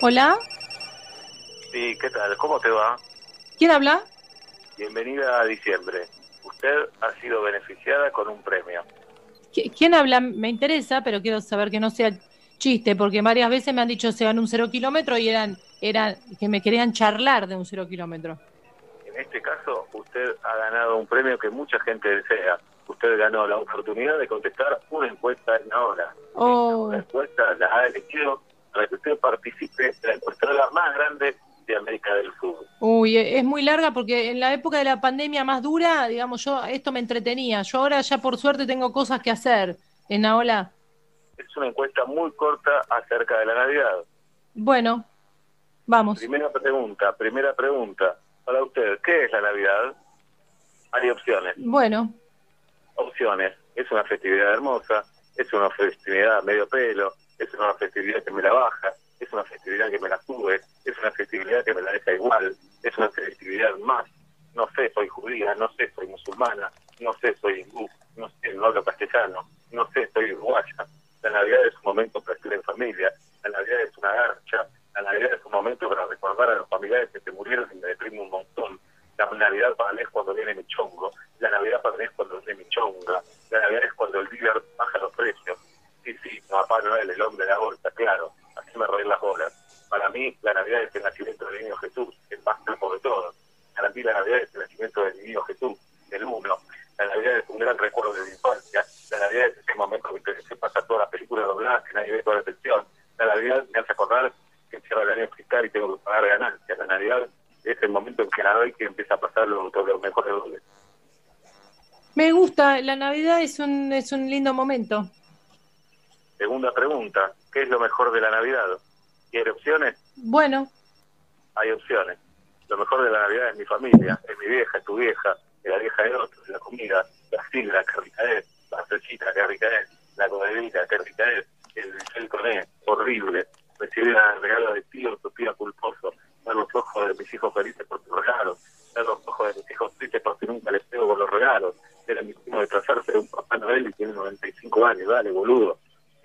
Hola, Sí, ¿qué tal? ¿Cómo te va? ¿quién habla? Bienvenida a diciembre. Usted ha sido beneficiada con un premio. ¿Qui- ¿Quién habla? Me interesa, pero quiero saber que no sea chiste, porque varias veces me han dicho se van un cero kilómetro y eran, eran que me querían charlar de un cero kilómetro. En este caso, usted ha ganado un premio que mucha gente desea. Usted ganó la oportunidad de contestar una encuesta en la hora. Oh, La encuesta la ha elegido para que usted participe de la encuestadora más grande de América del Sur. uy, e- es muy larga porque en la época de la pandemia más dura, digamos, yo esto me entretenía. Yo ahora ya por suerte tengo cosas que hacer en Aola. Es una encuesta muy corta acerca de la Navidad. Bueno, vamos. Primera pregunta, primera pregunta. Para usted, ¿qué es la Navidad? Hay opciones. Bueno, opciones. Es una festividad hermosa, es una festividad medio pelo, es una festividad que me la baja, es una festividad que me la sube, es una festividad que me la deja igual, es una festividad más. No sé, soy judía, no sé, soy musulmana, no sé, soy hindú, no sé, no hablo castellano, no sé, soy uruguaya. La Navidad es un momento para estar en familia, la Navidad es una garcha, la Navidad es un momento para recordar a los familiares que se murieron y me deprime un montón. La Navidad para mí es cuando viene mi chongo, la Navidad para mí es cuando viene mi chonga, la Navidad es cuando el dealer baja los precios. Sí, sí, Papá Noel, el hombre de la bolsa, claro, así me roen las bolas. Para mí la Navidad es el nacimiento del niño Jesús, el más capo de todos. Para mí la Navidad es el nacimiento del niño Jesús, del uno. La Navidad es un gran recuerdo de mi infancia. La Navidad es ese momento que se pasa toda la película doblada, que nadie ve toda la atención. La Navidad me hace acordar que cierra el año fiscal y tengo que pagar ganancias. La Navidad es el momento en que la doy empieza a pasar lo, lo mejor de doble. me gusta, la Navidad es un, es un lindo momento. Segunda pregunta, ¿qué es lo mejor de la Navidad? ¿Quiere opciones? Bueno, Hay opciones. Lo mejor de la Navidad es mi familia, es mi vieja, es tu vieja, es la vieja de otro, es la comida, la sigla, qué rica es, la flechita, qué rica es, la codelita, qué rica es, el el coné, horrible, recibir el regalo de tío, tu tía culposo, ver los ojos de mis hijos felices por tus regalos, ver los ojos de mis hijos tristes porque nunca les pego con los regalos, era mi primo disfrazarse de un papá Noel y tiene 95 años, dale, boludo.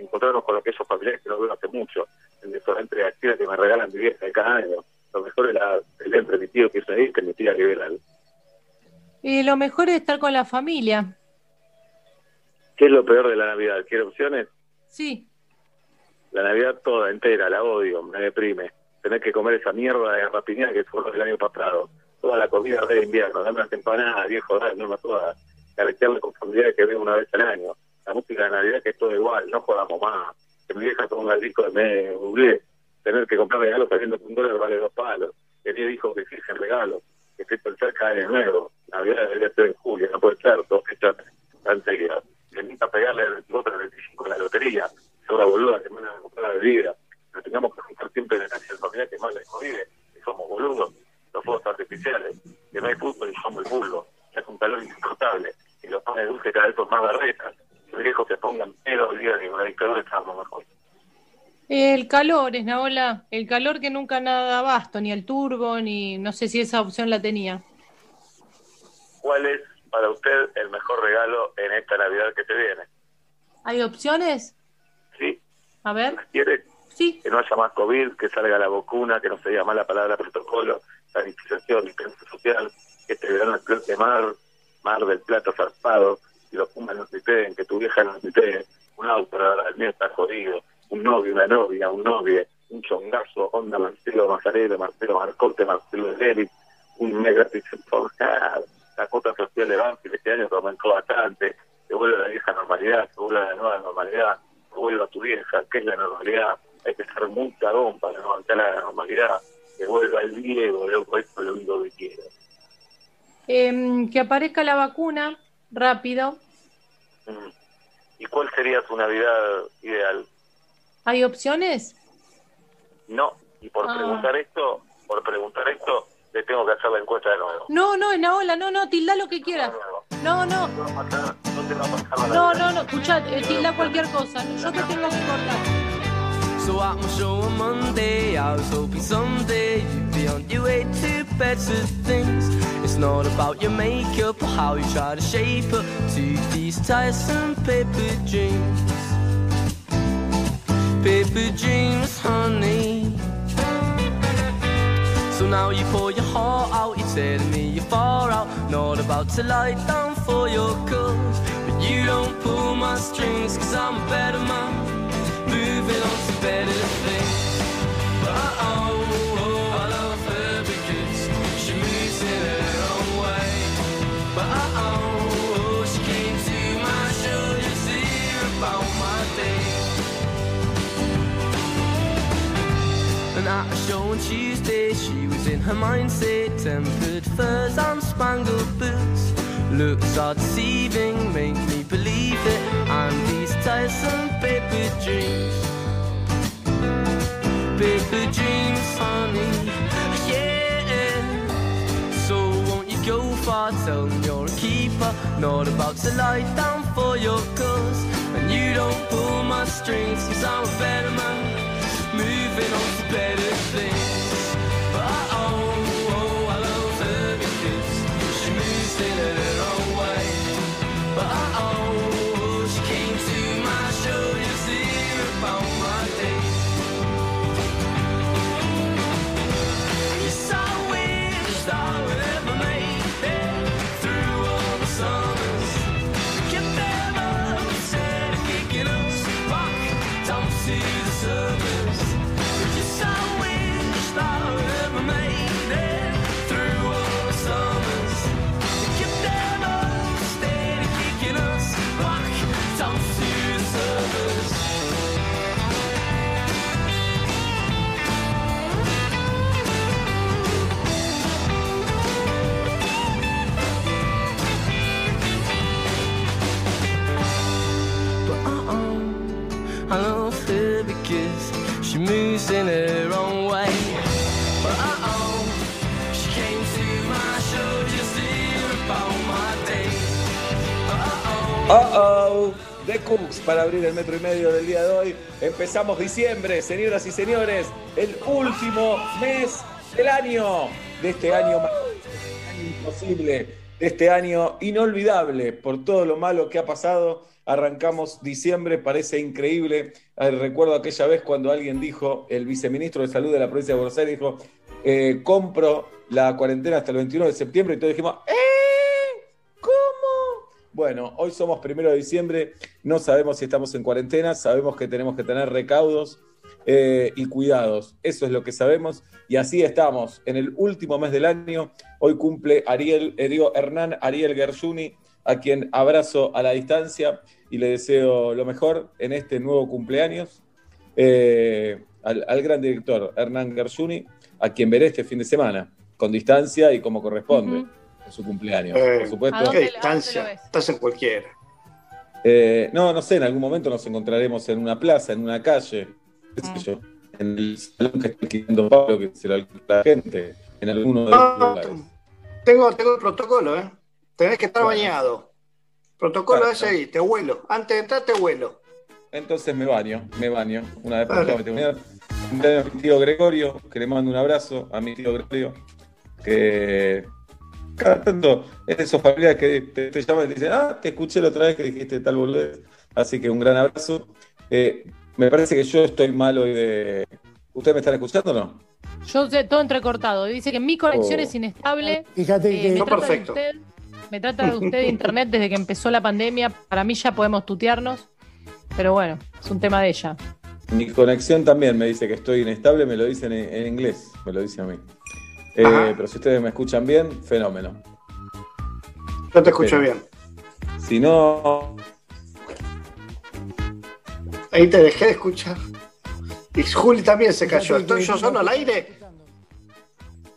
Encontrarnos con aquellos familiares que no veo hace mucho, restaurante de actividad que me regalan mi vieja de cada año. Lo mejor es la, el entre mi tío que es ahí, que mi tía liberal. y lo mejor es estar con la familia. ¿Qué es lo peor de la Navidad? ¿Quiere opciones? Sí, La Navidad toda, entera, la odio, me deprime. Tener que comer esa mierda de rapiñada que fue el año pasado. Toda la comida de invierno, dame unas empanadas, viejo, dame me todas. Caretearme con familiares que veo una vez al año. La música de Navidad que es todo igual, no jodamos más. Que mi vieja ponga el disco de me. Tener que comprar regalos que un dólar vale dos palos. Que mi dijo que exigen regalos. Que estoy por cerca de nuevo. Navidad debería ser en julio, no puede ser dos fechas tan seguidas. Le invita a pegarle el 24 al 25 en la lotería. Segura boluda que me van a comprar la bebida. Nos tengamos que juntar siempre en la casa familia que más les jodide. Que somos boludos. Los fuegos artificiales. Que no hay fútbol y somos el fútbol. Que es un calor insoportable. Y los panes dulces cada vez son más barretas. Los viejos se pongan pedo el día de una dictadura estábamos mejor. el calor es Naola, el calor que nunca nada abasto, ni el turbo, ni no sé si esa opción la tenía. ¿Cuál es para usted el mejor regalo en esta Navidad que se viene? ¿Hay opciones? ¿Sí? A ver, ¿Quiere sí, que no haya más COVID, que salga la vacuna, que no se diga más la palabra protocolo, sanitización, distancia social, que este verano explote mar, mar del plato zarpado, y los pumas no tuiteen, que tu vieja no tuitee, un auto, el mío está jodido, un novio, una novia, un novio, un chongazo, onda Marcelo Mazzarello, Marcelo Marcote, Marcelo Deli, un Forjar, la cuota social de Banfield este año que aumentó bastante, que vuelve a la vieja normalidad, que vuelve a la nueva normalidad, que vuelva a tu vieja, que es la normalidad, hay que ser muy cagón para no avanzar a la normalidad, que vuelva el Diego, loco, esto es lo único que quiero. Em, que aparezca la vacuna rápido. Mm. ¿Y cuál sería tu Navidad ideal? ¿Hay opciones? No, y por Ah. preguntar esto, por preguntar esto, le tengo que hacer la encuesta de nuevo. No, no, Naola, no, no, tilda lo que quieras. No, no, No te va a pasar- no la no, no, no, escuchá, eh, tilda cualquier cosa. Yo te tengo que cortar. So at my show on Monday, I was hoping someday you'd be on your way to better things. It's not about your makeup or how you try to shape up to these tiresome paper dreams. Paper dreams, honey. So now you pour your heart out, you're telling me you're far out, not about to lie down for your cause. But you don't pull my strings, cause I'm a better man, moving on at a show on Tuesday, she was in her mindset. Tempered furs and spangled boots. Looks are deceiving, make me believe it. And these tiresome paper dreams. Paper dreams, honey. Yeah. So won't you go far? Tell them you're a keeper. Not about to lie down for your cause. And you don't pull my strings, cause I'm a better man moving on to better things. In her own way. But uh-oh, she came to my show just to hear about my day. Uh-oh. Oh, oh, The Cooks para abrir el metro y medio del día de hoy. Empezamos diciembre, señoras y señores, el último mes del año, de este año imposible, de este año inolvidable por todo lo malo que ha pasado. Arrancamos diciembre, parece increíble. Eh, Recuerdo aquella vez cuando alguien dijo, el viceministro de Salud de la provincia de Buenos Aires dijo, eh, compro la cuarentena hasta el 21 de septiembre y todos dijimos, ¿eh? ¿Cómo? Bueno, hoy somos primero de diciembre, no sabemos si estamos en cuarentena, sabemos que tenemos que tener recaudos eh, y cuidados. Eso es lo que sabemos y así estamos en el último mes del año. Hoy cumple Ariel, eh, Hernán Ariel Gershuni, a quien abrazo a la distancia y le deseo lo mejor en este nuevo cumpleaños. Eh, al, al gran director Hernán Gershuni, a quien veré este fin de semana, con distancia y como corresponde. En Su cumpleaños, Eh, por supuesto. ¿A dónde ¿Qué distancia? Estás en cualquiera. Eh, no, no sé, en algún momento nos encontraremos en una plaza, en una calle, qué sé Mm. yo, en el salón que está alquilando Pablo, que se lo alquila la gente, en alguno de los No, lugares. tengo, tengo el protocolo, ¿eh? Tenés que estar Bueno. bañado. Protocolo ese ahí, te vuelo. Antes de entrar, te vuelo. Entonces me baño, me baño. Una vez por Vale. todas me. Cumpleaños a mi tío Gregorio, que le mando un abrazo a mi tío Gregorio, que cada tanto es de esos familiares que te, te llaman y te dicen, ah, te escuché la otra vez que dijiste tal boludez. Así que un gran abrazo. Eh, me parece que yo estoy mal hoy de... ¿Ustedes me están escuchando o no? Yo sé todo entrecortado. Dice que mi conexión Oh. es inestable. Fíjate Eh, que No, perfecto. de usted, me trata de usted de internet desde que empezó la pandemia. Para mí ya podemos tutearnos. Pero bueno, es un tema de ella. Mi conexión también me dice que estoy inestable, me lo dicen en, en inglés, me lo dice a mí. Eh, pero si ustedes me escuchan bien, fenómeno. Yo te escucho Pero- bien. Si no, Ahí te dejé de escuchar. Y Juli también se cayó. ¿Estoy yo solo al aire?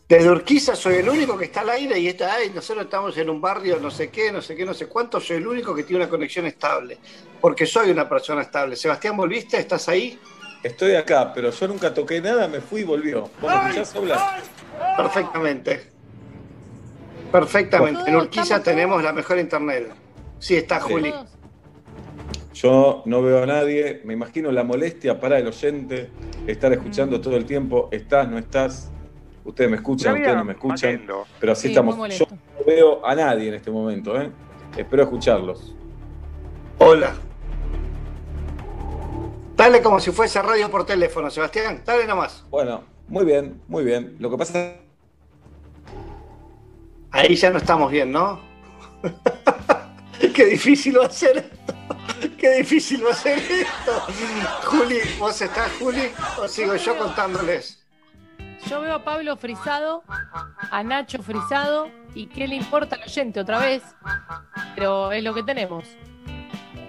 Desde Urquiza soy el único que está al aire y está, ay, nosotros estamos en un barrio no sé qué, no sé qué, no sé cuánto, soy el único que tiene una conexión estable. Porque soy una persona estable. Sebastián, ¿volviste? ¿Estás ahí? estoy acá, pero yo nunca toqué nada, me fui y volvió. ¿Vos me escuchás hablar? Perfectamente. Perfectamente. En Urquiza tenemos la mejor internet. Sí, está Sí. Juli. Yo no veo a nadie, me imagino la molestia para el oyente, estar escuchando todo el tiempo, estás, no estás, ustedes me escuchan, ustedes no me escuchan, pero así Sí, estamos. Yo no veo a nadie en este momento, ¿eh? espero escucharlos. Hola. Dale como si fuese radio por teléfono, Sebastián. Dale nomás. Bueno, muy bien, muy bien. Lo que pasa Ahí ya no estamos bien, ¿no? Qué difícil va a ser esto. Qué difícil va a ser esto. Juli, ¿vos estás, Juli? ¿O sigo yo contándoles? Yo veo a Pablo frisado, a Nacho frisado, y qué le importa al oyente otra vez, pero es lo que tenemos.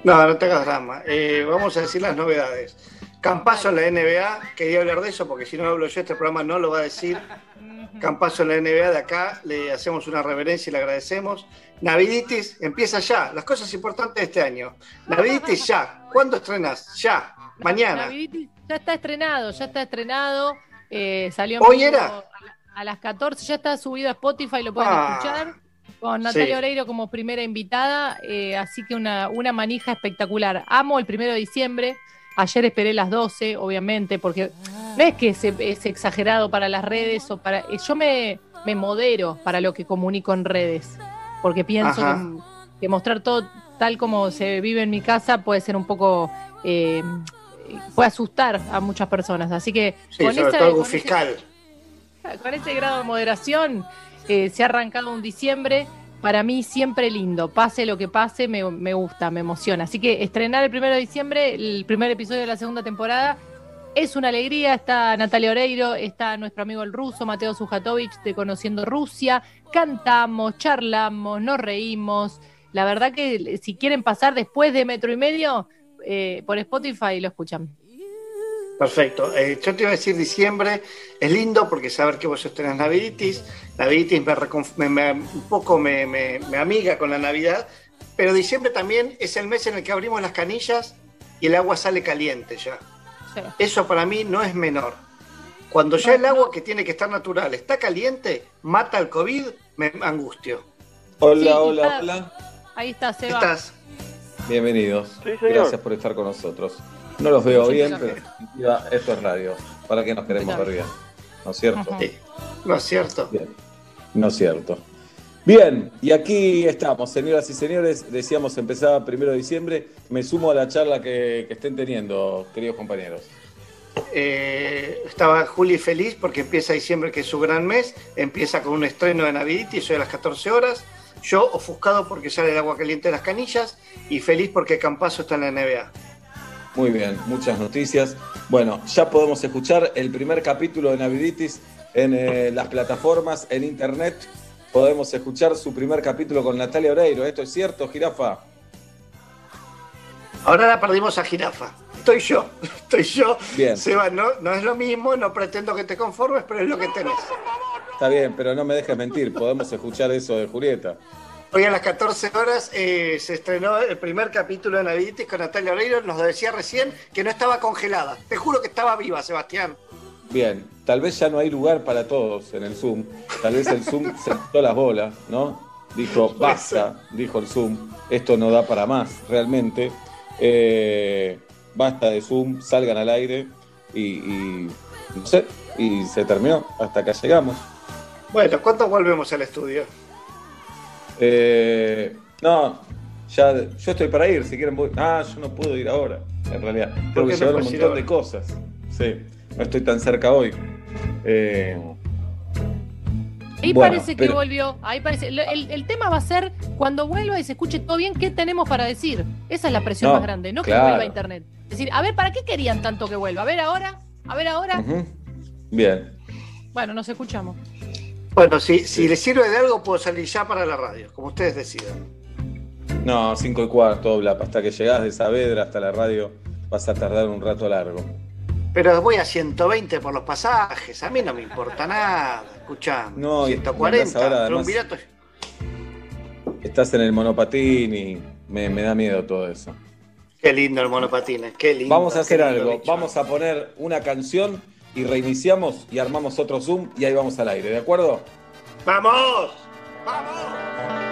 No, no te hagas drama. Eh, vamos a decir las novedades. Campazo en la NBA, quería hablar de eso porque si no hablo yo, este programa no lo va a decir. Campazo en la NBA de acá, le hacemos una reverencia y le agradecemos. Naviditis empieza ya, las cosas importantes de este año. Naviditis ya, ¿cuándo estrenas? Ya, mañana. Naviditis ya está estrenado, ya está estrenado. Eh, salió ¿Hoy era? A, las 14, ya está subido a Spotify, lo pueden Ah, escuchar. Con Natalia sí. Oreiro como primera invitada, eh, así que una, una manija espectacular. Amo el primero de diciembre. Ayer esperé las 12, obviamente, porque no es que se- es exagerado para las redes o para. eh, Yo me, me modero para lo que comunico en redes, porque pienso que mostrar todo tal como se vive en mi casa puede ser un poco. eh, puede asustar a muchas personas. Así que Sí, sobre esa- todo algún con ese- fiscal. con ese grado de moderación eh, se ha arrancado un diciembre. Para mí siempre lindo, pase lo que pase, me, me gusta, me emociona. Así que estrenar el primero de diciembre, el primer episodio de la segunda temporada, es una alegría. Está Natalia Oreiro, está nuestro amigo el ruso, Mateo Sujatovich, de Conociendo Rusia. Cantamos, charlamos, nos reímos. La verdad que si quieren pasar después de metro y medio, eh, por Spotify lo escuchan. Perfecto. Eh, yo te iba a decir diciembre, es lindo porque saber que vos estrenás Naviditis, Naviditis me, reconf- me- me- un poco me, me- me amiga con la Navidad, pero diciembre también es el mes en el que abrimos las canillas y el agua sale caliente ya. Sí. Eso para mí no es menor. Cuando ya el agua que tiene que estar natural está caliente, mata el COVID, me angustio. Hola, Sí, hola, hola. Ahí está, Seba. Estás. Bienvenidos. Sí, señor. Gracias por estar con nosotros. No los veo Sí, bien, pero esto es radio. ¿Para qué nos queremos Claro. ver bien? ¿No es cierto? Sí. No es cierto. Bien. No es cierto. Bien, y aquí estamos, señoras y señores. Decíamos empezaba primero de diciembre. Me sumo a la charla que, que estén teniendo, queridos compañeros. Eh, estaba Juli feliz porque empieza diciembre, que es su gran mes. Empieza con un estreno de Naviditis hoy a las 14 horas. Yo ofuscado porque sale el agua caliente de las canillas y feliz porque Campazo está en la NBA. Muy bien, muchas noticias. Bueno, ya podemos escuchar el primer capítulo de Naviditis en eh, las plataformas, en internet. Podemos escuchar su primer capítulo con Natalia Oreiro. ¿Esto es cierto, Jirafa? Ahora la perdimos a Jirafa. Estoy yo, estoy yo. Bien. Seba, no, no es lo mismo, no pretendo que te conformes, pero es lo que tenés. Está bien, pero no me dejes mentir. Podemos escuchar eso de Julieta. Hoy a las 14 horas eh, se estrenó el primer capítulo de Naviditis con Natalia Oreiro. Nos decía recién que no estaba congelada. Te juro que estaba viva, Sebastián. Bien, tal vez ya no hay lugar para todos en el Zoom. Tal vez el Zoom se quitó las bolas, ¿no? Dijo, basta, dijo el Zoom. Esto no da para más, realmente. Eh, basta de Zoom, salgan al aire y, y no sé, y se terminó. Hasta acá llegamos. Bueno, ¿cuándo volvemos al estudio? Eh, no, ya, yo estoy para ir, si quieren voy. Ah, yo no puedo ir ahora, en realidad. Tengo ¿Por que llevar un montón ahora? de cosas. Sí, no estoy tan cerca hoy. Eh, Ahí Bueno, parece que pero- volvió. Ahí parece. El, el tema va a ser cuando vuelva y se escuche todo bien, ¿qué tenemos para decir? Esa es la presión No, más grande, no claro. que vuelva a internet. Es decir, a ver, ¿para qué querían tanto que vuelva? A ver ahora, a ver ahora. Bien. Bueno, nos escuchamos. Bueno, si, si les sirve de algo, puedo salir ya para la radio, como ustedes decidan. No, 5 y cuarto, Blap. Hasta que llegás de Saavedra hasta la radio vas a tardar un rato largo. Pero voy a 120 por los pasajes, a mí no me importa nada. Escuchame, No, y 140, andás ahora, además- triunvirato. Estás en el monopatín y me, me da miedo todo eso. Qué lindo el monopatín, qué lindo. Vamos a hacer algo. Vamos a poner una canción y reiniciamos y armamos otro Zoom y ahí vamos al aire, ¿de acuerdo? ¡Vamos! ¡Vamos!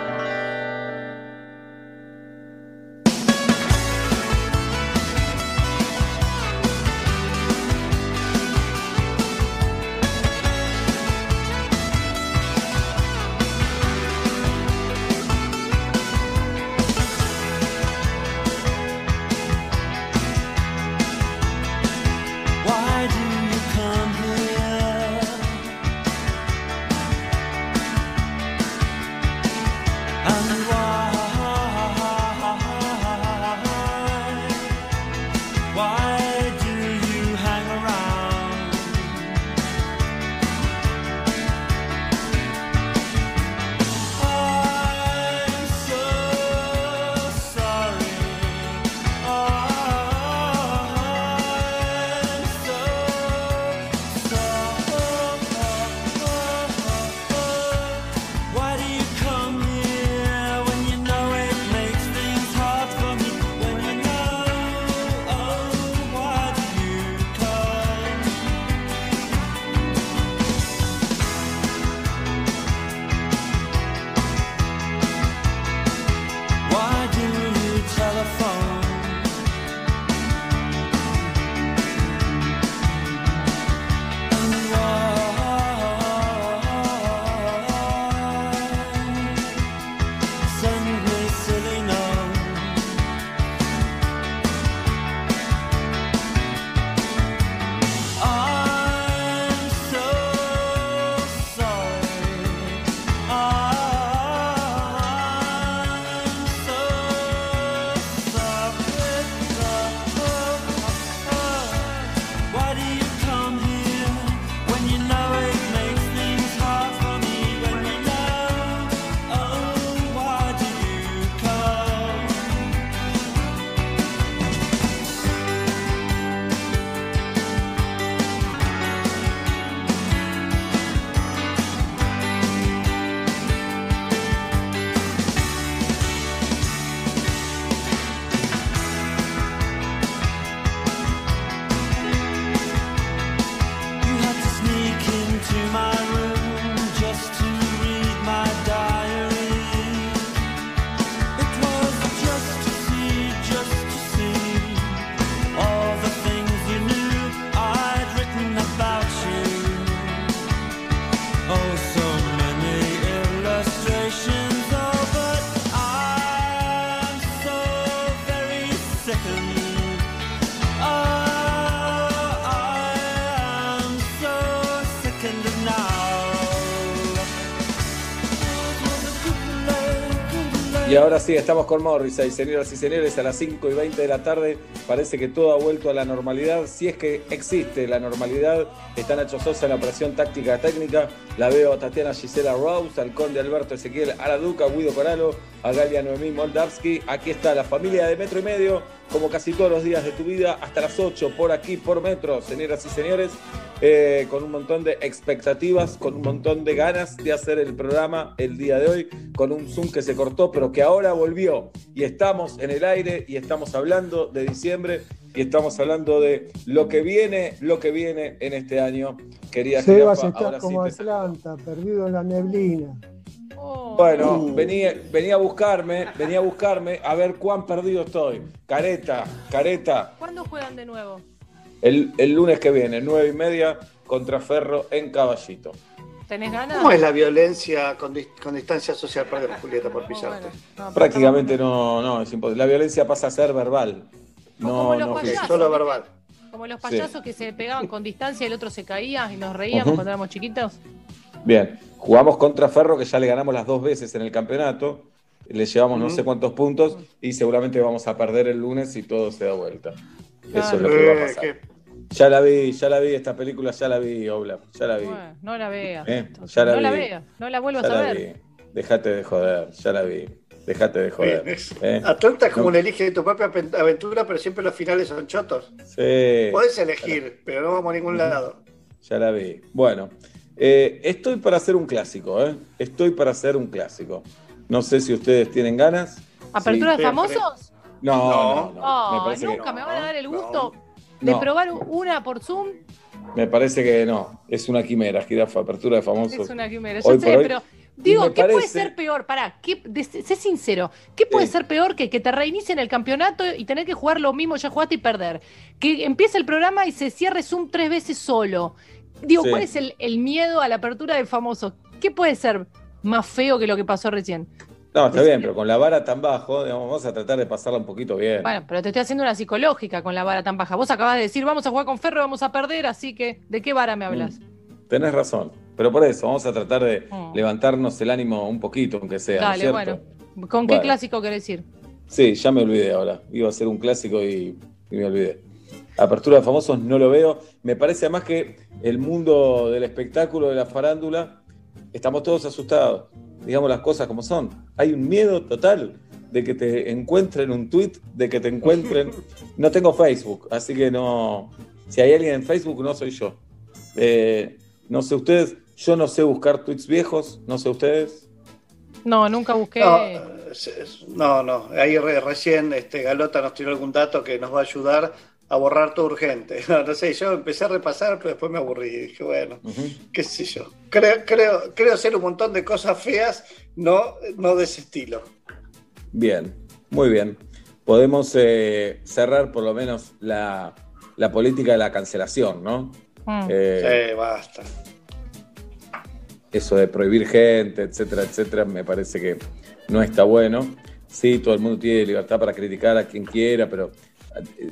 Ahora sí, estamos con Morrissey, señoras y señores, a las 5 y 20 de la tarde. Parece que todo ha vuelto a la normalidad. Si es que existe la normalidad, está Nacho Sosa en la operación táctica técnica. La veo a Tatiana Gisela Rose, al conde Alberto Ezequiel Araduca, Guido Coralo, a Galia Noemí Moldavsky. Aquí está la familia de Metro y Medio, como casi todos los días de tu vida, hasta las 8 por aquí, por Metro, señoras y señores. Eh, con un montón de expectativas, con un montón de ganas de hacer el programa el día de hoy, con un Zoom que se cortó, pero que ahora volvió. Y estamos en el aire y estamos hablando de diciembre y estamos hablando de lo que viene, lo que viene en este año. Quería Sebas está como Atlanta, perdido en la neblina. Bueno, uh. venía, venía a buscarme, venía a buscarme a ver cuán perdido estoy. Careta, careta. ¿Cuándo juegan de nuevo? el, lunes que viene, nueve y media, contra Ferro en Caballito. ¿Tenés ganas? ¿Cómo es la violencia con, distancia social? Perdón, Julieta, por pisarte. Prácticamente no, no, es imposible. La violencia pasa a ser verbal. No, no solo verbal. Como los payasos que se pegaban con distancia y el otro se caía y nos reíamos cuando éramos chiquitos. Bien, jugamos contra Ferro, que ya le ganamos las dos veces en el campeonato. Le llevamos no sé cuántos puntos y seguramente vamos a perder el lunes y todo se da vuelta. Eso es lo que va a eh, pasar. Ya la vi, ya la vi, esta película ya la vi, Obla, ya la vi. no la veas. Eh, ya la no la veas, no la vuelvas a ver. Déjate de joder, ya la vi. Déjate de joder. ¿eh? Atlanta es como un elige tu propia aventura, pero siempre los finales son chotos. Sí. Podés elegir, pero no vamos a ningún lado. Ya la vi. Bueno, eh, estoy para hacer un clásico, ¿eh? Estoy para hacer un clásico. No sé si ustedes tienen ganas. ¿Apertura de famosos? No, no, me nunca me van a dar el gusto de probar una por Zoom. Me parece que no, es una quimera, Girafa, apertura de famosos. Es una quimera, yo sé, pero digo, ¿qué puede ser peor? Pará, sé sincero, ¿qué puede ser peor que que te reinicien el campeonato y tener que jugar lo mismo, ya jugaste y perder? Que empiece el programa y se cierre Zoom tres veces solo. Digo, ¿cuál es el, el miedo a la apertura de famosos? ¿Qué puede ser más feo que lo que pasó recién? No, está bien, pero con la vara tan bajo, vamos a tratar de pasarla un poquito bien. Bueno, pero te estoy haciendo una psicológica con la vara tan baja. Vos acabas de decir, vamos a jugar con Ferro, vamos a perder, así que, ¿de qué vara me hablas? Mm, tenés razón, pero por eso, vamos a tratar de mm. levantarnos el ánimo un poquito, aunque sea. Dale, bueno. ¿Con qué clásico querés ir? Sí, ya me olvidé ahora. Iba a ser un clásico y, y me olvidé. Apertura de famosos no lo veo. Me parece además que el mundo del espectáculo, de la farándula, estamos todos asustados digamos las cosas como son. Hay un miedo total de que te encuentren un tweet, de que te encuentren. No tengo Facebook, así que no. Si hay alguien en Facebook, no soy yo. Eh, no sé ustedes, yo no sé buscar tweets viejos, no sé ustedes. No, nunca busqué. No, no, ahí recién este, Galota nos tiró algún dato que nos va a ayudar a borrar todo urgente. No, sé, yo empecé a repasar, pero después me aburrí. Dije, bueno, qué sé yo. Creo, creo, creo hacer un montón de cosas feas, no, no de ese estilo. Bien, muy bien. Podemos eh, cerrar por lo menos la, política de la cancelación, ¿no? Mm. Eh, sí, basta. Eso de prohibir gente, etcétera, etcétera, me parece que no está bueno. Sí, todo el mundo tiene libertad para criticar a quien quiera, pero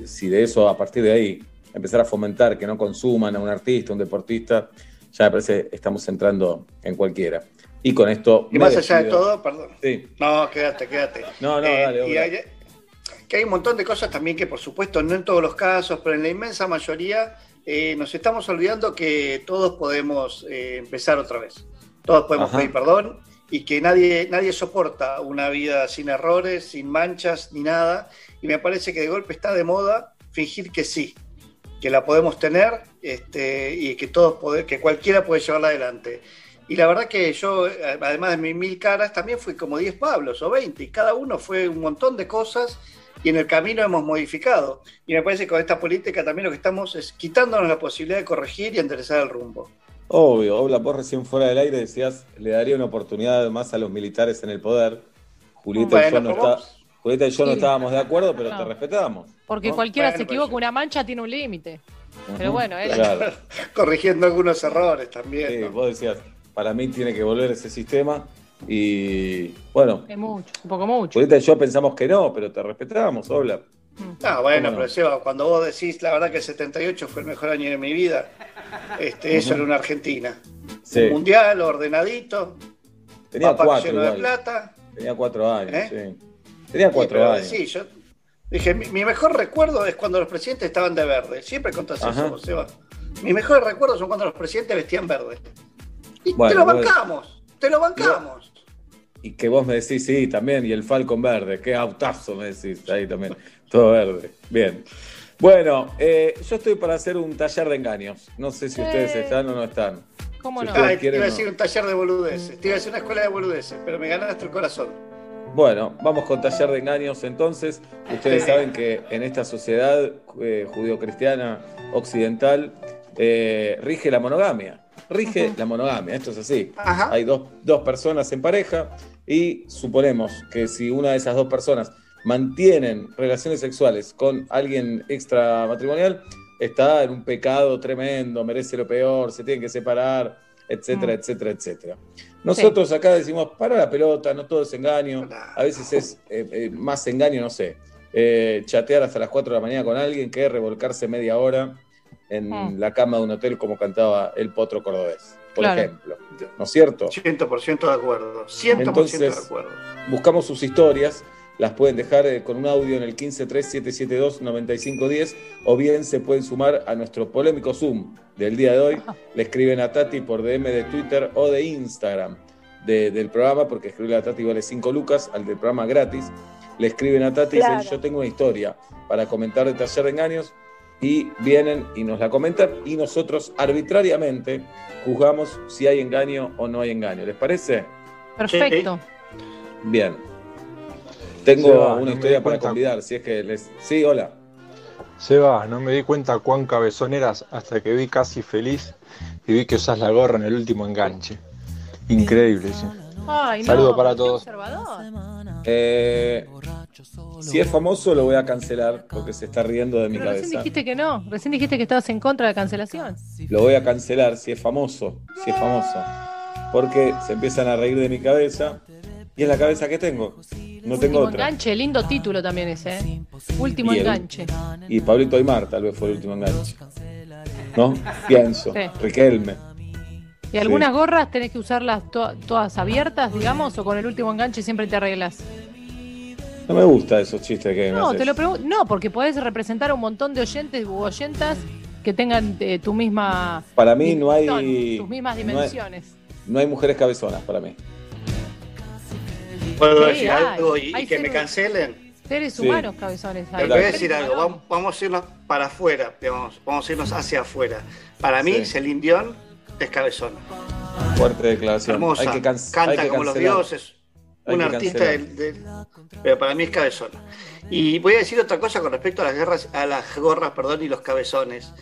si de eso, a partir de ahí, empezar a fomentar que no consuman a un artista, un deportista, ya me parece estamos entrando en cualquiera. Y con esto. Y más allá de todo, perdón. Sí. No, quédate, quédate. No, no, eh, dale. que hay un montón de cosas también que, por supuesto, no en todos los casos, pero en la inmensa mayoría, eh, nos estamos olvidando que todos podemos eh, empezar otra vez. Todos podemos pedir perdón y que nadie, nadie soporta una vida sin errores, sin manchas, ni nada y me parece que de golpe está de moda fingir que sí, que la podemos tener este, y que todos poder, que cualquiera puede llevarla adelante. Y la verdad que yo, además de mis mil caras, también fui como 10 Pablos o 20, y cada uno fue un montón de cosas y en el camino hemos modificado. Y me parece que con esta política también lo que estamos es quitándonos la posibilidad de corregir y enderezar el rumbo. Obvio, Obla, vos recién fuera del aire decías, le daría una oportunidad más a los militares en el poder. Julieta yo no está Julieta y yo no estábamos de acuerdo, pero te respetamos. Porque cualquiera se equivoca, una mancha tiene un límite. Pero bueno, él... corrigiendo algunos errores también. Sí, vos decías, para mí tiene que volver ese sistema. Y bueno. Es mucho, un poco mucho. Julieta y yo pensamos que no, pero te respetamos, hola. Ah, bueno, pero Seba, cuando vos decís la verdad que el 78 fue el mejor año de mi vida, este, eso era una Argentina. Un mundial ordenadito, Tenía cuatro, lleno de plata Tenía cuatro años, ¿Eh? sí. Tenía cuatro Sí, años. Sí, yo dije, mi, mi mejor recuerdo es cuando los presidentes estaban de verde. Siempre contás Ajá. eso, Seba. Mis mejores recuerdos son cuando los presidentes vestían verde. Y Bueno, te lo vos- bancamos, te lo bancamos. Y que vos me decís, sí, también, y el Falcon verde, qué autazo me decís, ahí también, todo verde. Bien. Bueno, eh, yo estoy para hacer un taller de engaños. No sé si ustedes Eh. están o no están. ¿Cómo Si no? Ay, te iba a no. decir un taller de boludeces, te iba a decir una escuela de boludeces, pero me ganaste el corazón. Bueno, vamos con taller de engaños entonces. Ustedes saben que en esta sociedad eh, judio-cristiana occidental eh, rige la monogamia. Rige la monogamia, esto es así. Ajá. Hay dos, dos personas en pareja y suponemos que si una de esas dos personas mantienen relaciones sexuales con alguien extramatrimonial, está en un pecado tremendo, merece lo peor, se tienen que separar, etcétera, Mm. etcétera, etcétera. Nosotros acá decimos, para la pelota, no todo es engaño, a veces es eh, eh, más engaño, no sé, eh, chatear hasta las 4 de la mañana con alguien que revolcarse media hora en Mm. la cama de un hotel como cantaba el potro cordobés, por Claro. ejemplo. ¿No es cierto? 100% de acuerdo, 100% Entonces- de acuerdo. Buscamos sus historias, las pueden dejar eh, con un audio en el 1537729510 o bien se pueden sumar a nuestro polémico Zoom del día de hoy. Le escriben a Tati por DM de Twitter o de Instagram de- del programa, porque escribirle a Tati vale 5 lucas, al del programa gratis. Le escriben a Tati y dicen, yo tengo una historia para comentar de Taller de Engaños y vienen y nos la comentan y nosotros arbitrariamente juzgamos si hay engaño o no hay engaño. ¿Les parece? Perfecto. Bien. Tengo Seba, una historia para cuenta. convidar, si es que les... Sí, hola. Seba, no me di cuenta cuán cabezón eras hasta que vi casi feliz y vi que usas la gorra en el último enganche. Increíble, sí. Ay, no, Saludo para todos. Eh, si es famoso lo voy a cancelar porque se está riendo de mi Pero recién cabeza. dijiste que no. Recién dijiste que estabas en contra de la cancelación. Lo voy a cancelar si es famoso, si es famoso. Porque se empiezan a reír de mi cabeza y es la cabeza que tengo. No tengo Último otra. enganche, lindo título también ese, ¿eh? Último Y el- enganche. Y Pablito Aymar tal vez fue el último enganche. ¿No? Pienso. Sí. Riquelme. ¿Y algunas gorras tenés que usarlas to- todas abiertas, digamos, o con el último enganche siempre te arreglas? No me gusta esos chistes que me No, haces. te lo pregunto. No, porque podés representar a un montón de oyentes u oyentas que tengan eh, tu misma. Para mí no hay- dimensión, Tus mismas no hay- dimensiones. No hay mujeres cabezonas para mí. ¿Puedo Sí, decir hay. algo y, que me cancelen? Seres Sí. humanos cabezones. hay. Te voy a decir algo, vamos, vamos a irnos para afuera, digamos, vamos a irnos hacia afuera. Para mí, Sí. Celine Dion es cabezona. Fuerte declaración. Hermosa, Hay que can- canta hay que como los dioses, un artista del, del- Pero para mí es cabezona. Y voy a decir otra cosa con respecto a las guerras, a las gorras, perdón, y los cabezones.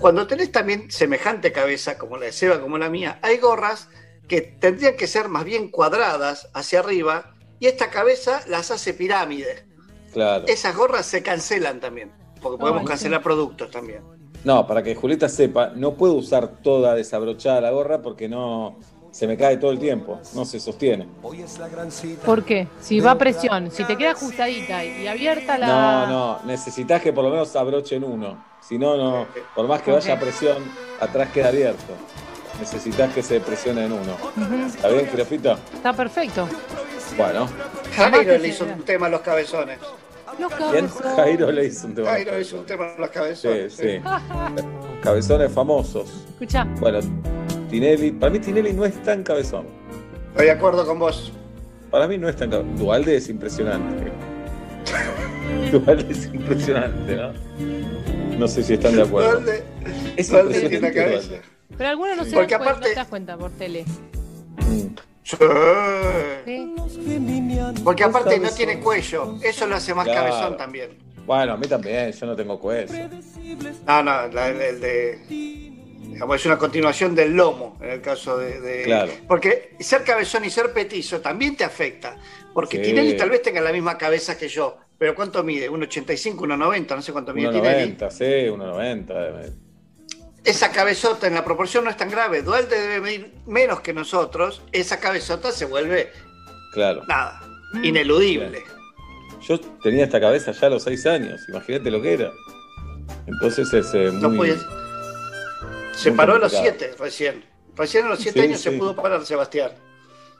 Cuando tenés también semejante cabeza, como la de Seba, como la mía, hay gorras que tendrían que ser más bien cuadradas hacia arriba y esta cabeza las hace pirámides. Claro. Esas gorras se cancelan también, porque podemos Ay, sí. cancelar productos también. No, para que Julieta sepa, no puedo usar toda desabrochada la gorra porque no se me cae todo el tiempo, no se sostiene. ¿Por qué? Si va a presión, si te queda ajustadita y abierta la. No, no, necesitas que por lo menos abrochen uno. Si no, no, por más que vaya a presión, atrás queda abierto. Necesitas que se presione en uno. ¿Está bien, Jirofito? Está perfecto. Bueno, Jairo le hizo un tema a los cabezones. Los bien, cabezones. Jairo le hizo un tema. Jairo hizo un tema a los Sí, cabezones. sí. Cabezones famosos. Escuchá, Bueno, Tinelli, para mí Tinelli no es tan cabezón. Estoy de acuerdo con vos. Para mí no es tan cabezón. Dualde es impresionante. Dualde es impresionante, ¿no? No sé si están de acuerdo. ¿Dónde? Es ¿Dónde tiene cabeza? Dualde. Pero algunos no se Porque dan cuenta, aparte- no te das cuenta por tele. Sí. ¿sí? Porque aparte no tiene cuello. Eso lo hace más Claro. cabezón también. Bueno, a mí también, yo no tengo cuello. No, no, la- el, el de. digamos, es una continuación del lomo en el caso de. de- Claro. Porque ser cabezón y ser petizo también te afecta. Porque Sí. Tinelli tal vez tenga la misma cabeza que yo. Pero ¿cuánto mide? ¿1,85, 1,90? No sé cuánto mide Tinelli. 1,90, sí, 1,90. Esa cabezota en la proporción no es tan grave. Duarte debe medir menos que nosotros. Esa cabezota se vuelve Claro. nada, ineludible. Yo tenía esta cabeza ya a los 6 años, imagínate lo que era. Entonces es eh, No muy... podía- Se muy paró a los. 7 recién. Recién a los 7 Sí, años se pudo parar Sebastián.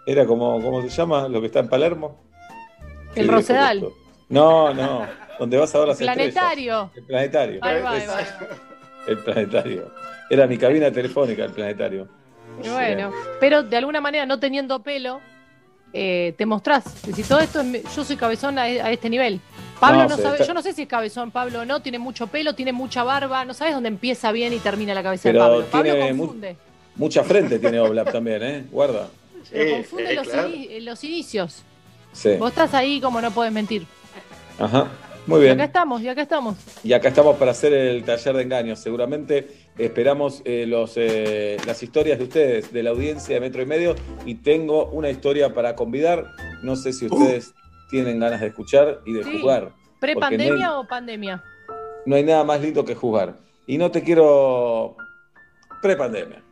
Era como, ¿cómo se llama? Lo que está en Palermo. El Sí, Rosedal. No, no. Donde vas a ver las Planetario. estrellas. El planetario. Ahí va, ahí va, ahí va. El planetario. Era mi cabina telefónica, el planetario. Bueno, pero de alguna manera no teniendo pelo, eh, te mostrás. Decís, todo esto es mi- yo soy cabezón a, a este nivel. Pablo No, sabe, está- yo no sé si es cabezón Pablo o no, tiene mucho pelo, tiene mucha barba, no sabes dónde empieza bien y termina la cabeza Pero de Pablo. Pablo mu- confunde, Mucha frente tiene Oblap también, ¿eh? Guarda. pero Sí, confunde eh, los, claro. ini- los inicios. Sí. Vos estás ahí como no podés mentir. Ajá. Muy Y bien. acá estamos, y acá estamos. Y acá estamos para hacer el taller de engaños. Seguramente esperamos eh, los, eh, las historias de ustedes, de la audiencia de Metro y Medio. Y tengo una historia para convidar. No sé si ustedes tienen ganas de escuchar y de Sí. jugar. ¿Pre-pandemia no o pandemia? No hay nada más lindo que jugar. Y no te quiero. Pre-pandemia.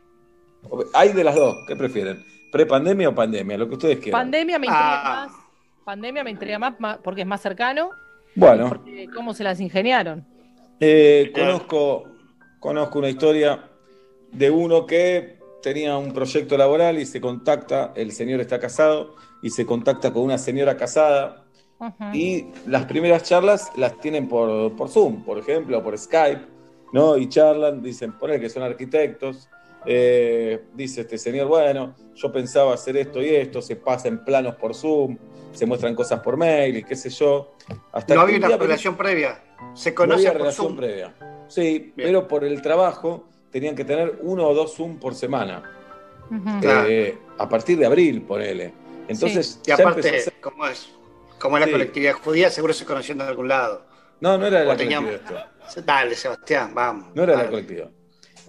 Hay de las dos. ¿Qué prefieren? ¿Pre-pandemia o pandemia? Lo que ustedes quieran. Pandemia me intriga Ah. más. Pandemia me intriga más porque es más cercano. Bueno. Porque cómo se las ingeniaron. Eh, conozco, conozco una historia de uno que tenía un proyecto laboral y se contacta, el señor está casado y se contacta con una señora casada y las primeras charlas las tienen por, por Zoom, por ejemplo, o por Skype, ¿no? Y charlan, dicen, poner que son arquitectos, eh, dice este señor, bueno, yo pensaba hacer esto y esto, se pasa en planos por Zoom, se muestran cosas por mail y qué sé yo. Hasta No había un una día- relación previa. Se no conoce había por relación Zoom. previa. Sí, Bien. pero por el trabajo tenían que tener uno o dos Zoom por semana. Eh, a partir de abril, ponele. Entonces, Y aparte, ser- como es, como es la Sí. colectividad judía, seguro se conocían de algún lado. No, no era de la teníamos- colectiva esto. Dale, Sebastián, vamos. No era de la Dale.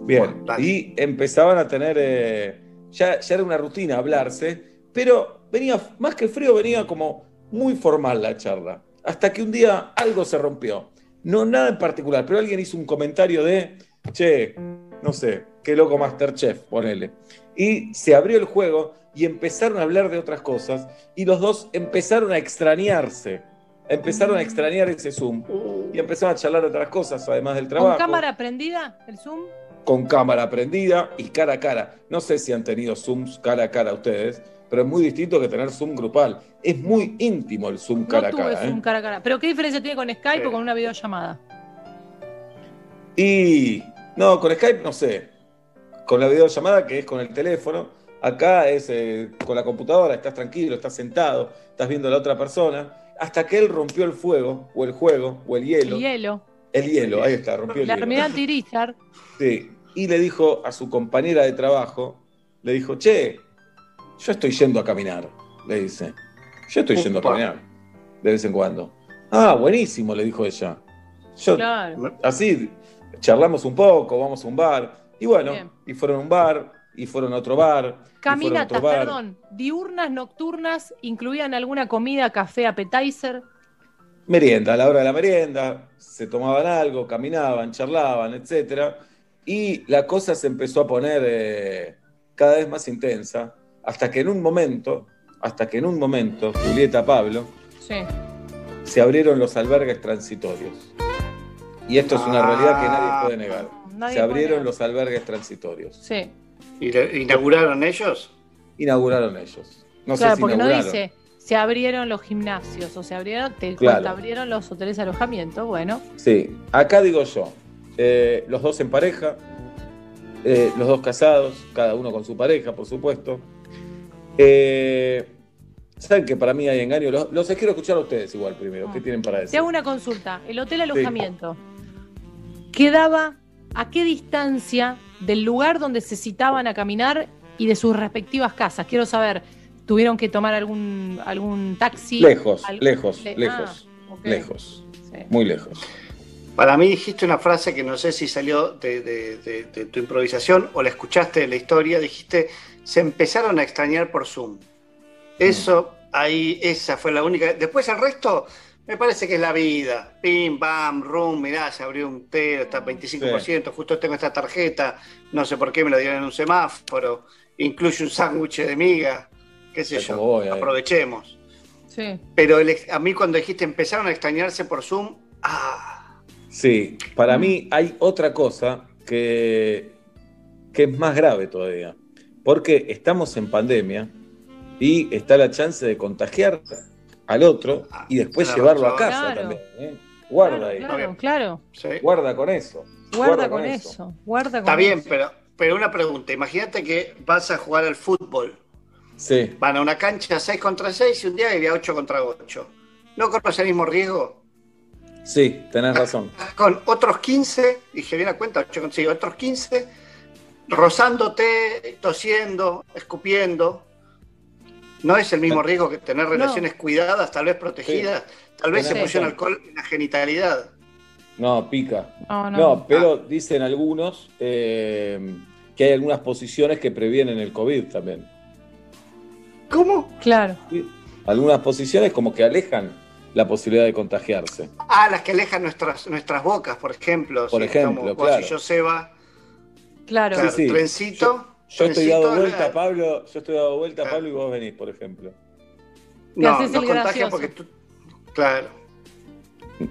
Bien. Bueno, y empezaban a tener. eh, ya, ya era una rutina hablarse, pero venía, más que frío, venía como muy formal la charla. Hasta que un día algo se rompió. No nada en particular, pero alguien hizo un comentario de, che, no sé, qué loco Masterchef, ponele. Y se abrió el juego y empezaron a hablar de otras cosas y los dos empezaron a extrañarse. Empezaron a extrañar ese Zoom y empezaron a charlar de otras cosas, además del trabajo ¿Con cámara prendida el Zoom? Con cámara prendida y cara a cara. No sé si han tenido Zooms cara a cara ustedes, pero es muy distinto que tener Zoom grupal. Es muy íntimo el Zoom cara no a tuve cara. Zoom ¿eh? cara a cara. ¿Pero qué diferencia tiene con Skype Sí. o con una videollamada? Y no, con Skype no sé. Con la videollamada que es con el teléfono, acá es eh, con la computadora, estás tranquilo, estás sentado, estás viendo a la otra persona, hasta que él rompió el fuego, o el juego, o el hielo. El hielo. El hielo, ahí está, rompió el La hielo. Almirante Irizar. Sí, y le dijo a su compañera de trabajo, le dijo, che, yo estoy yendo a caminar, le dice. Yo estoy yendo a caminar, de vez en cuando. Ah, buenísimo, le dijo ella. Yo, Claro. así, charlamos un poco, vamos a un bar. Y bueno, Bien. y fueron a un bar, y fueron a otro bar. Caminatas, otro bar. perdón. Diurnas, nocturnas, incluían alguna comida, café, appetizer. Merienda, a la hora de la merienda, se tomaban algo, caminaban, charlaban, etcétera, y la cosa se empezó a poner eh, cada vez más intensa, hasta que en un momento, hasta que en un momento, Julieta Pablo, Sí. se abrieron los albergues transitorios. Y esto es una Ah. realidad que nadie puede negar. Nadie se abrieron negar. los albergues transitorios. Sí. ¿Y inauguraron ellos? Inauguraron ellos. No claro, sé si porque no inauguraron. dice se abrieron los gimnasios o se abrieron, te Claro. abrieron los hoteles de alojamiento. Bueno, Sí, acá digo yo, eh, los dos en pareja, eh, los dos casados, cada uno con su pareja, por supuesto. Eh, Saben que para mí hay engaño. Los, los quiero escuchar a ustedes igual primero. ¿Qué tienen para te decir? hago una consulta. El hotel alojamiento quedaba a qué distancia del lugar donde se citaban a caminar y de sus respectivas casas. Quiero saber, ¿tuvieron que tomar algún, algún taxi? Lejos, lejos, le- lejos, ah, lejos, Sí. muy lejos. Para mí dijiste una frase que no sé si salió de, de- de- de tu improvisación o la escuchaste de la historia. Dijiste, se empezaron a extrañar por Zoom. Eso, ahí, esa fue la única. Después el resto, me parece que es la vida. Pim, bam, room, mirá, se abrió un té, está 25%, justo tengo esta tarjeta, no sé por qué me la dieron en un semáforo, incluye un sándwich de miga, qué sé yo, voy aprovechemos. Sí. Pero el ex- a mí cuando dijiste empezaron a extrañarse por Zoom, ah, Sí, para mí hay otra cosa que, que es más grave todavía. Porque estamos en pandemia y está la chance de contagiar al otro y después Claro, llevarlo a casa Claro. también. ¿eh? Guarda Claro, ahí, claro, claro. Sí. guarda con eso. Guarda con eso. Guarda con Está bien, eso. pero, pero una pregunta. Imagínate que vas a jugar al fútbol. Sí, Van a una cancha 6 contra 6 y un día hay 8 contra 8. ¿No corres el mismo riesgo? Sí, tenés razón. Con otros 15, dije bien a cuenta, 8 contra 6, otros 15, rozándote, tosiendo, escupiendo. ¿No es el mismo riesgo que tener relaciones cuidadas, tal vez protegidas? Tal vez se pusieron alcohol en la genitalidad. No, pica. No, no. No, pero dicen algunos eh, que hay algunas posiciones que previenen el COVID también. ¿Cómo? Claro. ¿sí? Algunas posiciones como que alejan la posibilidad de contagiarse. Ah, las que alejan nuestras, nuestras bocas, por ejemplo. Por ejemplo, vos claro. y yo, Seba, Claro. claro, sí. trencito. Yo estoy trencito, dado vuelta, la- Pablo, yo estoy dado vuelta. Pablo, y vos venís, por ejemplo. No, haces no el contagia porque tú. Claro.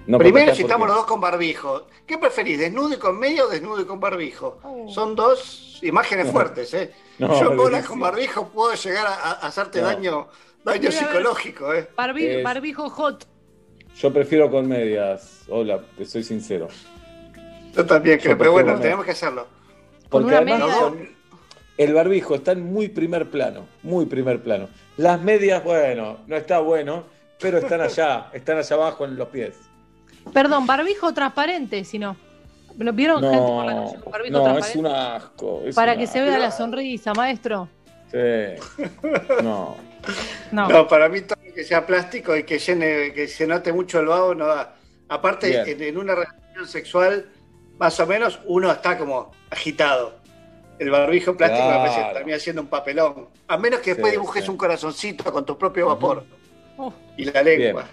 No Primero, si estamos los dos con barbijo. ¿Qué preferís, desnudo y con medio o desnudo y con barbijo? Oh. Son dos imágenes No. fuertes, ¿eh? No, Yo bolas con barbijo puedo llegar a, a hacerte No. daño, daño psicológico, ¿eh? Barbi- Es- Barbijo hot. Yo prefiero con medias. Hola, te soy sincero. Yo también Yo creo, pero bueno, no. tenemos que hacerlo. Porque además media- son- el barbijo está en muy primer plano, muy primer plano. Las medias, bueno, no está bueno, pero están allá, están allá abajo en los pies. Perdón, barbijo transparente, si no. ¿Lo vieron gente por la No, calle con barbijo no, es un asco. es Para un que se vea la sonrisa, maestro. Sí. No. No. No, para mí que sea plástico y que llene, que se note mucho el vaho no da. Aparte, en, en una relación sexual, más o menos, uno está como agitado. El barbijo plástico me parece que Claro. termina siendo un papelón. A menos que después Sí, dibujes sí. un corazoncito con tu propio vapor Oh, y la lengua.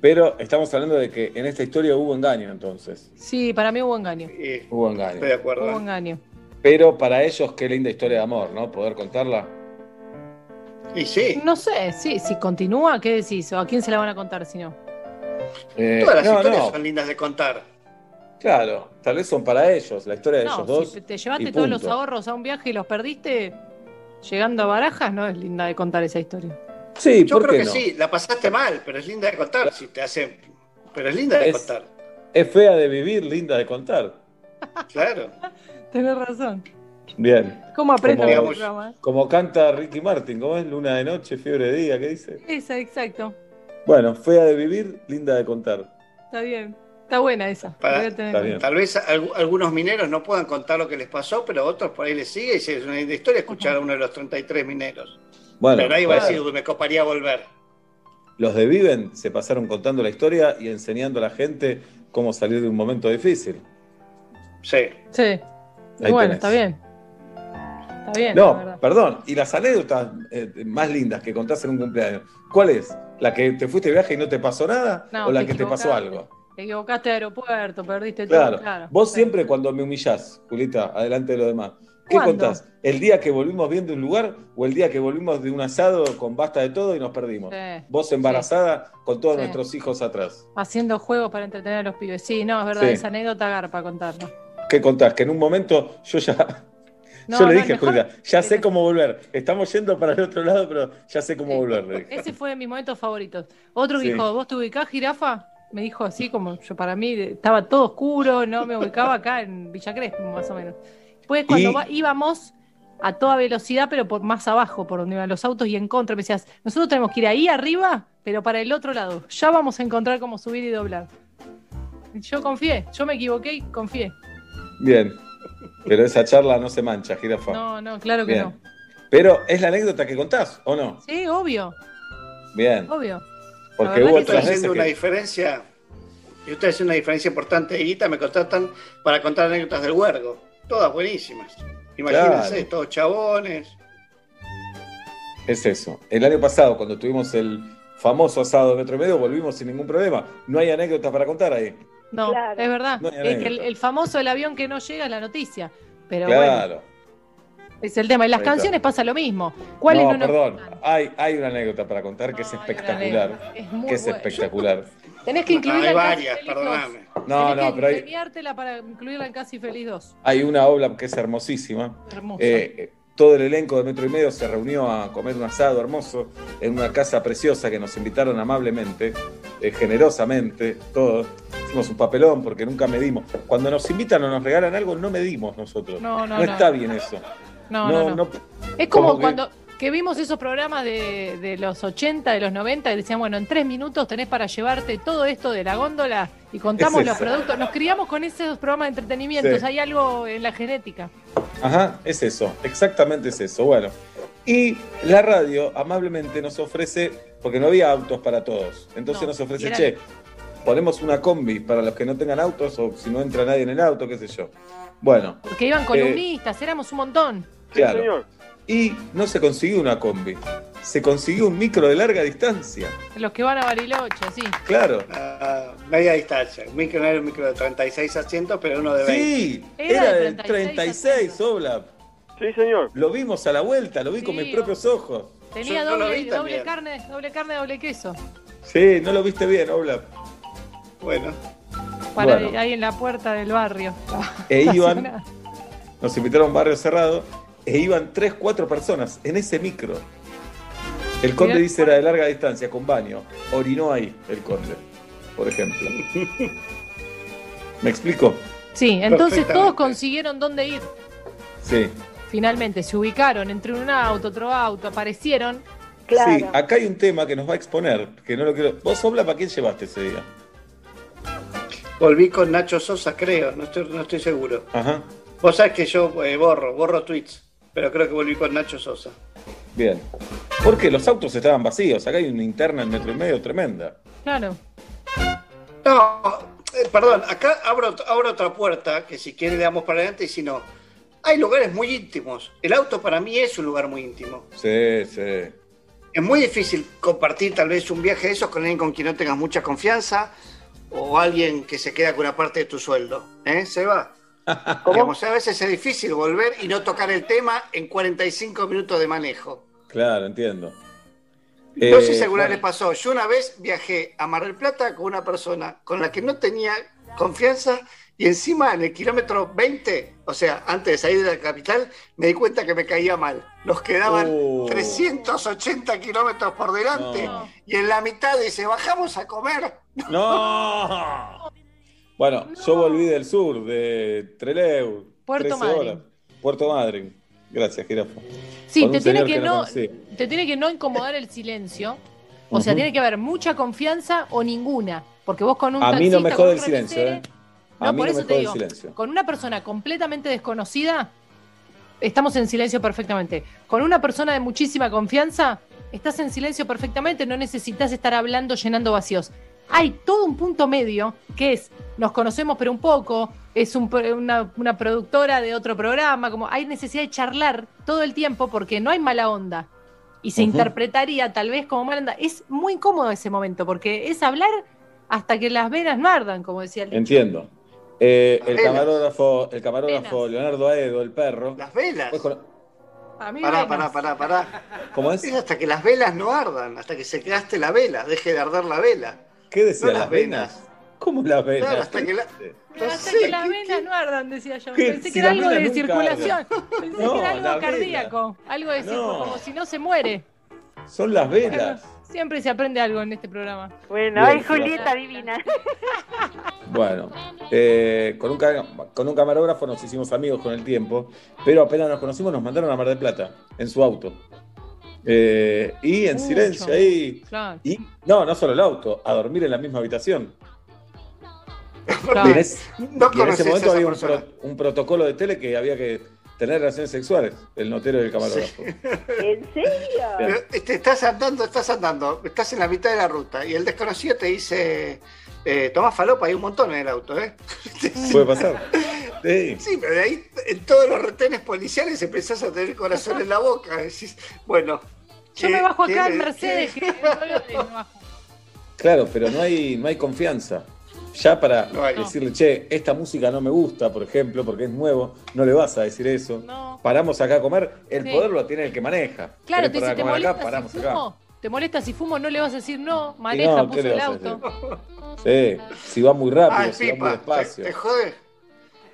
Pero estamos hablando de que en esta historia hubo engaño, entonces. sí, para mí hubo engaño. Y Hubo engaño. estoy de acuerdo. Hubo engaño. Pero para ellos, qué linda historia de amor, ¿no? Poder contarla. Y sí, No sé, sí, si continúa, ¿qué decís? ¿O a quién se la van a contar si no? Eh, todas las no, historias no, son lindas de contar. claro, tal vez son para ellos, la historia de No, ellos dos. si te llevaste y todos los ahorros a un viaje y los perdiste llegando a Barajas, no es linda de contar esa historia. Sí, Yo ¿por creo qué que no? sí, la pasaste mal, pero es linda de contar. Si te hace... Pero es linda de Es- contar. Es fea de vivir, linda de contar. Claro. Tenés razón. Bien. ¿Cómo aprendo Como- digamos-? Como canta Ricky Martin, ¿cómo es? Luna de noche, fiebre de día, ¿qué dice? Esa, exacto. Bueno, fea de vivir, linda de contar. Está bien. Está buena esa. Para- está. Tal vez al- algunos mineros no puedan contar lo que les pasó, pero otros por ahí les sigue y es una linda historia escuchar a uno de los 33 mineros. Bueno, pero nadie va a decir, "Uy, me coparía volver. los de Viven se pasaron contando la historia y enseñando a la gente cómo salir de un momento difícil. Sí. Sí. Ahí bueno, tenés. está bien. Está bien. la No, perdón. Y las anécdotas eh, más lindas que contás en un cumpleaños, ¿cuál es? ¿La que te fuiste de viaje y no te pasó nada? No, ¿O la te que te pasó algo? Te equivocaste de aeropuerto, perdiste todo. Claro. Claro. Vos siempre cuando me humillás, Julita, adelante de lo demás. ¿Qué ¿Cuándo? contás? ¿El día que volvimos bien de un lugar o el día que volvimos de un asado con basta de todo y nos perdimos? Sí. Vos embarazada con todos Sí. nuestros hijos atrás. Haciendo juegos para entretener a los pibes. Sí, no, es verdad, esa anécdota garpa contarla. ¿Qué contás? Que en un momento yo ya. No, yo le dije, mejor- Julita, ya sé cómo volver. Estamos yendo para el otro lado, pero ya sé cómo volver. Ese fue de mis momentos favoritos. Otro Sí. dijo, ¿vos te ubicás, jirafa? Me dijo así, como yo para mí estaba todo oscuro, no me ubicaba acá en Villa Crespo, más o menos. Después cuando Y- va- íbamos a toda velocidad, pero por más abajo, por donde iban los autos y en contra, me decías, nosotros tenemos que ir ahí arriba, pero para el otro lado. Ya vamos a encontrar cómo subir y doblar. Yo confié, yo me equivoqué y confié. Bien. Pero esa charla no se mancha, jirafa. No, no, claro que Bien. no. Pero es la anécdota que contás, ¿o no? Sí, obvio, Bien. obvio. Porque hubo otras veces haciendo una diferencia. Y ustedes hacen una diferencia importante de guita, me contratan para contar anécdotas del huergo. Todas buenísimas. Imagínense, Claro. todos chabones. Es eso. El año pasado, cuando tuvimos el famoso asado de metro y medio, volvimos sin ningún problema. No hay anécdotas para contar ahí. No, Claro. es verdad. No es que el, famoso el avión que no llega es la noticia. Pero bueno, Claro. es el tema. En las canciones pasa lo mismo. ¿Cuáles no, perdón. Hay, hay una anécdota para contar que es No, espectacular. Es muy Que es espectacular. Tenés que incluirla Hay en Casi varias, Feliz perdóname. 2. No, Tenés no, que pero hay, para incluirla en Casi Feliz 2. hay una obra que es hermosísima. Hermosa. Eh, todo el elenco de Metro y Medio se reunió a comer un asado hermoso en una casa preciosa que nos invitaron amablemente, eh, generosamente, todos. Hicimos un papelón porque nunca medimos. Cuando nos invitan o nos regalan algo, no medimos nosotros. No, no, no no. está bien eso. No, no, no. no- Es como, como que- cuando que vimos esos programas de, de los 80, de los 90, y decían, bueno, en tres minutos tenés para llevarte todo esto de la góndola y contamos Es los productos. Nos criamos con esos programas de entretenimiento, Sí. hay algo en la genética. Ajá, es eso, exactamente es eso. Bueno, y la radio amablemente nos ofrece, porque no había autos para todos, entonces No, nos ofrece, che, ponemos una combi para los que no tengan autos o si no entra nadie en el auto, qué sé yo. Bueno, Porque iban columnistas, éramos un montón. claro. Y no se consiguió una combi, se consiguió un micro de larga distancia. Los que van a Bariloche, sí. Claro. Ah, media distancia. Un micro no era un micro de 36 asientos, pero uno de 20. Sí, Era era de del 36 36, Obla. Sí, señor. Lo vimos a la vuelta, lo vi con mis propios ojos. Tenía Yo no lo doble, vi doble también. carne, doble carne, doble queso. Sí, no lo viste bien, Obla. Bueno, Para Bueno. ahí en la puerta del barrio. E iban, nos invitaron a un barrio cerrado, e iban tres, cuatro personas en ese micro. El conde Mirá. dice era de larga distancia, con baño. Orinó ahí el conde, por ejemplo. ¿Me explico? Sí, entonces todos consiguieron dónde ir. Sí. Finalmente se ubicaron entre un auto, otro auto, aparecieron. Sí, acá hay un tema que nos va a exponer, que no lo quiero. ¿Vos, Obla, para quién llevaste ese día? volví con Nacho Sosa, creo. No estoy, no estoy seguro. Ajá. Vos sabés que yo eh, borro, borro tweets. Pero creo que volví con Nacho Sosa. Bien. Porque los autos estaban vacíos. Acá hay una interna en metro y medio tremenda. Claro. No, eh, perdón, acá abro, abro otra puerta, que si quiere le damos para adelante y si no. Hay lugares muy íntimos. El auto para mí es un lugar muy íntimo. Sí, sí. Es muy difícil compartir tal vez un viaje de esos con alguien con quien no tengas mucha confianza o alguien que se queda con una parte de tu sueldo. ¿Eh? ¿Se va? Digamos, a veces es difícil volver y no tocar el tema en 45 minutos de manejo. Claro, entiendo. No Eh, sé si alguna vez bueno. les pasó. Yo una vez viajé a Mar del Plata con una persona con la que no tenía confianza y encima en el kilómetro 20, o sea, antes de salir de la capital, me di cuenta que me caía mal. Nos quedaban Oh. 380 kilómetros por delante No. y en la mitad dice, bajamos a comer. ¡No! Bueno, yo volví del sur, de Trelew. Puerto 13 Madryn. Puerto Madryn. Gracias, Jirafo. Sí, te tiene, que que no te tiene que no incomodar el silencio. O sea, tiene que haber mucha confianza o ninguna. Porque vos con un A mí no me jode el silencio, ¿eh? No, mí por no eso me te el digo, silencio. con una persona completamente desconocida, estamos en silencio perfectamente. Con una persona de muchísima confianza, estás en silencio perfectamente, no necesitas estar hablando, llenando vacíos. Hay todo un punto medio que es, nos conocemos pero un poco, es un pro- una, una productora de otro programa, como hay necesidad de charlar todo el tiempo porque no hay mala onda. Y se interpretaría tal vez como mala onda. Es muy incómodo ese momento porque es hablar hasta que las venas no ardan, como decía el dicho. Entiendo. Eh, el Velas. camarógrafo, el camarógrafo. Leonardo Aedo, el perro. Las velas. Pues Pará, pará, pará, pará. ¿Cómo es? Es hasta que las velas no ardan, hasta que se quedaste la vela, deje de arder la vela. ¿Qué decía? No ¿Las las venas? venas. ¿Cómo las venas? Claro, hasta que la- No Hasta sé, que las ¿qué- venas qué? no ardan, decía yo. ¿Qué? Pensé Si que era algo de circulación. Pensé No, que era algo cardíaco. Algo de circulación, No. como si no se muere. Son las velas. Siempre se aprende algo en este programa. Bueno, ay, Julieta divina. Bueno, eh, con, un, ca- con un camarógrafo nos hicimos amigos con el tiempo, pero apenas nos conocimos nos mandaron a Mar del Plata en su auto. Eh, y en Mucho. silencio ahí. Claro. Y no, no solo el auto, a dormir en la misma habitación. Claro. En, es- No y en ese momento había un, pro- un protocolo de tele que había que tener relaciones sexuales, el notero y el camarógrafo. ¿En serio? Pero, este, estás andando, estás andando, estás en la mitad de la ruta y el desconocido te dice, eh, tomás falopa, hay un montón en el auto, ¿eh? Puede pasar. Sí. Sí, pero de ahí en todos los retenes policiales empezás a tener corazón en la boca. Decís, bueno. Yo ¿qué- me bajo acá en Mercedes. que. Claro, pero no hay, no hay confianza. Ya para No decirle, che, esta música no me gusta, por ejemplo, porque es nuevo, no le vas a decir eso. No. Paramos acá a comer, el Sí. poder lo tiene el que maneja. Claro, ¿Querés te, si te acá? molesta Paramos si acá. fumo, te molesta si fumo, no le vas a decir no, maneja, no, ¿qué puso le el auto. Sí, si va muy rápido, si va muy pipa. ¿Te, despacio. te jode?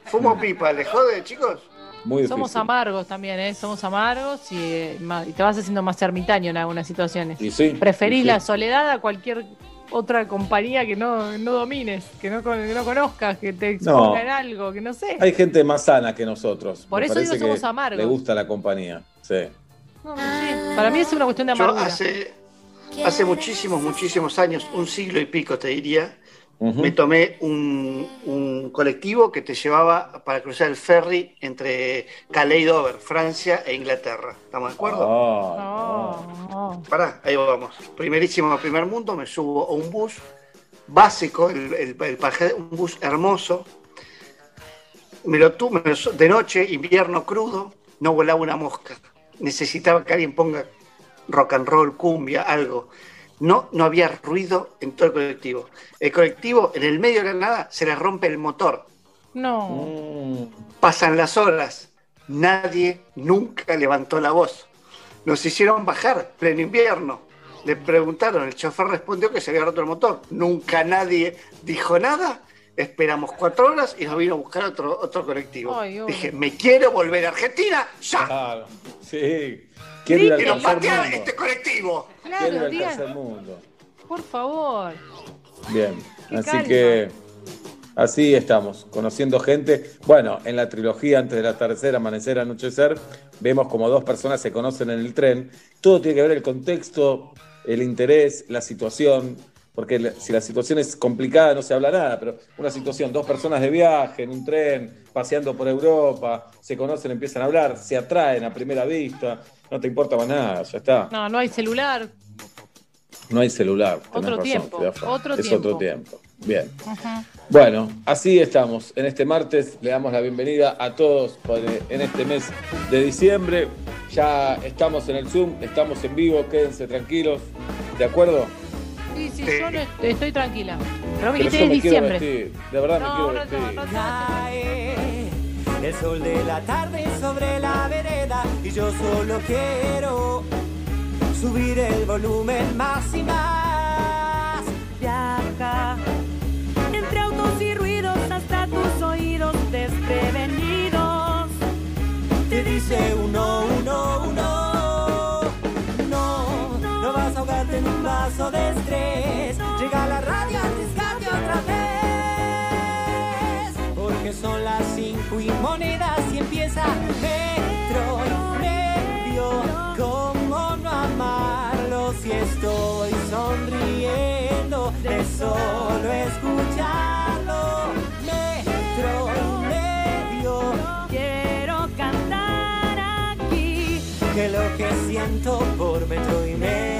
Fumo pipa, ¿le jode, chicos? Muy. Somos amargos también, ¿eh? Somos amargos y, eh, y te vas haciendo más ermitaño en algunas situaciones. Y sí, Preferís y sí. la soledad a cualquier otra compañía que no, no domines, que no, que no conozcas, que te exponga en algo, que no sé. Hay gente más sana que nosotros. Por Me eso digo somos que amargos. Le gusta la compañía. Sí. No, sí, Para mí es una cuestión de Yo amargura. hace, hace muchísimos, muchísimos años, un siglo y pico te diría, Me tomé un, un colectivo que te llevaba para cruzar el ferry entre Calais y Dover, Francia e Inglaterra. ¿Estamos de acuerdo? No, no. Pará, ahí vamos. Primerísimo primer mundo, me subo a un bus básico, el, el- el paje- un bus hermoso. Me lo tuve de noche, invierno crudo, no volaba una mosca. Necesitaba que alguien ponga rock and roll, cumbia, algo. No, no había ruido en todo el colectivo. El colectivo, en el medio de la nada, se le rompe el motor. No. Mm. Pasan las horas. Nadie nunca levantó la voz. Nos hicieron bajar, pleno invierno. Le preguntaron, el chofer respondió que se había roto el motor. Nunca nadie dijo nada. Esperamos cuatro horas y nos vino a buscar otro, otro colectivo. Ay. Dije, me quiero volver a Argentina ya. Claro. Sí. Al Quiero tercer patear mundo. este colectivo. Claro, digan, tercer mundo. por favor. Bien. Qué Así calma. que así estamos, conociendo gente. Bueno, en la trilogía antes del atardecer, amanecer, anochecer, vemos como dos personas se conocen en el tren. Todo tiene que ver el contexto, el interés, la situación. Porque la- si la situación es complicada no se habla nada, pero una situación, dos personas de viaje en un tren, paseando por Europa, se conocen, empiezan a hablar, se atraen a primera vista, no te importa más nada, ya está. No, no hay celular. No hay celular. tenés Otro razón, tiempo, otro es tiempo. otro tiempo. Bien. Ajá. Bueno, así estamos. En este martes le damos la bienvenida a todos eh, en este mes de diciembre. Ya estamos en el Zoom, estamos en vivo, quédense tranquilos. ¿De acuerdo? Sí, sí, yo no est- estoy tranquila. Pero me Pero dijiste yo es me quiero diciembre. vestir, de verdad me No, quiero no, vestir. no, no, no. Cae el sol de la tarde sobre la vereda y yo solo quiero subir el volumen más y más. Y monedas y empieza metro y medio. ¿Cómo no amarlo si estoy sonriendo de solo escucharlo? Metro y medio. Quiero cantar aquí que lo que siento por metro y medio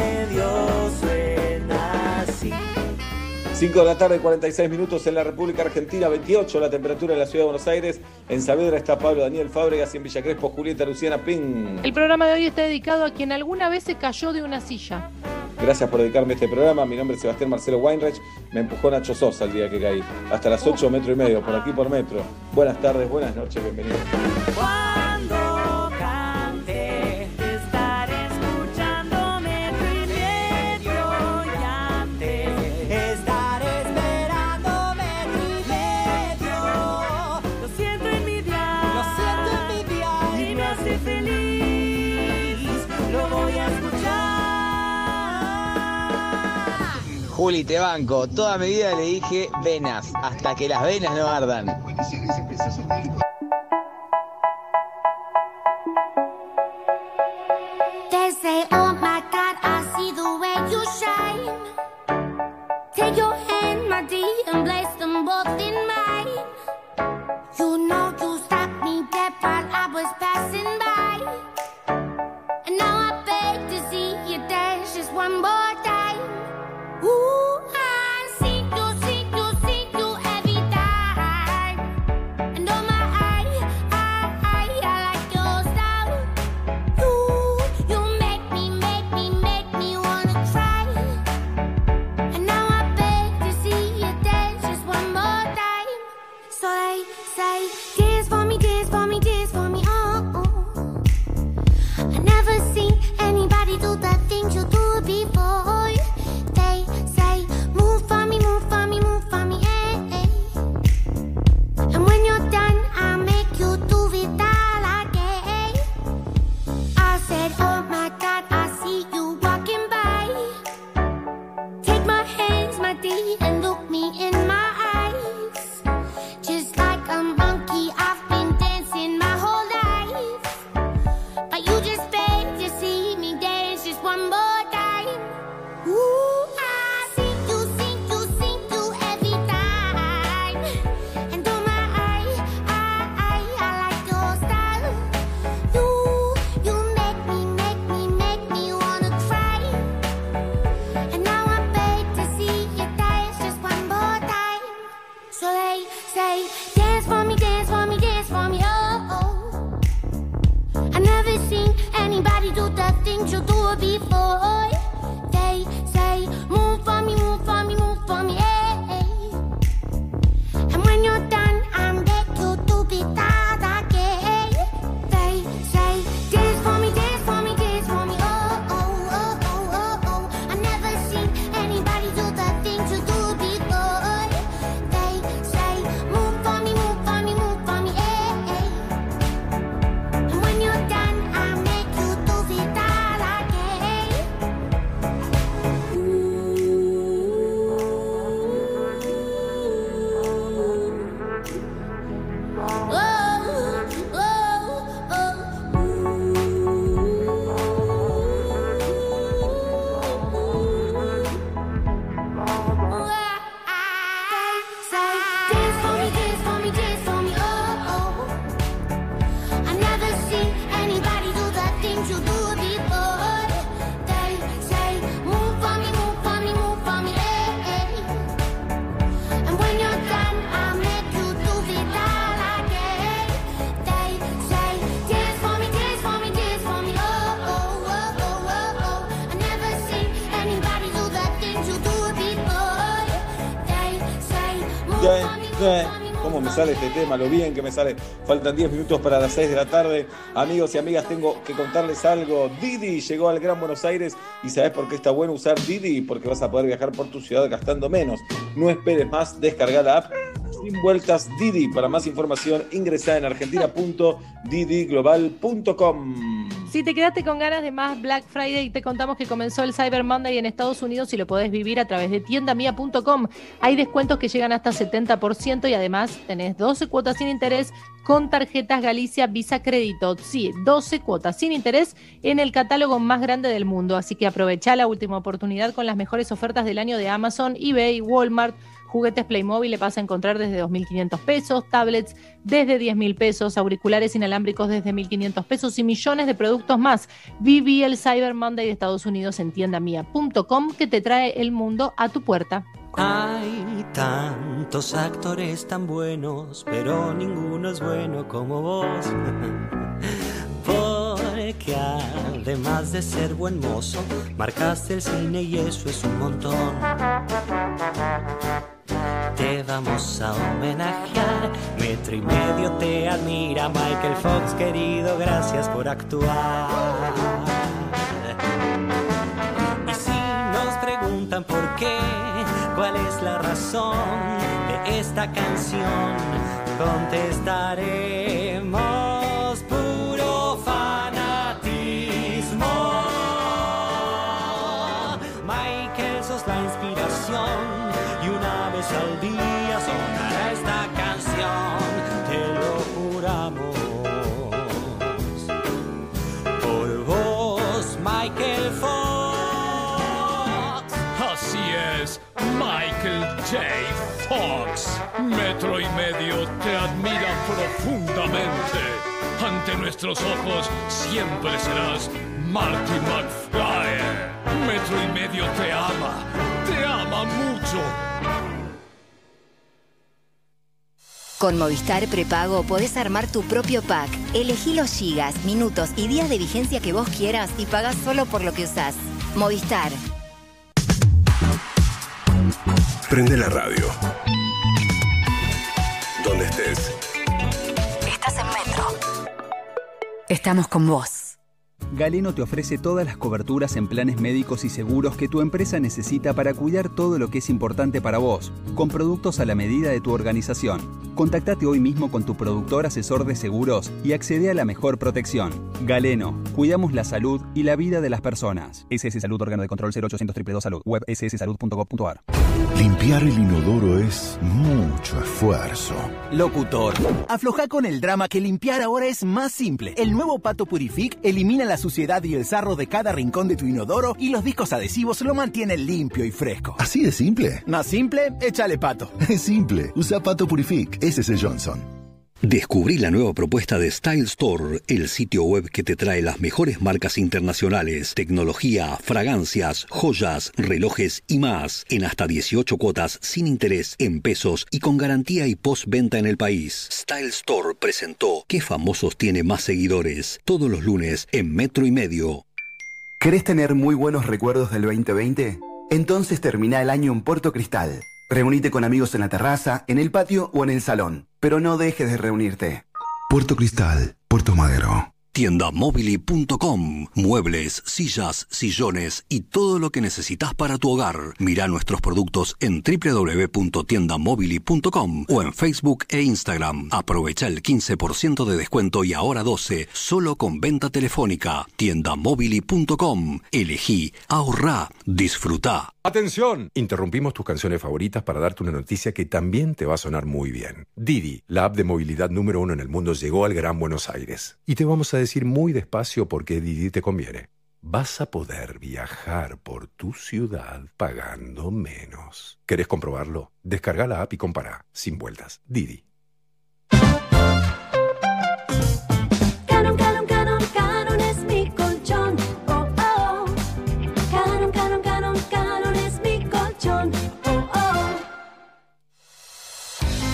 5 de la tarde, 46 minutos en la República Argentina, 28 la temperatura en la ciudad de Buenos Aires. En Saavedra está Pablo Daniel Fábregas y en Villa Crespo Julieta Luciana Ping. El programa de hoy está dedicado a quien alguna vez se cayó de una silla. Gracias por dedicarme a este programa. Mi nombre es Sebastián Marcelo Weinreich. Me empujó Nacho Sosa el día que caí. Hasta las 8 metro y medio, por aquí por metro. Buenas tardes, buenas noches, bienvenidos. Juli, te banco. Toda mi vida le dije venas, hasta que las venas no ardan. Sale este tema? Lo bien que me sale. Faltan 10 minutos para las 6 de la tarde. Amigos y amigas, tengo que contarles algo. Didi llegó al Gran Buenos Aires y ¿sabes por qué está bueno usar Didi? Porque vas a poder viajar por tu ciudad gastando menos. No esperes más, descarga la app. Sin vueltas Didi. Para más información, ingresa en argentina.didiglobal.com. Si te quedaste con ganas de más Black Friday, te contamos que comenzó el Cyber Monday en Estados Unidos y lo podés vivir a través de tiendamia.com. Hay descuentos que llegan hasta 70% y además tenés 12 cuotas sin interés con tarjetas Galicia Visa Crédito. Sí, 12 cuotas sin interés en el catálogo más grande del mundo. Así que aprovecha la última oportunidad con las mejores ofertas del año de Amazon, eBay, Walmart. Juguetes Playmobil le vas a encontrar desde 2.500 pesos, tablets desde 10.000 pesos, auriculares inalámbricos desde 1.500 pesos y millones de productos más. Viví el Cyber Monday de Estados Unidos en tiendamia.com que te trae el mundo a tu puerta. Hay tantos actores tan buenos, pero ninguno es bueno como vos. Porque además de ser buen mozo, marcaste el cine y eso es un montón. Vamos a homenajear, metro y medio te admira Michael Fox, querido, gracias por actuar. Y si nos preguntan por qué, cuál es la razón de esta canción, contestaremos profundamente. Ante nuestros ojos siempre serás Marty McFly. Metro y medio te ama, te ama mucho. Con Movistar Prepago podés armar tu propio pack. Elegí los gigas, minutos y días de vigencia que vos quieras y pagás solo por lo que usás. Movistar. Prende la radio. Donde estés. Estamos con vos. Galeno te ofrece todas las coberturas en planes médicos y seguros que tu empresa necesita para cuidar todo lo que es importante para vos, con productos a la medida de tu organización. Contactate hoy mismo con tu productor asesor de seguros y accede a la mejor protección. Galeno, cuidamos la salud y la vida de las personas. SS Salud, órgano de control 0800 222 Salud, web sssalud.gov.ar. Limpiar el inodoro es mucho esfuerzo. Locutor, afloja con el drama que limpiar ahora es más simple. El nuevo Pato Purific elimina la suciedad y el sarro de cada rincón de tu inodoro y los discos adhesivos lo mantienen limpio y fresco. ¿Así de simple? ¿Más simple? Échale pato. Es simple. Usa Pato Purific. SS Johnson. Descubrí la nueva propuesta de Style Store, el sitio web que te trae las mejores marcas internacionales, tecnología, fragancias, joyas, relojes y más, en hasta 18 cuotas sin interés en pesos y con garantía y postventa en el país. Style Store presentó ¿Qué famosos tiene más seguidores? Todos los lunes en Metro y Medio. ¿Querés tener muy buenos recuerdos del 2020? Entonces termina el año en Puerto Cristal. Reunite con amigos en la terraza, en el patio o en el salón. Pero no dejes de reunirte. Puerto Cristal, Puerto Madero. Tiendamobili.com. Muebles, sillas, sillones y todo lo que necesitas para tu hogar. Mira nuestros productos en www.tiendamobili.com o en Facebook e Instagram. Aprovecha el 15% de descuento y ahora 12 solo con venta telefónica. Tiendamobili.com. Elegí, ahorrá, disfruta. Atención, interrumpimos tus canciones favoritas para darte una noticia que también te va a sonar muy bien. Didi, la app de movilidad número uno en el mundo, llegó al Gran Buenos Aires. Y te vamos a decir muy despacio por qué Didi te conviene. Vas a poder viajar por tu ciudad pagando menos. ¿Querés comprobarlo? Descarga la app y compara, sin vueltas. Didi.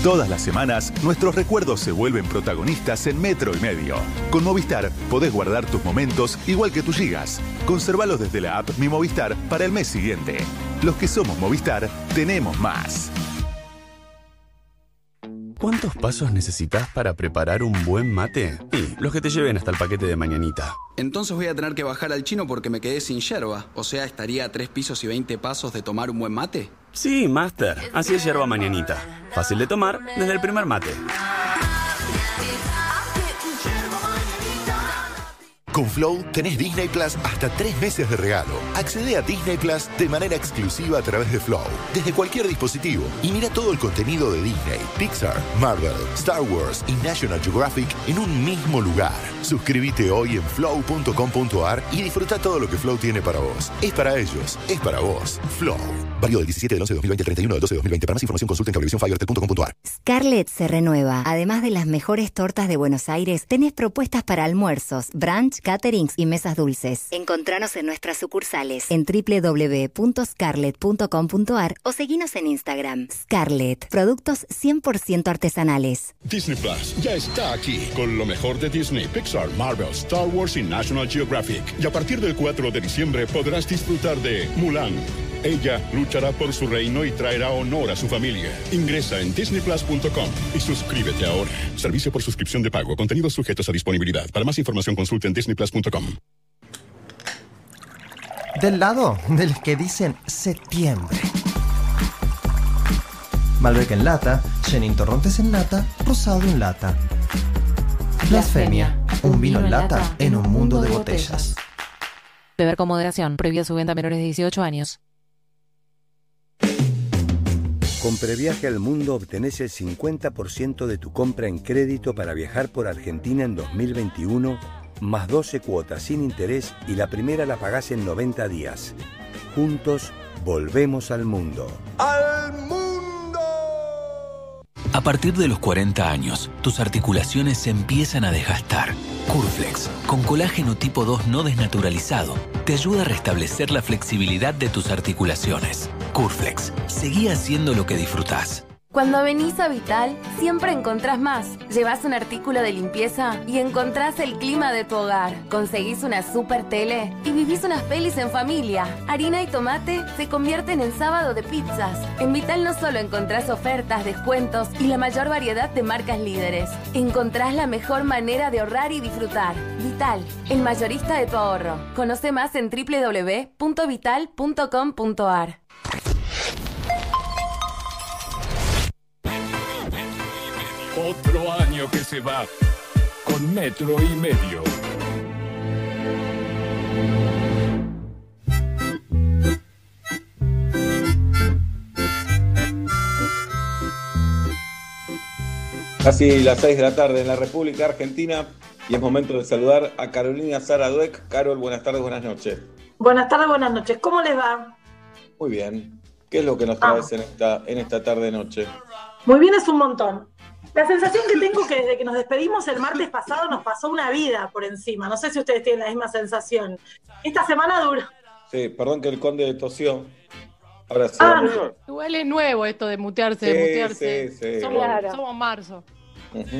Todas las semanas, nuestros recuerdos se vuelven protagonistas en Metro y Medio. Con Movistar podés guardar tus momentos igual que tus gigas. Conservalos desde la app Mi Movistar para el mes siguiente. Los que somos Movistar, tenemos más. ¿Cuántos pasos necesitas para preparar un buen mate? Y los que te lleven hasta el paquete de mañanita. Entonces voy a tener que bajar al chino porque me quedé sin yerba. O sea, estaría a tres pisos y 20 pasos de tomar un buen mate. Sí, Master. Así es yerba mañanita. Fácil de tomar desde el primer mate. Con Flow tenés Disney Plus hasta tres meses de regalo. Accede a Disney Plus de manera exclusiva a través de Flow, desde cualquier dispositivo, y mira todo el contenido de Disney, Pixar, Marvel, Star Wars y National Geographic en un mismo lugar. Suscríbete hoy en flow.com.ar y disfruta todo lo que Flow tiene para vos. Es para ellos, es para vos. Flow. Válido del 17 del 11 de 2020 al 31 del 12 de 2020. Para más información consulta en cablevisiónfibertel.com.ar. Scarlett se renueva. Además de las mejores tortas de Buenos Aires, tenés propuestas para almuerzos, brunch, caterings y mesas dulces. Encontranos en nuestras sucursales en www.scarlett.com.ar o seguinos en Instagram. Scarlett, productos 100% artesanales. Disney Plus ya está aquí con lo mejor de Disney, Pixar, Marvel, Star Wars y National Geographic. Y a partir del 4 de diciembre podrás disfrutar de Mulan. Ella luchará por su reino y traerá honor a su familia. Ingresa en disneyplus.com y suscríbete ahora. Servicio por suscripción de pago. Contenidos sujetos a disponibilidad. Para más información consulte en disneyplus.com. Del lado del que dicen septiembre. Malbec en lata, Chenin Torrontes en lata, Rosado en lata. Blasfemia, un vino en lata en un mundo de botellas. Beber con moderación. Prohibida su venta a menores de 18 años. Con Previaje al Mundo obtenés el 50% de tu compra en crédito para viajar por Argentina en 2021, más 12 cuotas sin interés y la primera la pagás en 90 días. Juntos, volvemos al mundo. ¡Al mundo! A partir de los 40 años, tus articulaciones se empiezan a desgastar. Curflex, con colágeno tipo 2 no desnaturalizado, te ayuda a restablecer la flexibilidad de tus articulaciones. Curflex, seguí haciendo lo que disfrutás. Cuando venís a Vital, siempre encontrás más. Llevas un artículo de limpieza y encontrás el clima de tu hogar. Conseguís una super tele y vivís unas pelis en familia. Harina y tomate se convierten en sábado de pizzas. En Vital no solo encontrás ofertas, descuentos y la mayor variedad de marcas líderes. Encontrás la mejor manera de ahorrar y disfrutar. Vital, el mayorista de tu ahorro. Conoce más en www.vital.com.ar. Otro año que se va con metro y medio. Casi las 6 de la tarde en la República Argentina y es momento de saludar a Carolina Sara Dueck. Carol, buenas tardes, buenas noches. Buenas tardes, buenas noches. ¿Cómo les va? Muy bien. ¿Qué es lo que nos traes en esta, en esta tarde-noche? Muy bien, es un montón. La sensación que tengo que desde que nos despedimos el martes pasado nos pasó una vida por encima. No sé si ustedes tienen la misma sensación. Esta semana duró. Sí, perdón que el conde tosió. Ahora sí. Ah, Igual es nuevo esto de mutearse, de Sí, mutearse. sí, sí. somos, Claro. somos marzo.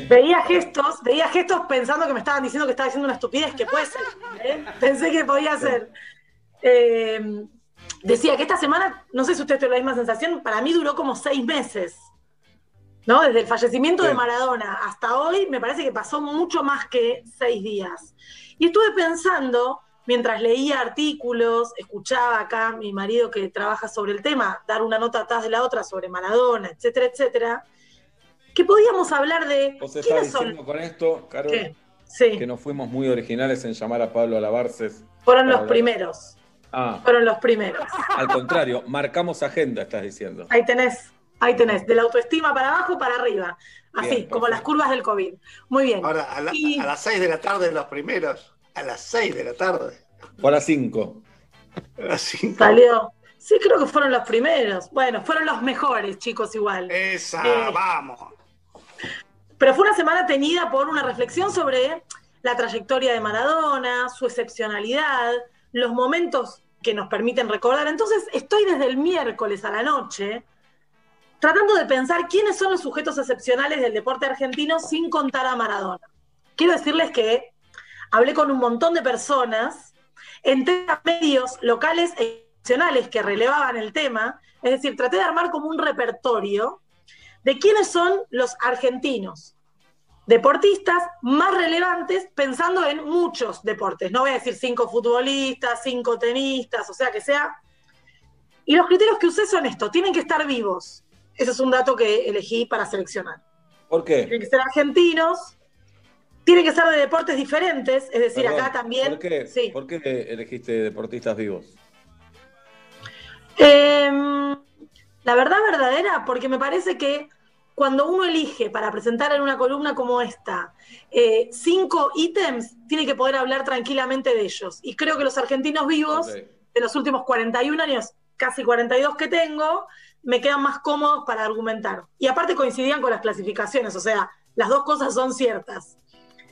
Veía gestos, veía gestos pensando que me estaban diciendo que estaba diciendo una estupidez, que puede ser. ¿eh? Pensé que podía ser. eh, decía que esta semana, no sé si ustedes tienen la misma sensación, para mí duró como seis meses. ¿No? Desde el fallecimiento de Maradona hasta hoy, me parece que pasó mucho más que seis días. Y estuve pensando, mientras leía artículos, escuchaba acá a mi marido que trabaja sobre el tema, dar una nota atrás de la otra sobre Maradona, etcétera, etcétera, que podíamos hablar de Vos estás quiénes son. diciendo con esto, Carol. Sí. que no fuimos muy originales en llamar a Pablo Alabarces. Fueron los hablar. primeros. Ah, Fueron los primeros. al contrario, marcamos agenda, estás diciendo. Ahí tenés, ahí tenés, de la autoestima para abajo para arriba. Así, Bien, como las curvas del COVID. Muy bien. Ahora, a, la- Y- a las 6 de la tarde los primeros. A las 6 de la tarde. Por a cinco. A las 5. Salió. Sí, creo que fueron los primeros. Bueno, fueron los mejores, chicos, igual. Esa, Eh, vamos. Pero fue una semana teñida por una reflexión sobre la trayectoria de Maradona, su excepcionalidad, los momentos que nos permiten recordar. Entonces, estoy desde el miércoles a la noche tratando de pensar quiénes son los sujetos excepcionales del deporte argentino sin contar a Maradona. Quiero decirles que hablé con un montón de personas, entré a medios locales e nacionales que relevaban el tema, es decir, traté de armar como un repertorio de quiénes son los argentinos deportistas más relevantes pensando en muchos deportes. No voy a decir cinco futbolistas, cinco tenistas, o sea que sea. Y los criterios que usé son esto, tienen que estar vivos. Ese es un dato que elegí para seleccionar. ¿Por qué? Tienen que ser argentinos, tienen que ser de deportes diferentes, es decir, Perdón, acá también. ¿Por qué, Sí. ¿Por qué elegiste deportistas vivos? Em, la verdad verdadera, porque me parece que cuando uno elige para presentar en una columna como esta eh, cinco ítems, tiene que poder hablar tranquilamente de ellos. Y creo que los argentinos vivos, de los últimos 41 años, casi 42 que tengo, me quedan más cómodos para argumentar. Y aparte coincidían con las clasificaciones, o sea, las dos cosas son ciertas.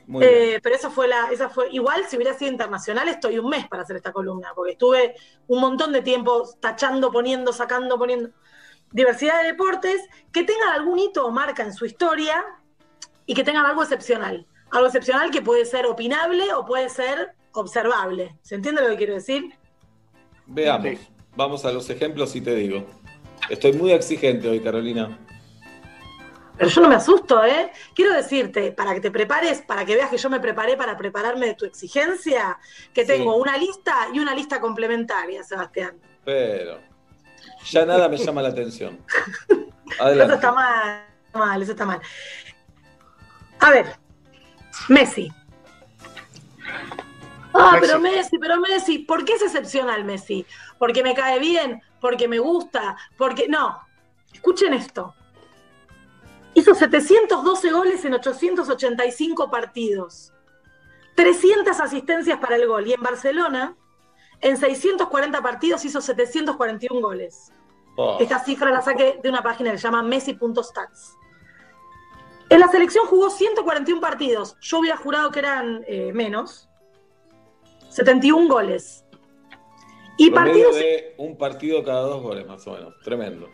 Muy Eh, bien. pero esa fue la, esa fue, igual si hubiera sido internacional, estoy un mes para hacer esta columna, porque estuve un montón de tiempo tachando, poniendo, sacando, poniendo. Diversidad de deportes que tengan algún hito o marca en su historia y que tengan algo excepcional. Algo excepcional que puede ser opinable o puede ser observable. ¿Se entiende lo que quiero decir? Veamos. Vamos a los ejemplos y te digo. Estoy muy exigente hoy, Carolina. Pero yo no me asusto, ¿eh? Quiero decirte, para que te prepares, para que veas que yo me preparé para prepararme de tu exigencia, que Sí. tengo una lista y una lista complementaria, Sebastián. Pero ya nada me llama la atención. Eso Adelante. está mal, está mal, eso está mal. A ver, Messi. Ah, Messi. pero Messi, pero Messi, ¿por qué es excepcional Messi? ¿Porque me cae bien? ¿Porque me gusta? Porque. No. Escuchen esto. Hizo 712 goles en 885 partidos. 300 asistencias para el gol. Y en Barcelona, en 640 partidos, hizo 741 goles. Oh, Esta cifra la saqué de una página que se llama Messi.stats. En la selección jugó 141 partidos. Yo hubiera jurado que eran eh, menos. 71 goles. Y partidos. de un partido cada dos goles, más o menos. Tremendo.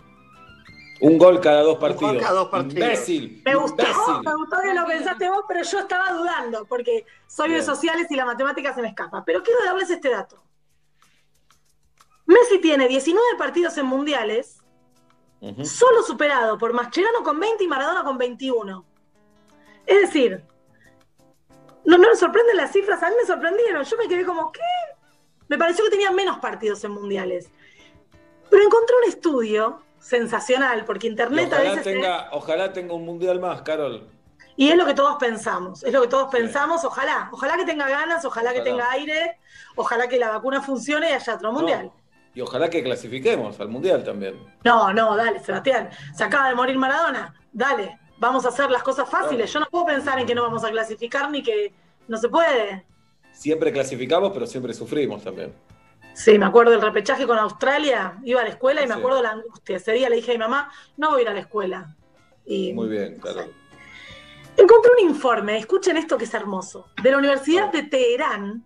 Un gol cada dos gol partidos. cada dos partidos. Imbécil. Me gustó, imbécil. me gustó que lo pensaste vos, pero yo estaba dudando, porque soy de sociales y la matemática se me escapa. Pero quiero darles este dato. Messi tiene 19 partidos en mundiales, solo superado por Mascherano con 20 y Maradona con 21. Es decir, no, no me sorprenden las cifras, a mí me sorprendieron. Yo me quedé como, ¿qué? Me pareció que tenía menos partidos en mundiales. Pero encontré un estudio sensacional, porque internet a ojalá, veces... es- tenga, ojalá tenga un mundial más, Carol. y es lo que todos pensamos, es lo que todos pensamos, ojalá, ojalá que tenga ganas, ojalá, que tenga aire, ojalá que la vacuna funcione y haya otro mundial. Y ojalá que clasifiquemos al mundial también. No, no, dale, Sebastián, se acaba de morir Maradona, dale, vamos a hacer las cosas fáciles, yo no puedo pensar en que no vamos a clasificar ni que no se puede. Siempre clasificamos, pero siempre sufrimos también. Sí, me acuerdo del repechaje con Australia, iba a la escuela y me Sí. acuerdo la angustia. Ese día le dije a mi mamá, no voy a ir a la escuela. Y Muy bien, Carol. encontré un informe, escuchen esto que es hermoso, de la Universidad de Teherán,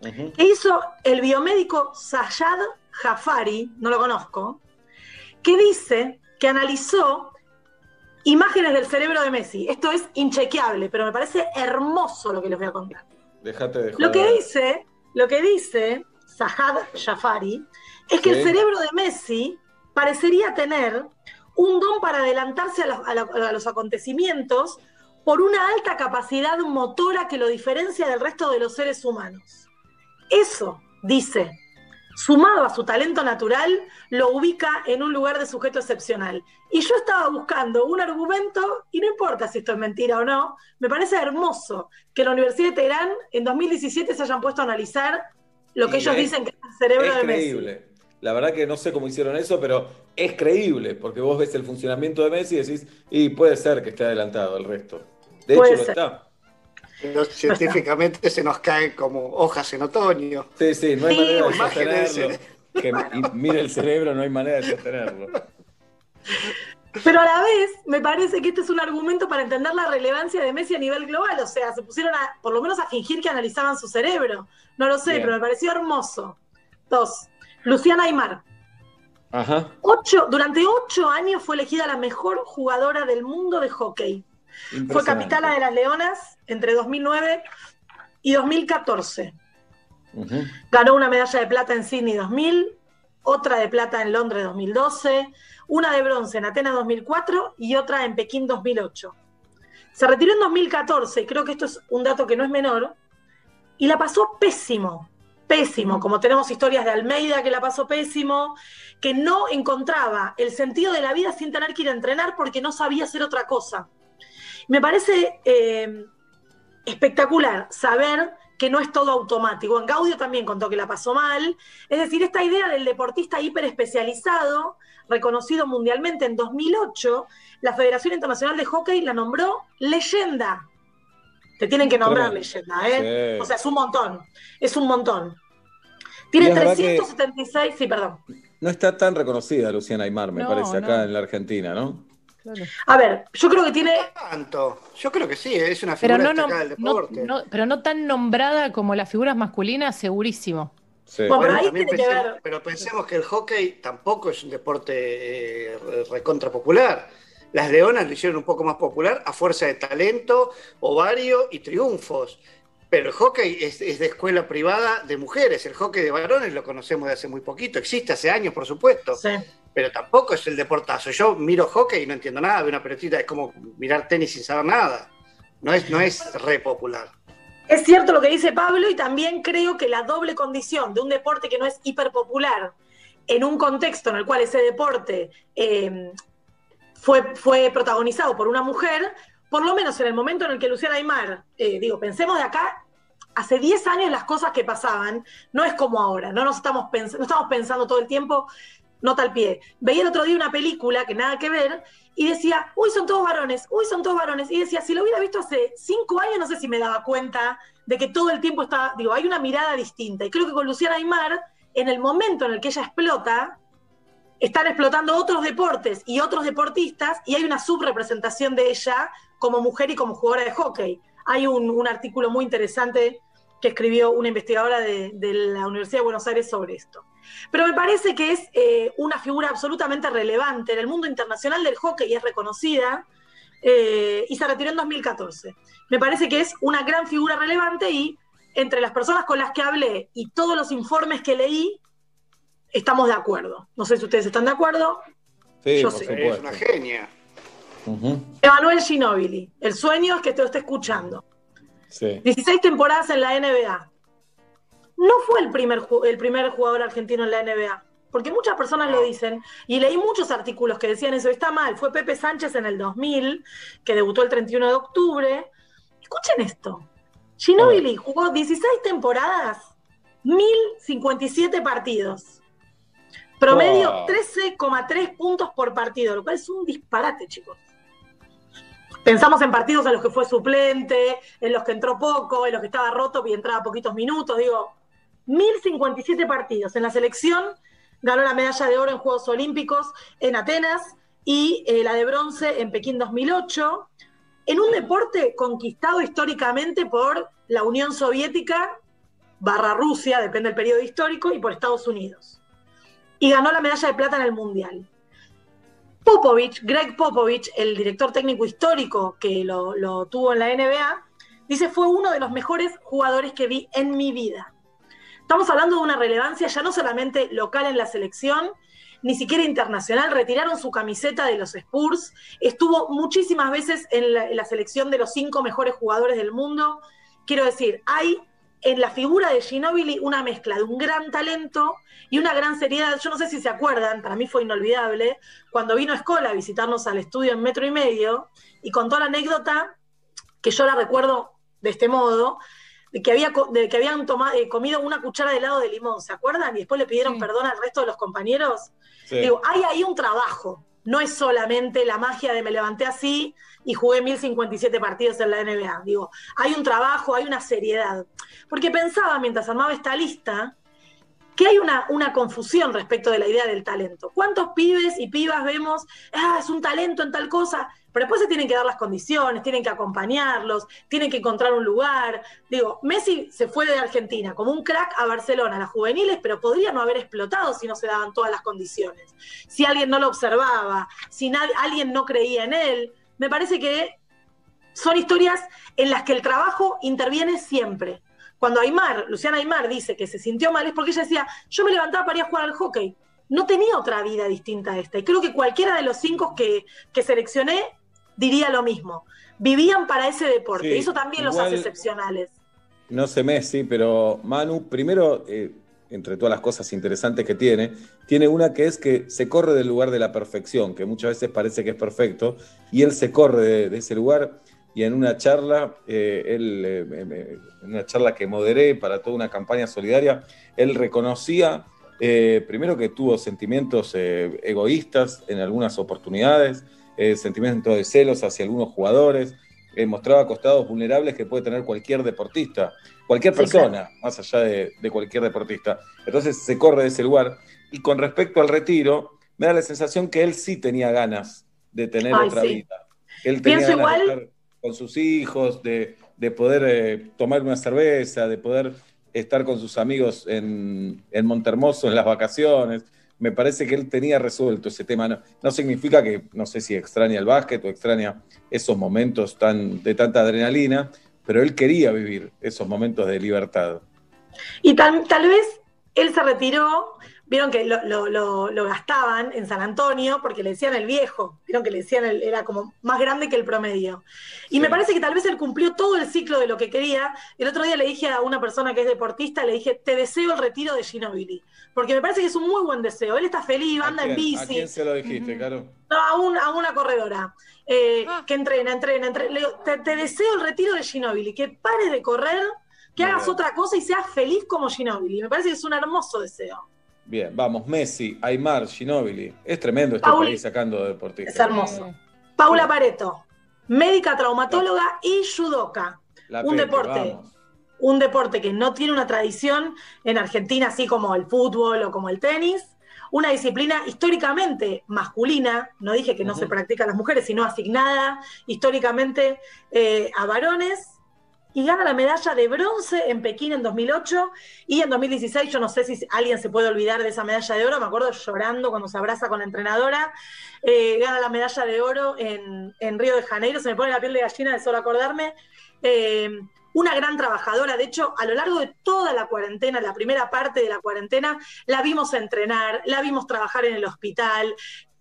que hizo el biomédico Sayad Jafari, no lo conozco, que dice que analizó imágenes del cerebro de Messi. Esto es inchequeable, pero me parece hermoso lo que les voy a contar. Déjate de Lo que dice, lo que dice Zahad Jafari, es que Sí. el cerebro de Messi parecería tener un don para adelantarse a los, a la- a los acontecimientos por una alta capacidad motora que lo diferencia del resto de los seres humanos. Eso, dice, sumado a su talento natural, lo ubica en un lugar de sujeto excepcional. Y yo estaba buscando un argumento, y no importa si esto es mentira o no, me parece hermoso que la Universidad de Teherán en 2017 se hayan puesto a analizar lo que Y ellos es- dicen que es el cerebro Es de Messi. creíble. La verdad que no sé cómo hicieron eso, pero es creíble, porque vos ves el funcionamiento de Messi y decís, y puede ser que esté adelantado el resto. De Puede hecho, lo está. Pero científicamente se nos caen como hojas en otoño. Sí, sí, no hay Sí, manera de sostenerlo. Que, y mire el cerebro, no hay manera de sostenerlo. Pero a la vez, me parece que este es un argumento para entender la relevancia de Messi a nivel global. O sea, se pusieron a, por lo menos a fingir que analizaban su cerebro. No lo sé, Bien. pero me pareció hermoso. Dos, Luciana Aymar. Ajá. Ocho, durante ocho años fue elegida la mejor jugadora del mundo de hockey. Fue capitana de las Leonas entre 2009 y 2014. Ujú. Ganó una medalla de plata en Sydney 2000, otra de plata en Londres 2012, una de bronce en Atenas 2004 y otra en Pekín 2008. Se retiró en 2014, y creo que esto es un dato que no es menor, y la pasó pésimo, pésimo, como tenemos historias de Almeida que la pasó pésimo, que no encontraba el sentido de la vida sin tener que ir a entrenar porque no sabía hacer otra cosa. Me parece eh, espectacular saber que no es todo automático. En Gaudio también contó que la pasó mal. Es decir, esta idea del deportista hiperespecializado, reconocido mundialmente en 2008, la Federación Internacional de Hockey la nombró leyenda. Te tienen que nombrar leyenda, ¿eh? Sí. O sea, es un montón. Es un montón. Tiene es verdad que- 376, sí, perdón. No está tan reconocida Luciana Aymar, me No, parece, acá no. en la Argentina, ¿no? A ver, yo creo que tiene. Tanto. Yo creo que sí, es una Pero figura no, no, del deporte. no- pero no tan nombrada como las figuras masculinas, segurísimo. Sí. Bueno, ahí tiene que ver- pero pensemos que el hockey tampoco es un deporte eh, re- recontra popular. Las leonas lo hicieron un poco más popular a fuerza de talento, ovario y triunfos. Pero el hockey es, es de escuela privada de mujeres. El hockey de varones lo conocemos de hace muy poquito. Existe hace años, por supuesto. Pero tampoco es el deportazo. Yo miro hockey y no entiendo nada de una pelotita. Es como mirar tenis sin saber nada. No es, no es re popular. Es cierto lo que dice Pablo y también creo que la doble condición de un deporte que no es hiperpopular en un contexto en el cual ese deporte eh, fue, fue protagonizado por una mujer, por lo menos en el momento en el que Luciana Aymar, eh, digo, pensemos de acá, hace 10 años las cosas que pasaban, no es como ahora, no nos estamos, pens- no estamos pensando todo el tiempo, nota al pie. Veía el otro día una película que nada que ver y decía, uy, son todos varones, uy, son todos varones. Y decía, si lo hubiera visto hace cinco años, no sé si me daba cuenta de que todo el tiempo está, digo, hay una mirada distinta. Y creo que con Luciana Aymar, en el momento en el que ella explota, están explotando otros deportes y otros deportistas y hay una subrepresentación de ella como mujer y como jugadora de hockey. Hay un, artículo muy interesante que escribió una investigadora de la Universidad de Buenos Aires sobre esto. Pero me parece que es eh, una figura absolutamente relevante en el mundo internacional del hockey y es reconocida eh, y se retiró en 2014. Me parece que es una gran figura relevante y entre las personas con las que hablé y todos los informes que leí, estamos de acuerdo. No sé si ustedes están de acuerdo. Sí, Yo por sí. Es supuesto. una genia. Ujú, Emanuel Ginóbili, el sueño es que te lo esté escuchando. Sí. 16 temporadas en la NBA. No fue el primer, el primer jugador argentino en la NBA, porque muchas personas lo dicen, y leí muchos artículos que decían eso, está mal, fue Pepe Sánchez en el 2000, que debutó el 31 de octubre. Escuchen esto, Ginóbili jugó 16 temporadas, 1057 partidos, promedio Wow. 13,3 puntos por partido, lo cual es un disparate, chicos. Pensamos en partidos en los que fue suplente, en los que entró poco, en los que estaba roto y entraba poquitos minutos. Digo, 1057 partidos. En la selección ganó la medalla de oro en Juegos Olímpicos en Atenas y eh, la de bronce en Pekín 2008. En un deporte conquistado históricamente por la Unión Soviética barra Rusia, depende del periodo histórico, y por Estados Unidos. Y ganó la medalla de plata en el Mundial. Popovich, Greg Popovich, el director técnico histórico que lo, lo tuvo en la NBA, dice fue uno de los mejores jugadores que vi en mi vida. Estamos hablando de una relevancia ya no solamente local en la selección, ni siquiera internacional. Retiraron su camiseta de los Spurs. Estuvo muchísimas veces en la, selección de los cinco mejores jugadores del mundo. Quiero decir, hay en la figura de Ginobili una mezcla de un gran talento y una gran seriedad. Yo no sé si se acuerdan, para mí fue inolvidable, cuando vino Escola a visitarnos al estudio en metro y medio y contó la anécdota, que yo la recuerdo de este modo, que, había, de que habían toma- eh, comido una cuchara de helado de limón, ¿se acuerdan? Y después le pidieron perdón al resto de los compañeros. Sí. Digo, hay ahí un trabajo. No es solamente la magia de me levanté así y jugué 1057 partidos en la NBA. Digo, hay un trabajo, hay una seriedad. Porque pensaba mientras armaba esta lista que hay una, una confusión respecto de la idea del talento. ¿Cuántos pibes y pibas vemos, ah, es un talento en tal cosa? Pero después se tienen que dar las condiciones, tienen que acompañarlos, tienen que encontrar un lugar. Digo, Messi se fue de Argentina como un crack a Barcelona, a las juveniles, pero podría no haber explotado si no se daban todas las condiciones. Si alguien no lo observaba, si alguien no creía en él. Me parece que son historias en las que el trabajo interviene siempre. Cuando Aymar, Luciana Aymar dice que se sintió mal es porque ella decía, yo me levantaba para ir a jugar al hockey. No tenía otra vida distinta a esta. Y creo que cualquiera de los cinco que, que seleccioné diría lo mismo. Vivían para ese deporte. Sí, y eso también los hace excepcionales. No sé Messi, pero Manu, primero, eh, entre todas las cosas interesantes que tiene, tiene una que es que se corre del lugar de la perfección, que muchas veces parece que es perfecto, y él se corre de, de ese lugar. Y en una charla, eh, él, eh, en una charla que moderé para toda una campaña solidaria, él reconocía eh, primero que tuvo sentimientos eh, egoístas en algunas oportunidades, eh, sentimientos de celos hacia algunos jugadores, eh, mostraba costados vulnerables que puede tener cualquier deportista, cualquier Sí, persona, más allá de, de cualquier deportista. Entonces se corre de ese lugar. Y con respecto al retiro, me da la sensación que él sí tenía ganas de tener Ay, otra sí. vida. Él tenía Pienso ganas de estar con sus hijos, de, de poder eh, tomar una cerveza, de poder estar con sus amigos en, en Montermoso en las vacaciones. Me parece que él tenía resuelto ese tema. No, no significa que, no sé si extraña el básquet o extraña esos momentos tan, de tanta adrenalina, pero él quería vivir esos momentos de libertad. Y tal, tal vez él se retiró, vieron que lo, lo- lo- lo gastaban en San Antonio porque le decían el viejo, vieron que le decían el, era como más grande que el promedio. Y me parece que tal vez él cumplió todo el ciclo de lo que quería. El otro día le dije a una persona que es deportista, le dije, te deseo el retiro de Ginobili, porque me parece que es un muy buen deseo. Él está feliz, anda en ¿Quién- ¿A bici. quién se lo dijiste, Caro? No, a, un- a una corredora. eh, que entrena, entrena, entrena. Le digo, te, te deseo el retiro de Ginobili, que pares de correr, que Muy hagas bien. otra cosa y seas feliz como Ginobili. Me parece que es un hermoso deseo. Bien, vamos, Messi, Aymar, Ginóbili. Es tremendo este Paul- país sacando deportistas. Es hermoso. Paula Pareto, médica traumatóloga y judoka. La un deporte. vamos. Un deporte que no tiene una tradición en Argentina, así como el fútbol o como el tenis. Una disciplina históricamente masculina, no dije que no se practica a las mujeres, sino asignada históricamente eh, a varones. Y gana la medalla de bronce en Pekín en 2008 y en 2016, yo no sé si alguien se puede olvidar de esa medalla de oro, me acuerdo llorando cuando se abraza con la entrenadora, eh, gana la medalla de oro en, en Río de Janeiro, se me pone la piel de gallina de solo acordarme. Eh, una gran trabajadora, de hecho, a lo largo de toda la cuarentena, la primera parte de la cuarentena, la vimos entrenar, la vimos trabajar en el hospital,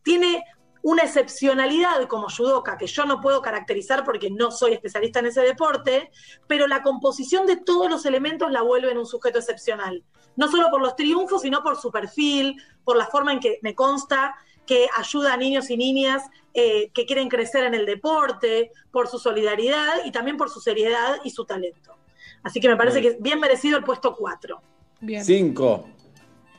tiene una excepcionalidad como judoka que yo no puedo caracterizar porque no soy especialista en ese deporte, pero la composición de todos los elementos la vuelve en un sujeto excepcional. No solo por los triunfos, sino por su perfil, por la forma en que me consta que ayuda a niños y niñas eh, que quieren crecer en el deporte, por su solidaridad y también por su seriedad y su talento. Así que me parece que es bien merecido el puesto 4. Cinco.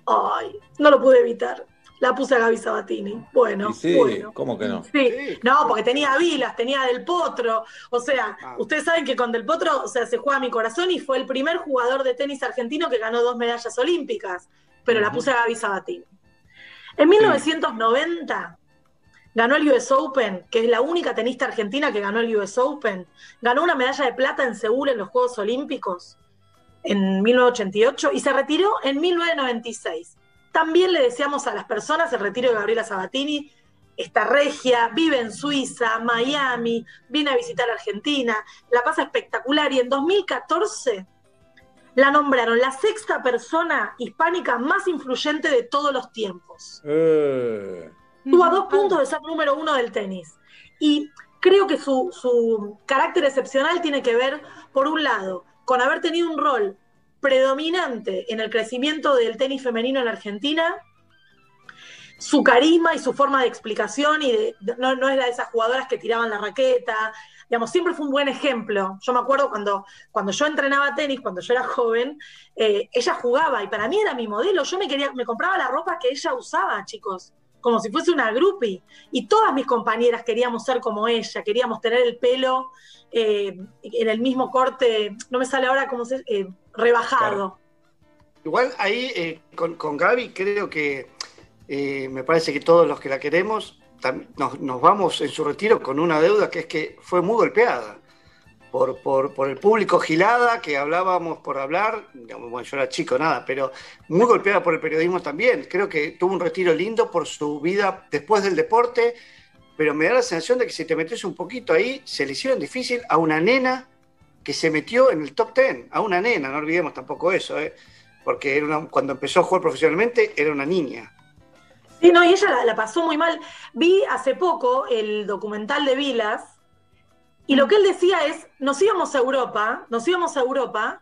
Ay, no lo pude evitar. La puse a Gaby Sabatini. Bueno, sí, bueno. ¿cómo que no? Sí, no, porque tenía Vilas, tenía Del Potro. O sea, ustedes saben que con Del Potro, o sea, se juega mi corazón y fue el primer jugador de tenis argentino que ganó dos medallas olímpicas. Pero la puse a Gaby Sabatini. En 1990 ganó el US Open, que es la única tenista argentina que ganó el US Open. Ganó una medalla de plata en Seúl en los Juegos Olímpicos en 1988 y se retiró en 1996. También le deseamos a las personas el retiro de Gabriela Sabatini. Está regia, vive en Suiza, Miami, viene a visitar Argentina, la pasa espectacular y en 2014 la nombraron la sexta persona hispánica más influyente de todos los tiempos. Eh, Tuvo a dos puntos de ser número uno del tenis. Y creo que su, su carácter excepcional tiene que ver, por un lado, con haber tenido un rol predominante en el crecimiento del tenis femenino en Argentina, su carisma y su forma de explicación, y de- no, no era de esas jugadoras que tiraban la raqueta, digamos, siempre fue un buen ejemplo. Yo me acuerdo cuando, cuando yo entrenaba tenis, cuando yo era joven, eh, ella jugaba y para mí era mi modelo. Yo me quería, me compraba la ropa que ella usaba, chicos, como si fuese una groupie. Y todas mis compañeras queríamos ser como ella, queríamos tener el pelo eh, en el mismo corte, no me sale ahora cómo se eh, rebajado. Igual ahí eh, con, con Gaby creo que eh, me parece que todos los que la queremos nos, nos vamos en su retiro con una deuda que es que fue muy golpeada por, por, por el público gilada que hablábamos por hablar, bueno, yo era chico, nada, pero muy golpeada por el periodismo también. Creo que tuvo un retiro lindo por su vida después del deporte, pero me da la sensación de que si te metes un poquito ahí, se le hicieron difícil a una nena que se metió en el top 10, a una nena, no olvidemos tampoco eso, ¿eh? porque era una- cuando empezó a jugar profesionalmente era una niña. Sí, no, y ella la, pasó muy mal. Vi hace poco el documental de Vilas y lo que él decía es, nos íbamos a Europa, nos íbamos a Europa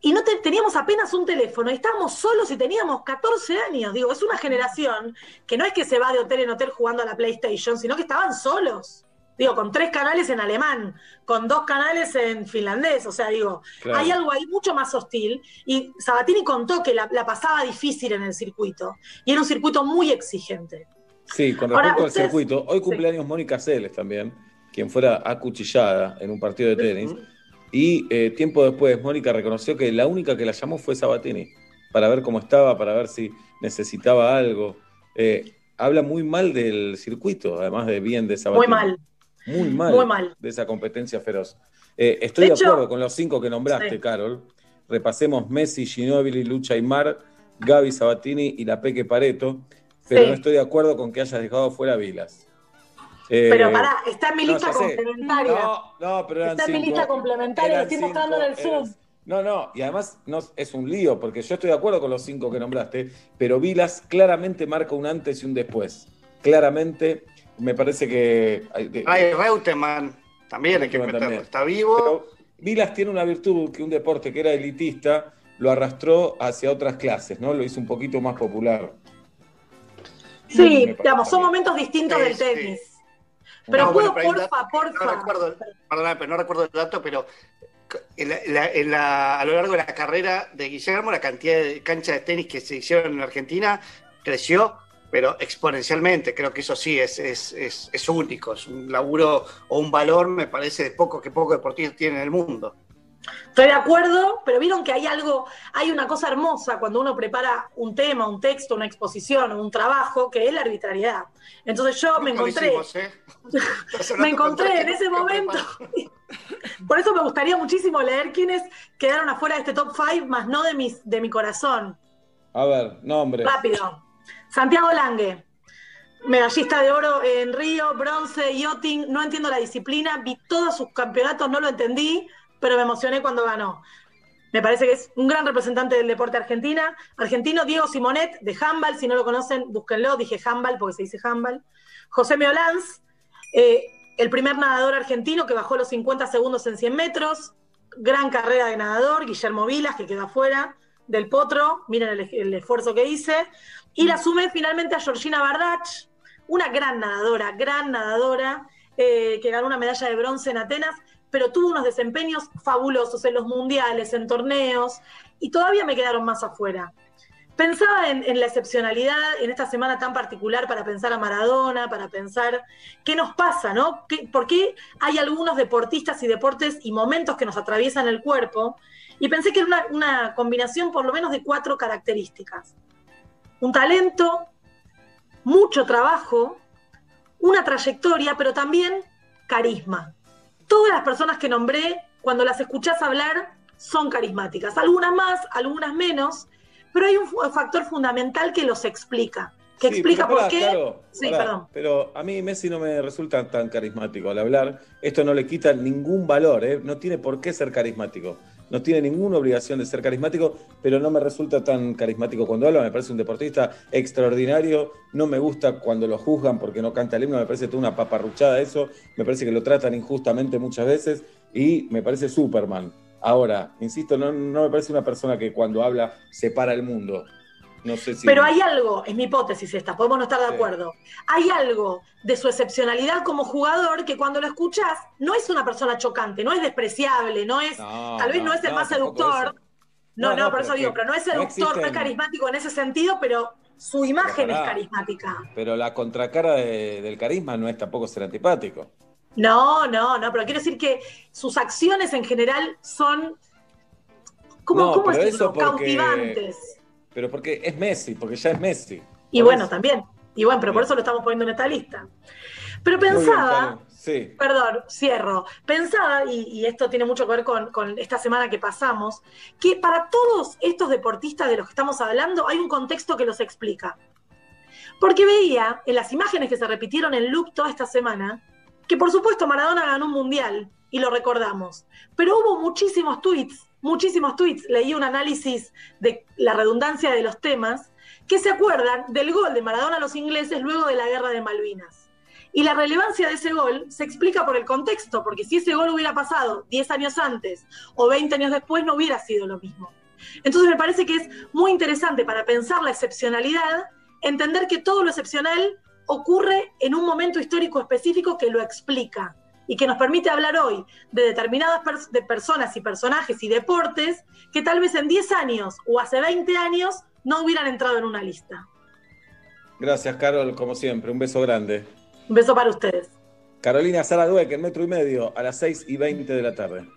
y no te- teníamos apenas un teléfono, estábamos solos y teníamos 14 años. Digo, es una generación que no es que se va de hotel en hotel jugando a la PlayStation, sino que estaban solos. Digo, con tres canales en alemán, con dos canales en finlandés. O sea, digo, Claro. hay algo ahí mucho más hostil. Y Sabatini contó que la, la pasaba difícil en el circuito. Y era un circuito muy exigente. Sí, con Ahora, respecto al ustedes- circuito, hoy cumpleaños Mónica Celes también, quien fuera acuchillada en un partido de tenis. Y eh, tiempo después, Mónica reconoció que la única que la llamó fue Sabatini, para ver cómo estaba, para ver si necesitaba algo. Eh, habla muy mal del circuito, además de bien de Sabatini. Muy mal. Muy mal. Muy mal. De esa competencia feroz. Eh, estoy de, De hecho- acuerdo con los cinco que nombraste, Sí. Carol. Repasemos Messi, Ginóbili, Lucha Aymar, Gaby Sabatini y la Peque Pareto. Pero Sí. no estoy de acuerdo con que hayas dejado fuera Vilas. Eh, Pero pará, está en mi no, lista sé. complementaria. No, no, pero eran está en mi lista complementaria, lo estoy mostrando en el Zoom. No, no, y además no, es un lío, porque yo estoy de acuerdo con los cinco que nombraste, pero Vilas claramente marca un antes y un después. Claramente, me parece que. hay- de- Ay, Reutemann también hay que meterlo, también. está vivo. Vilas tiene una virtud que un deporte que era elitista lo arrastró hacia otras clases, ¿no? Lo hizo un poquito más popular. Sí, digamos, son momentos distintos Sí, del sí. tenis. Pero No, puedo, bueno, porfa, dato porfa. No recuerdo, perdona, pero no recuerdo el dato, pero en la- en la- en la- a lo largo de la carrera de Guillermo, la cantidad de canchas de tenis que se hicieron en Argentina creció, pero exponencialmente. Creo que eso sí es, es, es, es único, es un laburo o un valor, me parece, de poco que pocos deportistas tienen en el mundo. Estoy de acuerdo, pero vieron que hay algo, hay una cosa hermosa cuando uno prepara un tema, un texto, una exposición o un trabajo, que es la arbitrariedad. Entonces yo me Nunca encontré, hicimos, ¿eh? Me encontré en ese momento. Por eso me gustaría muchísimo leer quiénes quedaron afuera de este top 5, más no de, mis, de mi corazón. A ver, nombre. Rápido. Santiago Lange, medallista de oro en Río, bronce, yachting, no entiendo la disciplina, vi todos sus campeonatos, no lo entendí, pero me emocioné cuando ganó. Me parece que es un gran representante del deporte argentina. Argentino Diego Simonet, de handball, si no lo conocen, búsquenlo, dije handball porque se dice handball. José Meolanz, eh, el primer nadador argentino que bajó los 50 segundos en 100 metros, gran carrera de nadador, Guillermo Vilas, que quedó afuera del potro, miren el, el esfuerzo que hice, y la sumé finalmente a Georgina Bardach, una gran nadadora, gran nadadora, eh, que ganó una medalla de bronce en Atenas, pero tuvo unos desempeños fabulosos en los mundiales, en torneos, y todavía me quedaron más afuera. Pensaba en, en la excepcionalidad en esta semana tan particular para pensar a Maradona, para pensar qué nos pasa, ¿no? ¿Qué- ¿Por qué hay algunos deportistas y deportes y momentos que nos atraviesan el cuerpo? Y pensé que era una, una combinación por lo menos de cuatro características. Un talento, mucho trabajo, una trayectoria, pero también carisma. Todas las personas que nombré, cuando las escuchás hablar, son carismáticas. Algunas más, algunas menos, pero hay un factor fundamental que los explica. Que Sí, explica por qué. Caro, sí, pará, perdón. Pero a mí Messi no me resulta tan carismático al hablar. Esto no le quita ningún valor, ¿eh? no tiene por qué ser carismático. No tiene ninguna obligación de ser carismático, pero no me resulta tan carismático cuando habla, me parece un deportista extraordinario, no me gusta cuando lo juzgan porque no canta el himno, me parece toda una paparruchada eso, me parece que lo tratan injustamente muchas veces y me parece Superman. Ahora, insisto, no, me parece una persona que cuando habla separa el mundo. No sé si... Pero hay algo, es mi hipótesis esta, podemos no estar de Sí. acuerdo. Hay algo de su excepcionalidad como jugador que cuando lo escuchás no es una persona chocante, no es despreciable, no es, No, tal vez no, no, es el más seductor. No, No, por pero eso digo, pero no es seductor, no es carismático en ese sentido, pero su imagen es pará. carismática. Pero la contracara de- del carisma no es tampoco ser antipático. No, no, no, pero quiero decir que sus acciones en general son, ¿cómo, No, cómo decirlo? porque- Cautivantes. Pero porque es Messi, porque ya es Messi. Y bueno, eso. también. Y bueno, pero por eso lo estamos poniendo en esta lista. Pero bien, pensaba. Sí. perdón, cierro, pensaba, y, y esto tiene mucho que ver con, con esta semana que pasamos, que para todos estos deportistas de los que estamos hablando hay un contexto que los explica. Porque veía en las imágenes que se repitieron en loop toda esta semana, que por supuesto Maradona ganó un mundial y lo recordamos, pero hubo muchísimos tweets, muchísimos tweets, leí un análisis de la redundancia de los temas, que se acuerdan del gol de Maradona a los ingleses luego de la guerra de Malvinas. Y la relevancia de ese gol se explica por el contexto, porque si ese gol hubiera pasado 10 años antes o 20 años después, no hubiera sido lo mismo. Entonces me parece que es muy interesante para pensar la excepcionalidad, entender que todo lo excepcional ocurre en un momento histórico específico que lo explica y que nos permite hablar hoy de determinadas pers- de personas y personajes y deportes que tal vez en 10 años o hace 20 años no hubieran entrado en una lista. Gracias, Carol, como siempre. Un beso grande. Un beso para ustedes. Carolina Sara Dueck, en metro y medio, a las 6 y 20 de la tarde.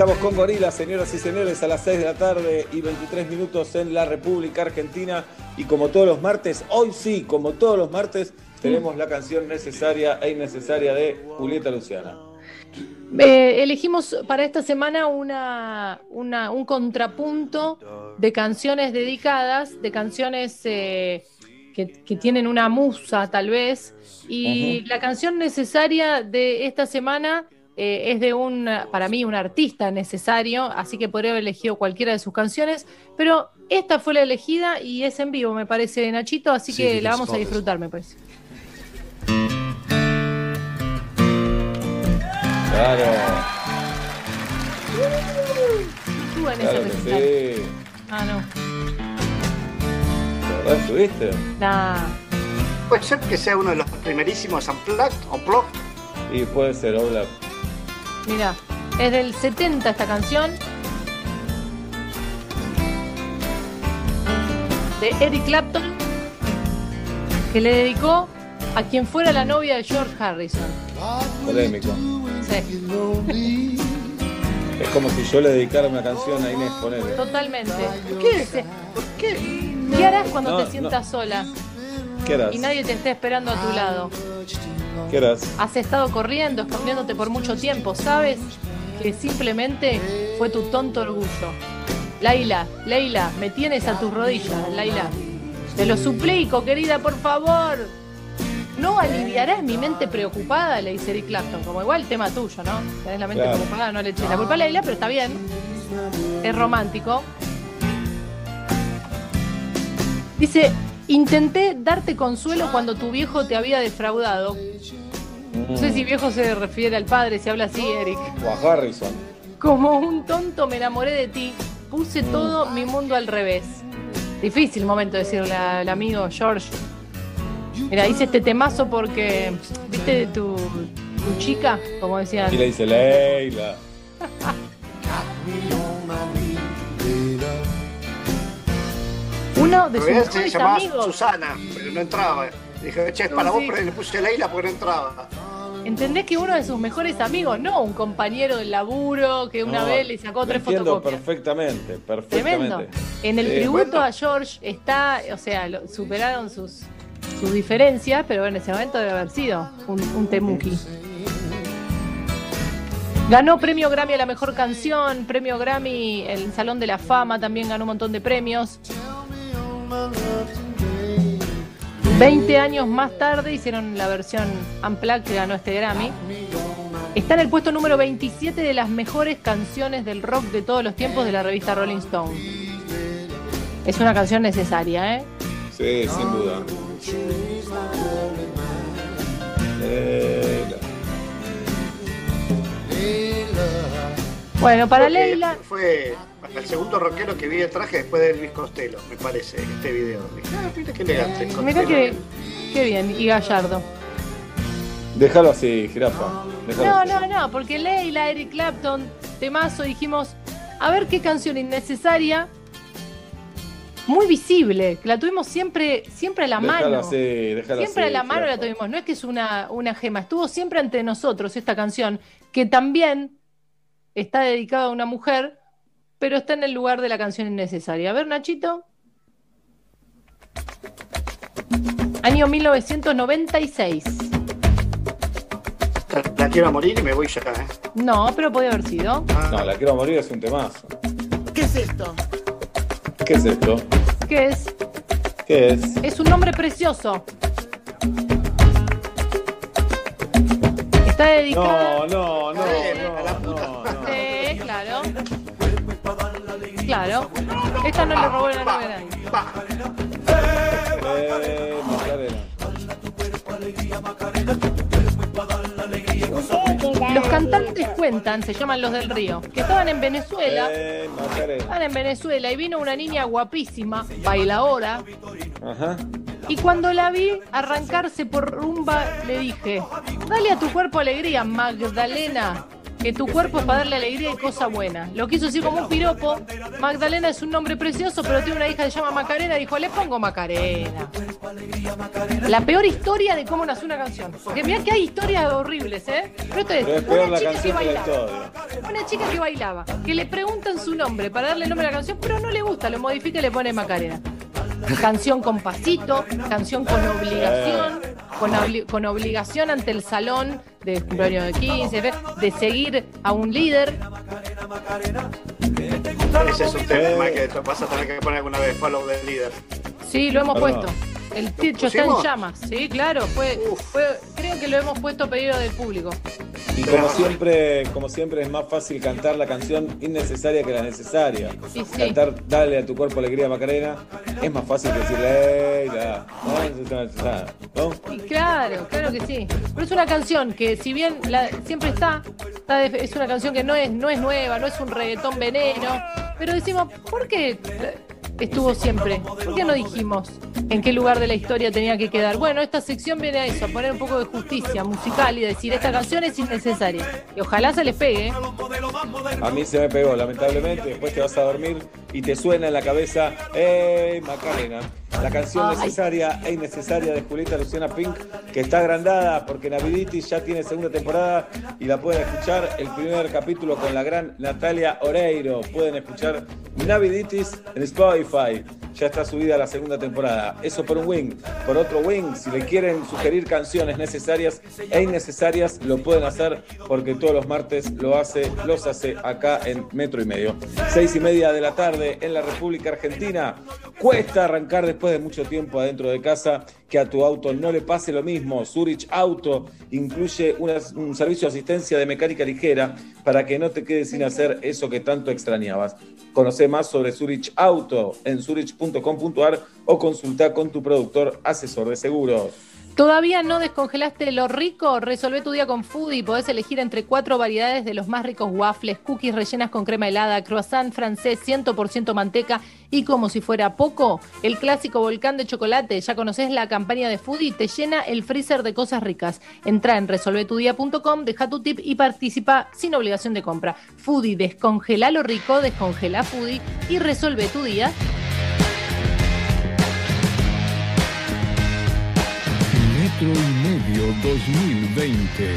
Estamos con Gorila, señoras y señores, a las 6 de la tarde y 23 minutos en la República Argentina. Y como todos los martes, hoy sí, como todos los martes, tenemos la canción necesaria e innecesaria de Julieta Luciana. Eh, elegimos para esta semana una, una- un contrapunto de canciones dedicadas, de canciones eh, que, que tienen una musa tal vez. Y la canción necesaria de esta semana eh, es de un, para mí, un artista necesario, así que podría haber elegido cualquiera de sus canciones, pero esta fue la elegida y es en vivo, me parece, Nachito, así Sí, que sí, la vamos a disfrutar, me parece. Claro, en ese claro que recital. sí. Ah, no. ¿De verdad estuviste? Nah. Puede ser que sea uno de los primerísimos Unplugged, Unplugged. Y puede ser, Oblak. Mira, es del 70 esta canción. De Eric Clapton, que le dedicó a quien fuera la novia de George Harrison. Polémico. Sí, Es como si yo le dedicara una canción a Inés, ponele. totalmente. ¿Qué? ¿Por qué? ¿Qué harás cuando No, te sientas sola ¿Qué harás? y nadie te esté esperando a tu lado? ¿Qué harás? Has estado corriendo, escondiéndote por mucho tiempo, ¿sabes? Que simplemente fue tu tonto orgullo. Laila, Leila, me tienes a tus rodillas, Laila. Te lo suplico, querida, por favor. No aliviarás mi mente preocupada, le dice Eric Clapton. Como igual tema tuyo, ¿no? Tenés la mente Claro. preocupada, no le eches la culpa a Leila, pero está bien. Es romántico. Dice, intenté darte consuelo cuando tu viejo te había defraudado. No sé si viejo se refiere al padre, si habla así, Eric. O a Harrison. Como un tonto me enamoré de ti, puse todo mi mundo al revés. Difícil momento decirle al amigo George. Mira, hice este temazo porque, viste, tu, tu chica, como decían. Y le dice Leila. Uno de sus se mejores llamaba amigos. Susana, pero no entraba. Dije, che, es para No, vos, sí. pero le puse Leila porque no entraba. ¿Entendés que uno de sus mejores amigos, no un compañero del laburo que una No, vez le sacó tres entiendo fotocopias? perfectamente, Tremendo. perfectamente. En el tributo bueno. a George está, o sea, lo- superaron sus, sus diferencias, pero en ese momento debe haber sido un, un temuki. Ganó premio Grammy a la mejor canción, premio Grammy el Salón de la Fama, también ganó un montón de premios. 20 años más tarde hicieron la versión Unplugged que ganó este Grammy. Está en el puesto número 27 de las mejores canciones del rock de todos los tiempos de la revista Rolling Stone. Es una canción necesaria, ¿eh? Sí, sin duda. Leila. Bueno, para Leila, Fue el segundo rockero que vi de traje después de Luis Costello, me parece, este video. Ah, mira qué elegante. mira Costello. que, qué bien, y Gallardo. Déjalo así, jirafa. No, así. no, no, porque Leila, Eric Clapton, temazo, dijimos, a ver qué canción innecesaria, muy visible, que la tuvimos siempre, siempre a la Déjalo mano. así, déjalo Siempre así, a la mano la tuvimos, no es que es una, una gema, estuvo siempre ante nosotros esta canción, que también está dedicada a una mujer, pero está en el lugar de la canción innecesaria. A ver, Nachito. Año 1996. La quiero a morir y me voy ya, ¿eh? No, pero podía haber sido. No, la quiero morir es un temazo. ¿Qué es esto? ¿Qué es esto? ¿Qué es? ¿Qué es? Es un nombre precioso. Está dedicado. No, no, no, Claro. Esta no le robó la novia a nadie. Eh, Macarena. Los cantantes cuentan, se llaman los del río, que estaban en Venezuela. Eh, Macarena. Estaban en Venezuela y vino una niña guapísima, bailadora, Ajá. y cuando la vi arrancarse por rumba, le dije, dale a tu cuerpo alegría, Magdalena, que tu cuerpo es para darle alegría y cosa buena. Lo quiso decir como un piropo. Magdalena es un nombre precioso, pero tiene una hija que se llama Macarena, dijo, le pongo Macarena. La peor historia de cómo nació una canción. Porque mirá que hay historias horribles, ¿eh? Pero esto es, Pero una chica que bailaba. Una chica que bailaba, que le preguntan su nombre para darle nombre a la canción, pero no le gusta, lo modifica y le pone Macarena. Canción con pasito, canción con obligación, con, obli- con obligación ante el salón de cumpleaños de 15, de- seguir a un líder. Ese es un tema que te pasa a tener que poner alguna vez, follow the leader. Sí, lo hemos Perdón. puesto. El techo está en llamas, sí, claro. Fue, fue, creo que lo hemos puesto a pedido del público. Y como siempre, como siempre es más fácil cantar la canción innecesaria que la necesaria. Y sí. Cantar Dale a tu cuerpo alegría Macarena es más fácil que decirle "Ey, la- no, no, no, no". Y claro, claro que sí. Pero es una canción que, si bien la- siempre está, está de- es una canción que no es, no es nueva, no es un reggaetón veneno, pero decimos, ¿por qué estuvo siempre? ¿Por qué no dijimos en qué lugar de la historia tenía que quedar? Bueno, esta sección viene a eso, a poner un poco de justicia musical y decir, esta canción es innecesaria. Y ojalá se les pegue. ¿eh? A mí se me pegó, lamentablemente. Después te vas a dormir y te suena en la cabeza, ¡Ey, Macarena! La canción Ay. necesaria e innecesaria de Julieta Luciana Pink, que está agrandada porque Naviditis ya tiene segunda temporada y la pueden escuchar el primer capítulo con la gran Natalia Oreiro. Pueden escuchar Naviditis en Spotify. Ya está subida la segunda temporada. Eso por un wing. Por otro wing, si le quieren sugerir canciones necesarias e innecesarias, lo pueden hacer porque todos los martes lo hace, los hace acá en Metro y Medio. Seis y media de la tarde en la República Argentina. Cuesta arrancar después de mucho tiempo adentro de casa que a tu auto no le pase lo mismo. Zurich Auto incluye un servicio de asistencia de mecánica ligera para que no te quedes sin hacer eso que tanto extrañabas. Conoce más sobre Zurich Auto en o consulta con tu productor asesor de seguros. ¿Todavía no descongelaste lo rico? Resolvé tu día con Foodie. Podés elegir entre cuatro variedades de los más ricos waffles, cookies rellenas con crema helada, croissant francés 100% manteca y como si fuera poco, el clásico volcán de chocolate. Ya conoces la campaña de Foodie, te llena el freezer de cosas ricas. Entra en resolvetudía.com, deja tu tip y participa sin obligación de compra. Foodie, descongela lo rico, descongela Foodie y resuelve tu día. Y medio 2020.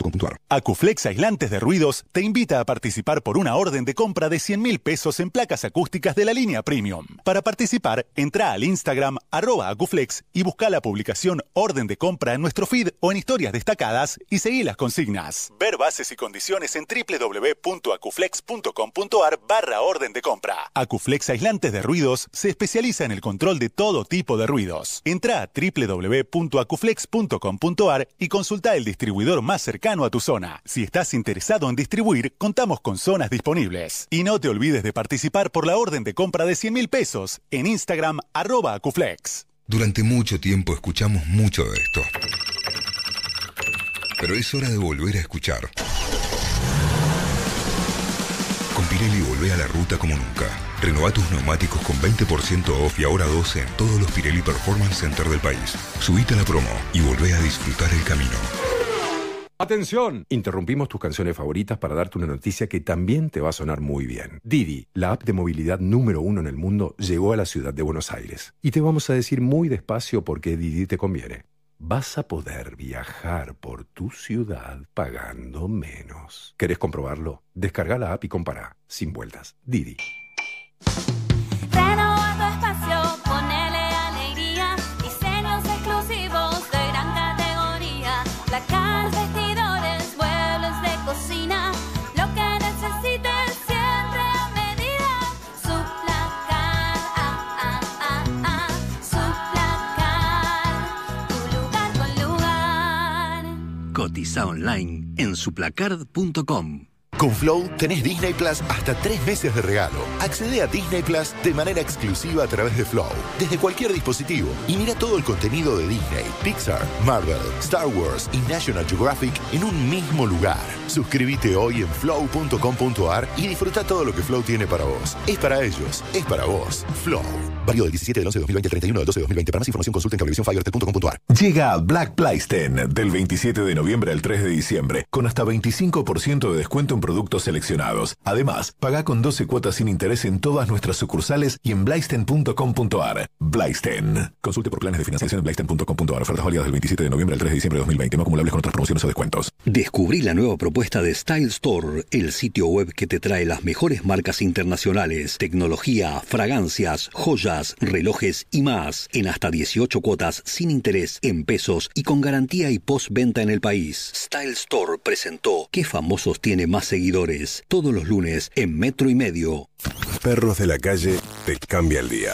Acuflex Aislantes de Ruidos te invita a participar por una orden de compra de 100 mil pesos en placas acústicas de la línea Premium. Para participar, entra al Instagram arroba Acuflex y busca la publicación Orden de compra en nuestro feed o en historias destacadas y seguí las consignas. Ver bases y condiciones en www.acuflex.com.ar barra orden de compra. Acuflex Aislantes de Ruidos se especializa en el control de todo tipo de ruidos. Entra a www.acuflex.com.ar y consulta el distribuidor más cercano a tu zona. Si estás interesado en distribuir, contamos con zonas disponibles. Y no te olvides de participar por la orden de compra de 100 mil pesos en Instagram arroba Acuflex. Durante mucho tiempo escuchamos mucho de esto. Pero es hora de volver a escuchar. Con Pirelli volvé a la ruta como nunca. Renová tus neumáticos con 20% off y ahora 12 en todos los Pirelli Performance Center del país. Subite a la promo y volvé a disfrutar el camino. Atención, interrumpimos tus canciones favoritas para darte una noticia que también te va a sonar muy bien. Didi, la app de movilidad número uno en el mundo, llegó a la ciudad de Buenos Aires. Y te vamos a decir muy despacio por qué Didi te conviene. Vas a poder viajar por tu ciudad pagando menos. ¿Querés comprobarlo? Descarga la app y compara, sin vueltas. Didi. Online en suplacard.com. Con Flow tenés Disney Plus hasta tres meses de regalo. Accede a Disney Plus de manera exclusiva a través de Flow, desde cualquier dispositivo, y mira todo el contenido de Disney, Pixar, Marvel, Star Wars y National Geographic en un mismo lugar. Suscríbete hoy en flow.com.ar y disfruta todo lo que Flow tiene para vos. Es para ellos, es para vos. Flow. Válido del 17 del 11 de 2020 al 31 del 12 de 2020. Para más información consulta en cablevisiónfibertel.com.ar. Llega Black Plysten del 27 de noviembre al 3 de diciembre con hasta 25% de descuento en productos seleccionados. Además, paga con 12 cuotas sin interés en todas nuestras sucursales y en blysten.com.ar. Blysten. Consulte por planes de financiación en blysten.com.ar. Ofertas válidas del 27 de noviembre al 3 de diciembre de 2020. No acumulables con otras promociones o descuentos. Descubrí la nueva propuesta de Style Store, el sitio web que te trae las mejores marcas internacionales, tecnología, fragancias, joyas, relojes y más, en hasta 18 cuotas sin interés, en pesos y con garantía y postventa en el país. Style Store presentó ¿Qué famosos tiene más seguidores? Todos los lunes en Metro y Medio. Perros de la calle te cambia el día.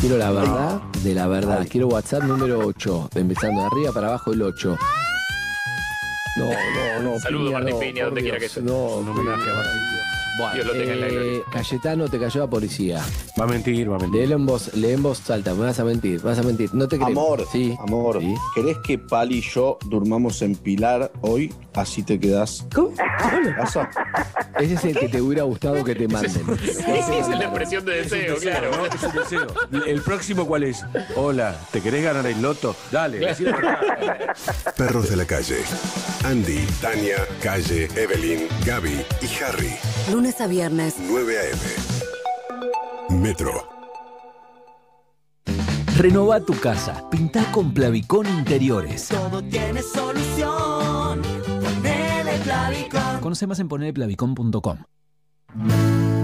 Quiero la verdad de la verdad. Quiero WhatsApp número 8. Empezando de arriba para abajo el 8. No, no, no. Saludos, Piña, Martín no, Piña, donde quiera que No, homenaje a Martín Bueno, Dios lo tenga en la eh, gloria. Cayetano te cayó la policía. Va a mentir, va a mentir. Léelo en voz, lee en voz alta, me vas a mentir, vas a mentir. No te crees. Amor, Sí. amor, ¿querés que Pali y yo durmamos en Pilar hoy? Así te quedás. ¿Cómo? pasa? Ese es el que te hubiera gustado que te manden. Esa es la expresión de deseo, claro. ¿no? Es un deseo. ¿El próximo cuál es? Hola, ¿te querés ganar el loto? Dale, decilo por acá. Perros de la calle. Andy, Tania, Calle, Evelyn, Gaby y Harry. Lunes a viernes. 9 a.m. Metro. Renova tu casa. Pintá con Plavicón Interiores. Todo tiene solución. Ponele Plavicón. Conoce más en ponerplavicón.com.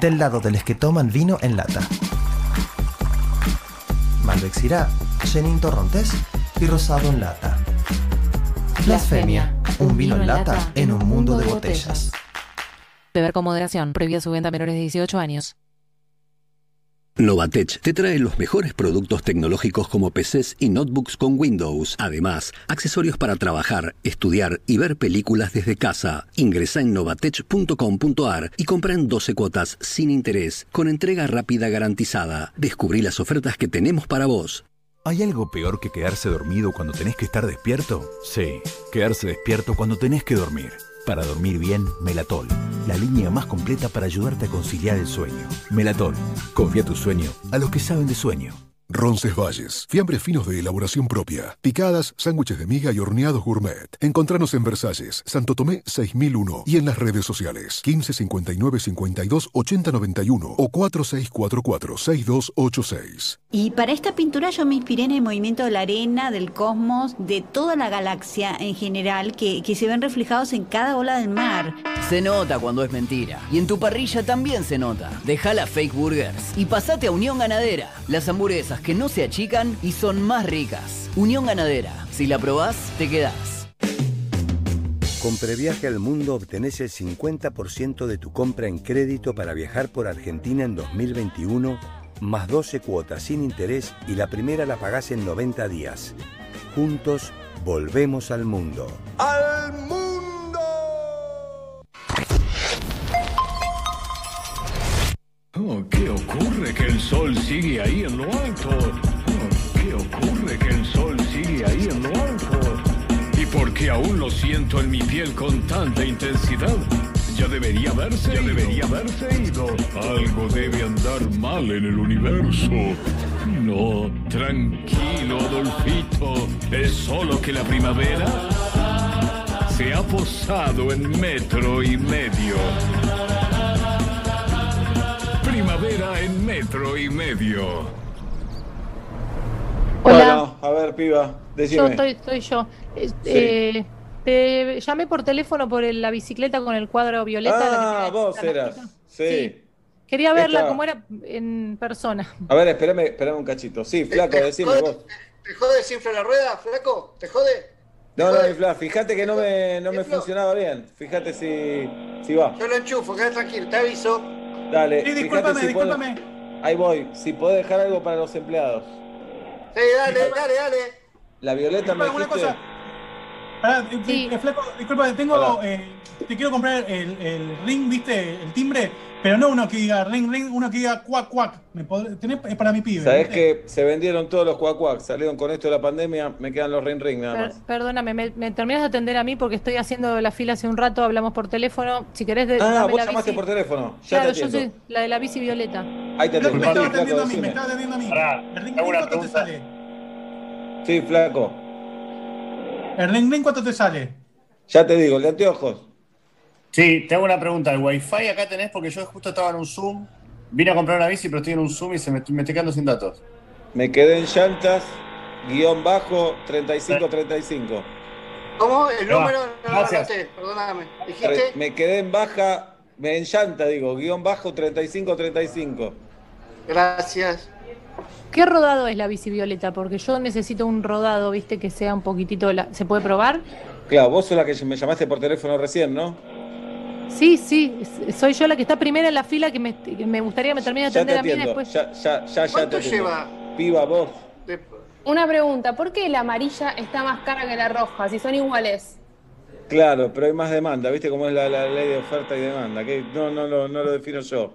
Del lado de los que toman vino en lata. Malbec Syrah, Chenin Torrontés y Rosado en lata. Blasfemia, un vino en lata en un mundo de botellas. Beber con moderación. Prohibida su venta a menores de 18 años. Novatech te trae los mejores productos tecnológicos como PCs y notebooks con Windows. Además, accesorios para trabajar, estudiar y ver películas desde casa. Ingresa en novatech.com.ar y compra en 12 cuotas sin interés, con entrega rápida garantizada. Descubrí las ofertas que tenemos para vos. ¿Hay algo peor que quedarse dormido cuando tenés que estar despierto? Sí, quedarse despierto cuando tenés que dormir. Para dormir bien, Melatol, la línea más completa para ayudarte a conciliar el sueño. Melatol, confía tu sueño a los que saben de sueño. Roncesvalles, fiambres finos de elaboración propia, picadas, sándwiches de miga y horneados gourmet. Encontranos en Versalles, Santo Tomé 6001 y en las redes sociales 15 59 52 80 91 o 4644 6286. Y para esta pintura yo me inspiré en el movimiento de la arena, del cosmos, de toda la galaxia en general, que, que se ven reflejados en cada ola del mar. Se nota cuando es mentira. Y en tu parrilla también se nota. Deja las fake burgers y pasate a Unión Ganadera. Las hamburguesas que no se achican y son más ricas. Unión Ganadera. Si la probás, te quedás. Con Previaje al Mundo obtenés el 50% de tu compra en crédito para viajar por Argentina en 2021, más 12 cuotas sin interés y la primera la pagás en 90 días. Juntos, volvemos al mundo. ¡Al mundo! Oh, ¿Qué ocurre que el sol sigue ahí en lo alto? Oh, ¿Qué ocurre que el sol sigue ahí en lo alto? ¿Y por qué aún lo siento en mi piel con tanta intensidad? Ya debería haberse ya debería haberse ido. Algo debe andar mal en el universo. No, tranquilo, Adolfito. Es solo que la primavera se ha posado en metro y medio. Primavera en metro y medio. Hola. Bueno, a ver, piba, Yo decime. estoy, soy yo. Eh, eh, te llamé por teléfono por el- la bicicleta con el cuadro violeta. la Ah, tiene vos la eras. notita. Sí. Quería verla Esta- como era en persona. A ver, espérame, espérame un cachito. Sí, flaco, decime vos. ¿Te jode desinfla la rueda, flaco? ¿Te jode? No, no, Fla, fíjate que no me, no me funcionaba bien. Fíjate si, si va. Yo lo enchufo, quedate tranquilo, te aviso. Dale, Sí, discúlpame, si puedo- discúlpame. Ahí voy. Si podés dejar algo para los empleados. Sí, dale, dale, dale. La Violeta me dijiste. cosa. Pará, eh, eh, flaco, disculpa, tengo. eh, te quiero comprar el, el ring, ¿viste? El timbre, pero no uno que diga ring, ring, uno que diga cuac, cuac. ¿Me tenés- es para mi pibe. Sabés que se vendieron todos los cuacuac, salieron con esto de la pandemia, me quedan los ring ring nada Per- más. perdóname, me, me terminas de atender a mí porque estoy haciendo la fila hace un rato, hablamos por teléfono. Si querés, de, Ah, dame vos la llamaste bici. por teléfono. Ya Claro, te yo soy la de la bici violeta. Ahí te No, me estaba atendiendo a mí, me estaba atendiendo a mí. ¿El ring, ring cuánto te sale? Sí, flaco. ¿El ring, ring cuánto te sale? Ya te digo, el de anteojos. Sí, te hago una pregunta. ¿El wifi acá tenés? Porque yo justo estaba en un Zoom. Vine a comprar una bici, pero estoy en un Zoom y se me, me estoy quedando sin datos. Me quedé en llantas, guion bajo, 3535. ¿Cómo? El número no lo Gracias. anoté, perdóname. ¿Dijiste? Me quedé en baja, me en llanta, digo, guion bajo 3535. Gracias. ¿Qué rodado es la bici violeta? Porque yo necesito un rodado, viste, que sea un poquitito... la- ¿Se puede probar? Claro, vos sos la que me llamaste por teléfono recién, ¿no? Sí, sí, soy yo la que está primera en la fila que me, que me gustaría que me termine de Ya te atender a mí después. ya, ya, ya, ya ¿Cuánto te lleva? Piba, vos. Una pregunta, ¿por qué la amarilla está más cara que la roja? Si son iguales. Claro, pero hay más demanda, ¿viste cómo es la, la ley de oferta y demanda? Que no, no, lo- no lo defino yo.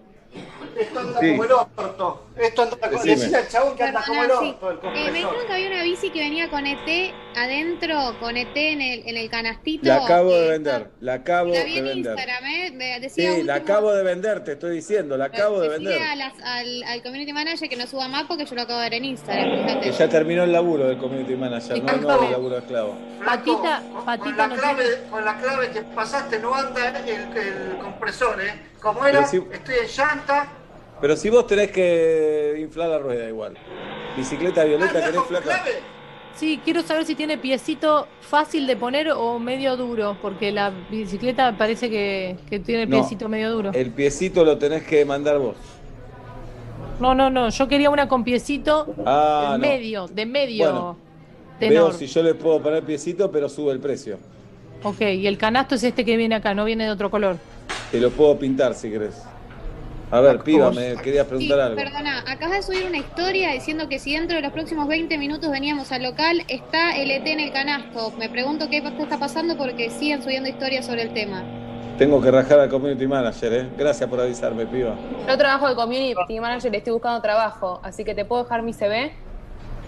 Esto anda Sí. como el orto. Esto anda como Decime. Al chabón que anda como el sí. orto, el Eh, me dijeron que había una bici que venía con ET adentro con ET en el, en el canastito. La acabo de eh, vender, la acabo La de en vender. Instagram, ¿eh? Me Sí, la acabo de vender, te estoy diciendo, la acabo de vender. a las- al, al community manager que no suba más porque yo lo acabo de ver en Instagram, fíjate. Que ya terminó el laburo del community manager, no, no el laburo de esclavo. Patita, Con patita la, no clave, con la clave que pasaste no anda el, el compresor, ¿eh? Como era, si- estoy en llanta. Pero si vos tenés que inflar la rueda igual. Bicicleta violeta Ah, querés flaca. Sí, quiero saber si tiene piecito fácil de poner o medio duro, porque la bicicleta parece que, que tiene No. piecito medio duro. El piecito lo tenés que mandar vos. No, no, no, yo quería una con piecito Ah, de no. medio, de medio Bueno, tenor. Veo si yo le puedo poner piecito, pero sube el precio. Ok, y el canasto es este que viene acá, no viene de otro color. Te lo puedo pintar si querés. A ver, piba, me querías Sí, preguntar algo. perdona, acabas de subir una historia diciendo que si dentro de los próximos 20 minutos veníamos al local, está el ET en el canasto. Me pregunto qué está pasando porque siguen subiendo historias sobre el tema. Tengo que rajar al community manager, ¿eh? Gracias por avisarme, piba. Yo trabajo de community manager y estoy buscando trabajo, así que te puedo dejar mi CV,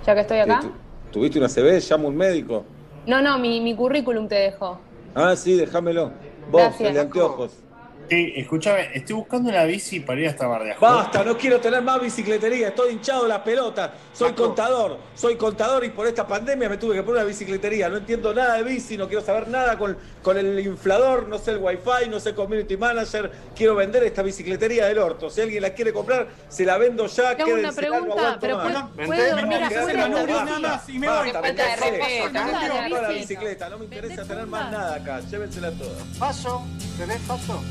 ya que estoy acá. Tu- ¿Tuviste una CB? Llamo un médico. No, no, mi, mi currículum te dejo. Ah, sí, déjamelo. Vos, Gracias. el de anteojos. Sí, escúchame, estoy buscando una bici para ir hasta Bar de Ajó. Basta, no quiero tener más bicicletería, estoy hinchado las pelotas, soy contador, soy contador y por esta pandemia me tuve que poner una bicicletería, no entiendo nada de bici, no quiero saber nada con, con el inflador, no sé el wifi, no sé community manager, quiero vender esta bicicletería del orto, si alguien la quiere comprar, se la vendo ya, Te hago una no pregunta, aguanto pero más. puede- puede dormir afuera bici. Nada más, y me voy. Falta de respeto, no me interesa tener más nada acá, llévensela toda. Paso, ¿querés paso?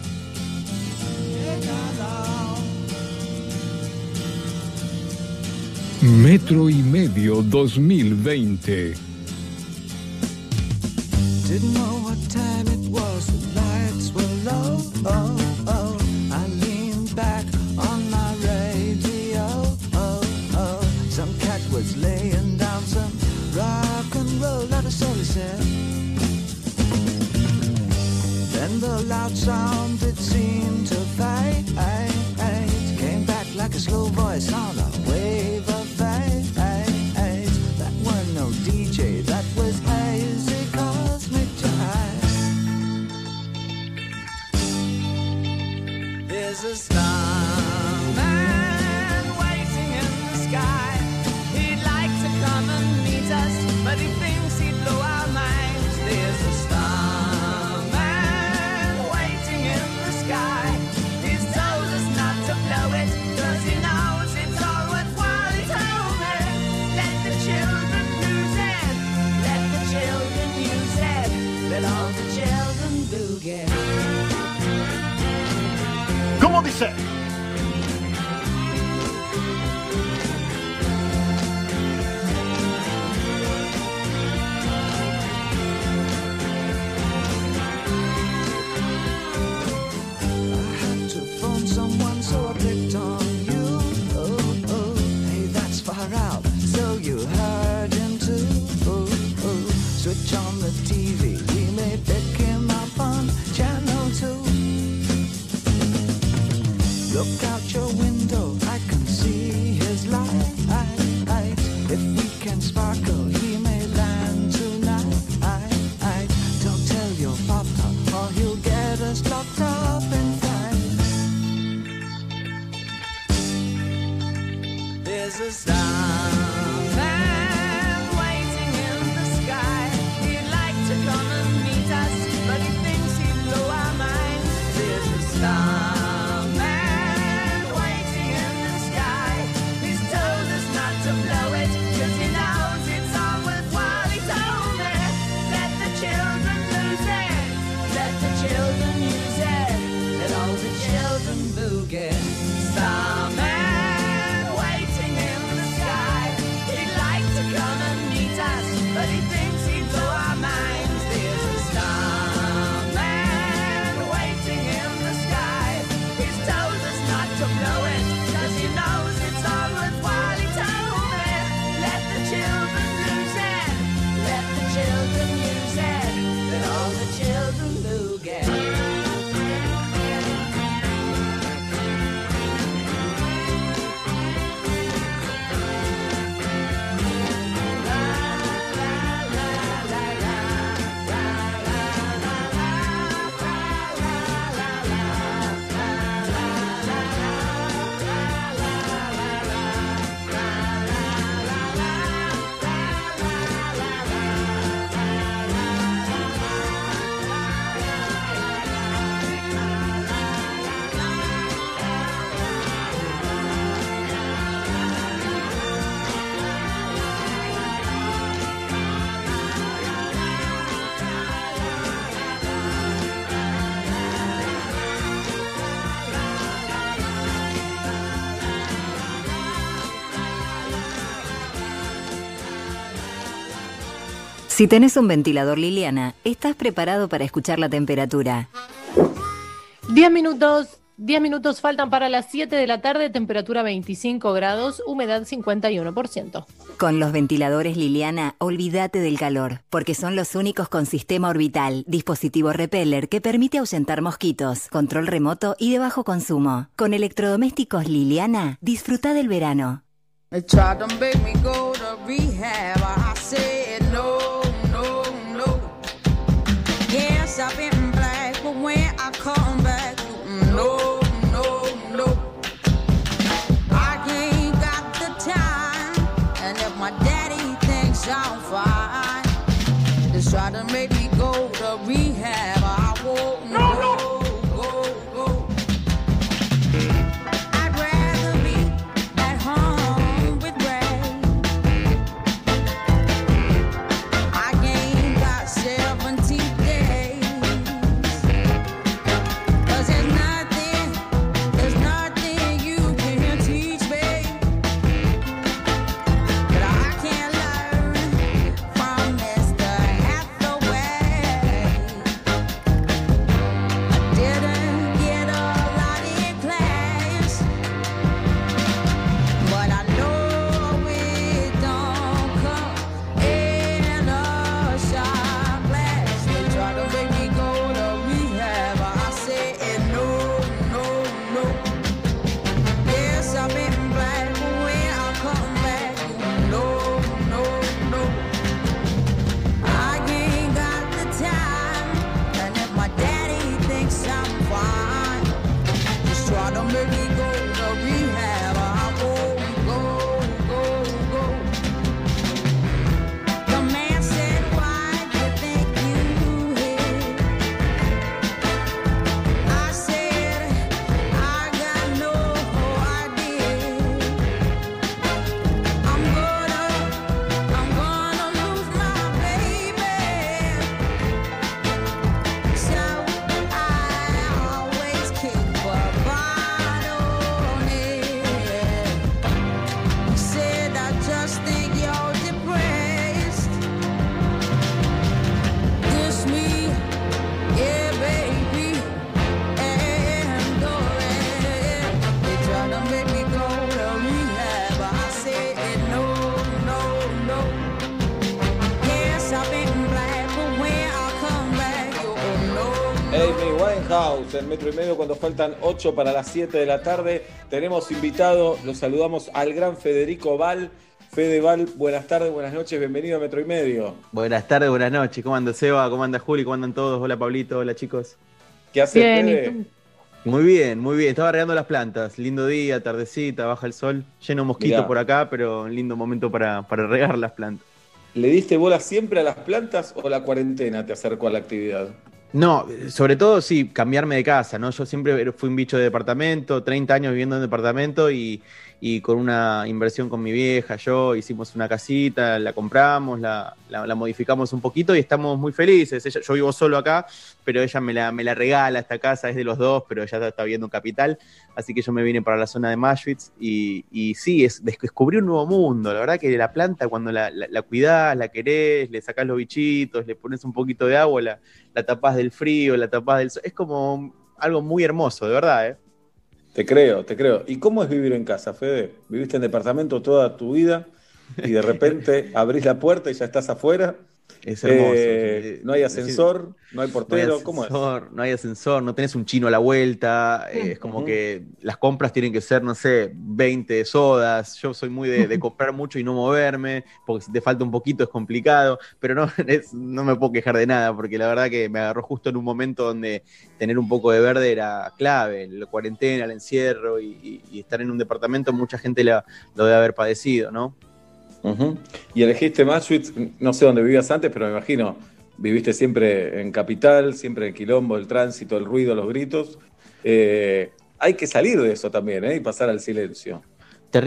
Metro y medio 2020. Didn't know what time it was, the lights were low. Oh, oh. I leaned back on my radio. Oh, oh. Some cat was laying down some rock and roll, is all he said. Then the loud sound it seemed a slow voice. on that's far out. So you heard him too. Oh, oh, switch on か。Si tenés un ventilador Liliana, estás preparado para escuchar la temperatura. 10 minutos, 10 minutos faltan para las 7 de la tarde, temperatura 25 grados, humedad 51%. Con los ventiladores Liliana, olvídate del calor, porque son los únicos con sistema orbital, dispositivo repeller que permite ahuyentar mosquitos, control remoto y de bajo consumo. Con electrodomésticos Liliana, disfruta del verano. They tried to make me go to rehab. I said Stop it. En metro y medio, cuando faltan 8 para las 7 de la tarde. Tenemos invitado, los saludamos al gran Federico Val. Fede Val, buenas tardes, buenas noches, bienvenido a Metro y Medio. Buenas tardes, buenas noches. ¿Cómo anda Seba? ¿Cómo anda Juli? ¿Cómo andan todos? Hola Pablito, hola chicos. ¿Qué haces, Bien, ¿y Fede? Muy bien, muy bien. Estaba regando las plantas. Lindo día, tardecita, baja el sol. Lleno de mosquitos Mirá. por acá, pero un lindo momento para, para regar las plantas. ¿Le diste bola siempre a las plantas o la cuarentena te acercó a la actividad? No, sobre todo sí, cambiarme de casa, ¿no? Yo siempre fui un bicho de departamento, 30 años viviendo en departamento y, y con una inversión con mi vieja, yo hicimos una casita, la compramos, la, la- modificamos un poquito y estamos muy felices. Yo vivo solo acá, pero ella me la, me la regala esta casa, es de los dos, pero ella está viviendo en Capital, así que yo me vine para la zona de Maschwitz y, y sí, es, des- descubrí un nuevo mundo. La verdad que la planta cuando la, la, la cuidás, la querés, le sacás los bichitos, le pones un poquito de agua, la, la tapás del frío, la tapás del sol. Es como algo muy hermoso, de verdad, ¿eh? Te creo, te creo. ¿Y cómo es vivir en casa, Fede? ¿Viviste en departamento toda tu vida y de repente abrís la puerta y ya estás afuera? Es hermoso. Eh, no hay decir, ascensor, no hay No hay portero, ¿cómo es? ascensor, no hay ascensor, no tenés un chino a la vuelta, eh, es como que las compras tienen que ser, no sé, 20 sodas, yo soy muy de, de comprar mucho y no moverme, porque si te falta un poquito es complicado, pero no, es- no me puedo quejar de nada, porque la verdad que me agarró justo en un momento donde tener un poco de verde era clave, la cuarentena, el encierro y, y- y estar en un departamento, mucha gente la- lo debe haber padecido, ¿no? Y elegiste Maschwitz, no sé dónde vivías antes, pero me imagino, viviste siempre en Capital, siempre en Quilombo, el tránsito, el ruido, los gritos. Eh, hay que salir de eso también, ¿eh? Y pasar al silencio.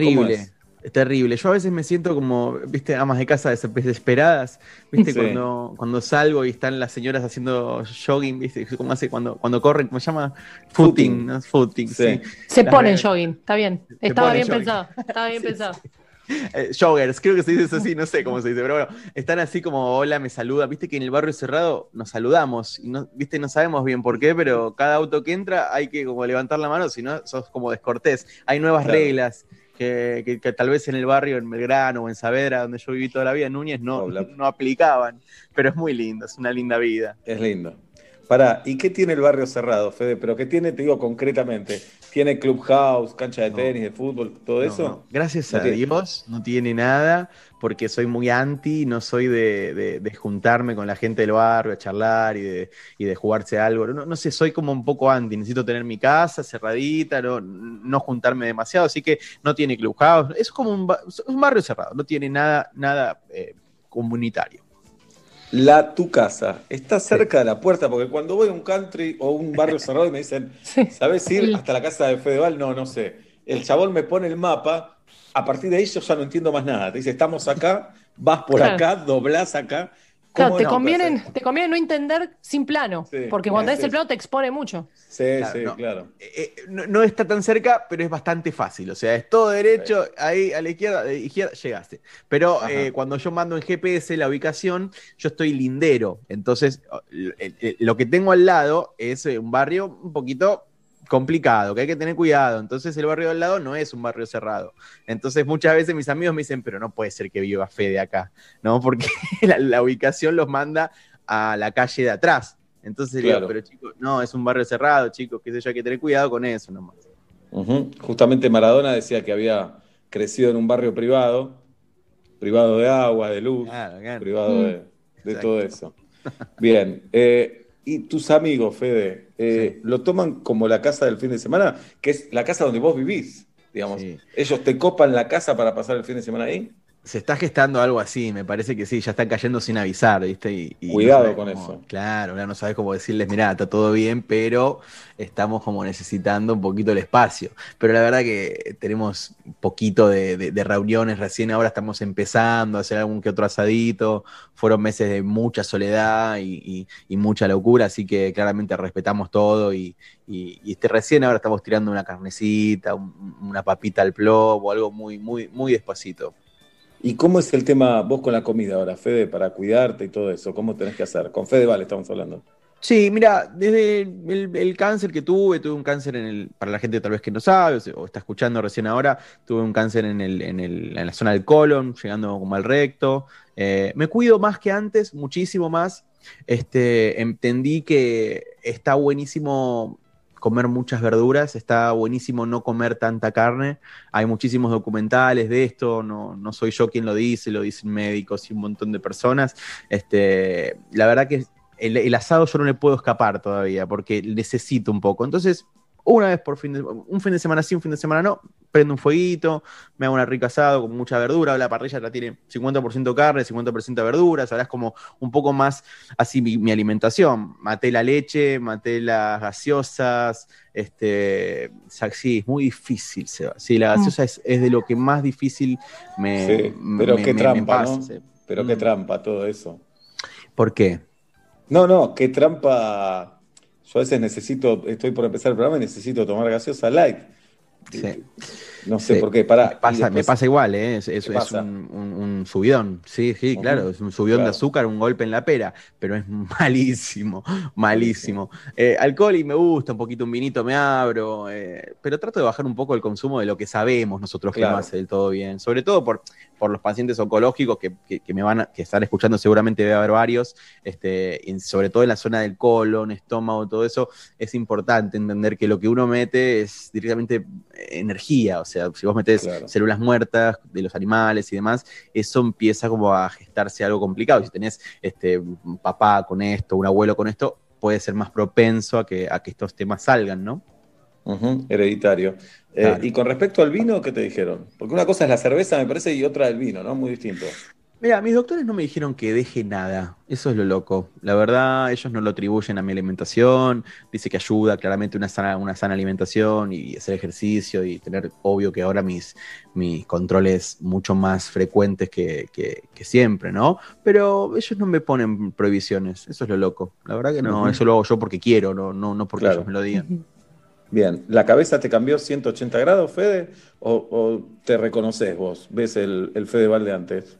¿Cómo Terrible. terrible. Yo a veces me siento como, viste, amas de casa des- desesperadas, viste, Sí. cuando, cuando salgo y están las señoras haciendo jogging, viste, ¿cómo hace cuando, cuando corren? ¿Cómo se llama? Footing, ¿no? Footing, sí. Se Las ponen jogging, está bien. Estaba bien jogging. pensado. Estaba bien Sí, pensado. Eh, joggers, creo que se dice eso así, no sé cómo se dice, pero bueno, están así como hola, me saluda. Viste que en el barrio cerrado nos saludamos y no, viste, no sabemos bien por qué, pero cada auto que entra hay que como levantar la mano, si no sos como descortés. Hay nuevas Claro. reglas que, que- que tal vez en el barrio, en Belgrano o en Saavedra, donde yo viví toda la vida, en Núñez, no, no aplicaban. Pero es muy lindo, es una linda vida. Es lindo. Pará, ¿y qué tiene el barrio cerrado, Fede? Pero ¿qué tiene, te digo concretamente? ¿Tiene clubhouse, cancha de tenis, de fútbol, todo No, eso? no. Gracias No a tiene. Dios no tiene nada, porque soy muy anti, no soy de, de- de juntarme con la gente del barrio a charlar y de, y de jugarse algo. No, sé, soy como un poco anti, necesito tener mi casa cerradita, no, no juntarme demasiado, así que no tiene clubhouse, es como un, un barrio cerrado, no tiene nada, nada eh, comunitario. La tu casa está cerca de la puerta, porque cuando voy a un country o un barrio cerrado y me dicen, ¿sabes ir hasta la casa de Fedeval? No, no sé. El chabón me pone el mapa, a partir de ahí yo ya no entiendo más nada. Te dice, estamos acá, vas por Claro. acá, doblás acá. Claro, ¿Cómo te no? conviene, te conviene no entender sin plano, porque cuando sí, es el sí. plano te expone mucho. Sí, Claro, sí, no. claro. Eh, no, no está tan cerca, pero es bastante fácil. O sea, es todo derecho, ahí a la izquierda, izquierda llegaste. Pero eh, cuando yo mando en GPS la ubicación, yo estoy lindero. Entonces, el- el- lo que tengo al lado es eh, un barrio un poquito complicado, que hay que tener cuidado. Entonces, el barrio al lado no es un barrio cerrado. Entonces, muchas veces mis amigos me dicen, pero no puede ser que viva Fede acá, ¿no? Porque la, la ubicación los manda a la calle de atrás. Entonces, le digo, Claro. pero chicos, no, es un barrio cerrado, chicos, qué sé yo, hay que tener cuidado con eso nomás. Justamente Maradona decía que había crecido en un barrio privado, privado de agua, de luz, privado Mm. de, de Exacto. todo eso. Bien. eh, ¿Y tus amigos, Fede, eh, lo toman como la casa del fin de semana? Que es la casa donde vos vivís, digamos. ¿Ellos te copan la casa para pasar el fin de semana ahí? Se está gestando algo así, me parece que sí, ya están cayendo sin avisar, ¿viste? Y, Cuidado con cómo- eso. Claro, ahora no sabes cómo decirles, mirá, está todo bien, pero estamos como necesitando un poquito el espacio. Pero la verdad que tenemos poquito de, de- de reuniones, recién ahora estamos empezando a hacer algún que otro asadito, fueron meses de mucha soledad y, y- y mucha locura, así que claramente respetamos todo y, este, recién ahora estamos tirando una carnecita, un- una papita al plomo, algo muy, muy, muy despacito. ¿Y cómo es el tema vos con la comida ahora, Fede, para cuidarte y todo eso? ¿Cómo tenés que hacer? Con Fede Vale estamos hablando. Sí, mira, desde el, cáncer que tuve, tuve un cáncer en el, para la gente tal vez que no sabe o está escuchando recién ahora, tuve un cáncer en, el, en, el- en la zona del colon, llegando como al recto. Eh, me cuido más que antes, muchísimo más. Este, entendí que está buenísimo comer muchas verduras, está buenísimo no comer tanta carne. Hay muchísimos documentales de esto, no, no soy yo quien lo dice, lo dicen médicos y un montón de personas. Este, la verdad que el, el asado yo no le puedo escapar todavía porque necesito un poco. Entonces, una vez por fin de, un fin de semana sí, un fin de semana no, prendo un fueguito, me hago una rica asado con mucha verdura, la parrilla la tiene 50% carne, 50% verduras, ahora es como un poco más así mi, mi alimentación. Maté la leche, maté las gaseosas, este, sí, es muy difícil, Seba. Sí, la Mm. gaseosa es, es de lo que más difícil me, Sí, pero me- qué me- me trampa, pasa, ¿no? sí. Pero Mm. qué trampa todo eso. ¿Por qué? No, no, qué trampa. Yo a veces necesito, estoy por empezar el programa y necesito tomar gaseosa light. Sí. No sé Sí. por qué. Pará. Me pasa, después- me pasa igual, ¿eh? es, es- un, un- un subidón. Sí, sí, claro, es un subidón Claro. de azúcar, un golpe en la pera, pero es malísimo, malísimo. Eh, alcohol y me gusta, un poquito un vinito me abro, eh, pero trato de bajar un poco el consumo de lo que sabemos nosotros que Claro. no hace del todo bien, sobre todo por, por los pacientes oncológicos que, que- que me van a que están escuchando, seguramente debe haber varios, este, en- sobre todo en la zona del colon, estómago, todo eso, es importante entender que lo que uno mete es directamente energía, o sea, si vos metés Claro. células muertas de los animales y demás, eso empieza como a gestarse algo complicado. Si tenés este, un papá con esto, un abuelo con esto, puede ser más propenso a que, a que estos temas salgan, ¿no? Hereditario. Eh, y con respecto al vino, ¿qué te dijeron? Porque una cosa es la cerveza, me parece, y otra el vino, ¿no? Muy distinto. Mira, mis doctores no me dijeron que deje nada. Eso es lo loco. La verdad, ellos no lo atribuyen a mi alimentación. Dice que ayuda claramente una sana, una sana alimentación y hacer ejercicio y tener, obvio que ahora mis, mis controles mucho más frecuentes que, que- que siempre, ¿no? Pero ellos no me ponen prohibiciones. Eso es lo loco. La verdad que no, eso lo hago yo porque quiero, no, no, no porque Claro. ellos me lo digan. Bien, ¿la cabeza te cambió 180 grados, Fede? ¿O, o te reconoces vos? ¿Ves el, el Fede Valde antes?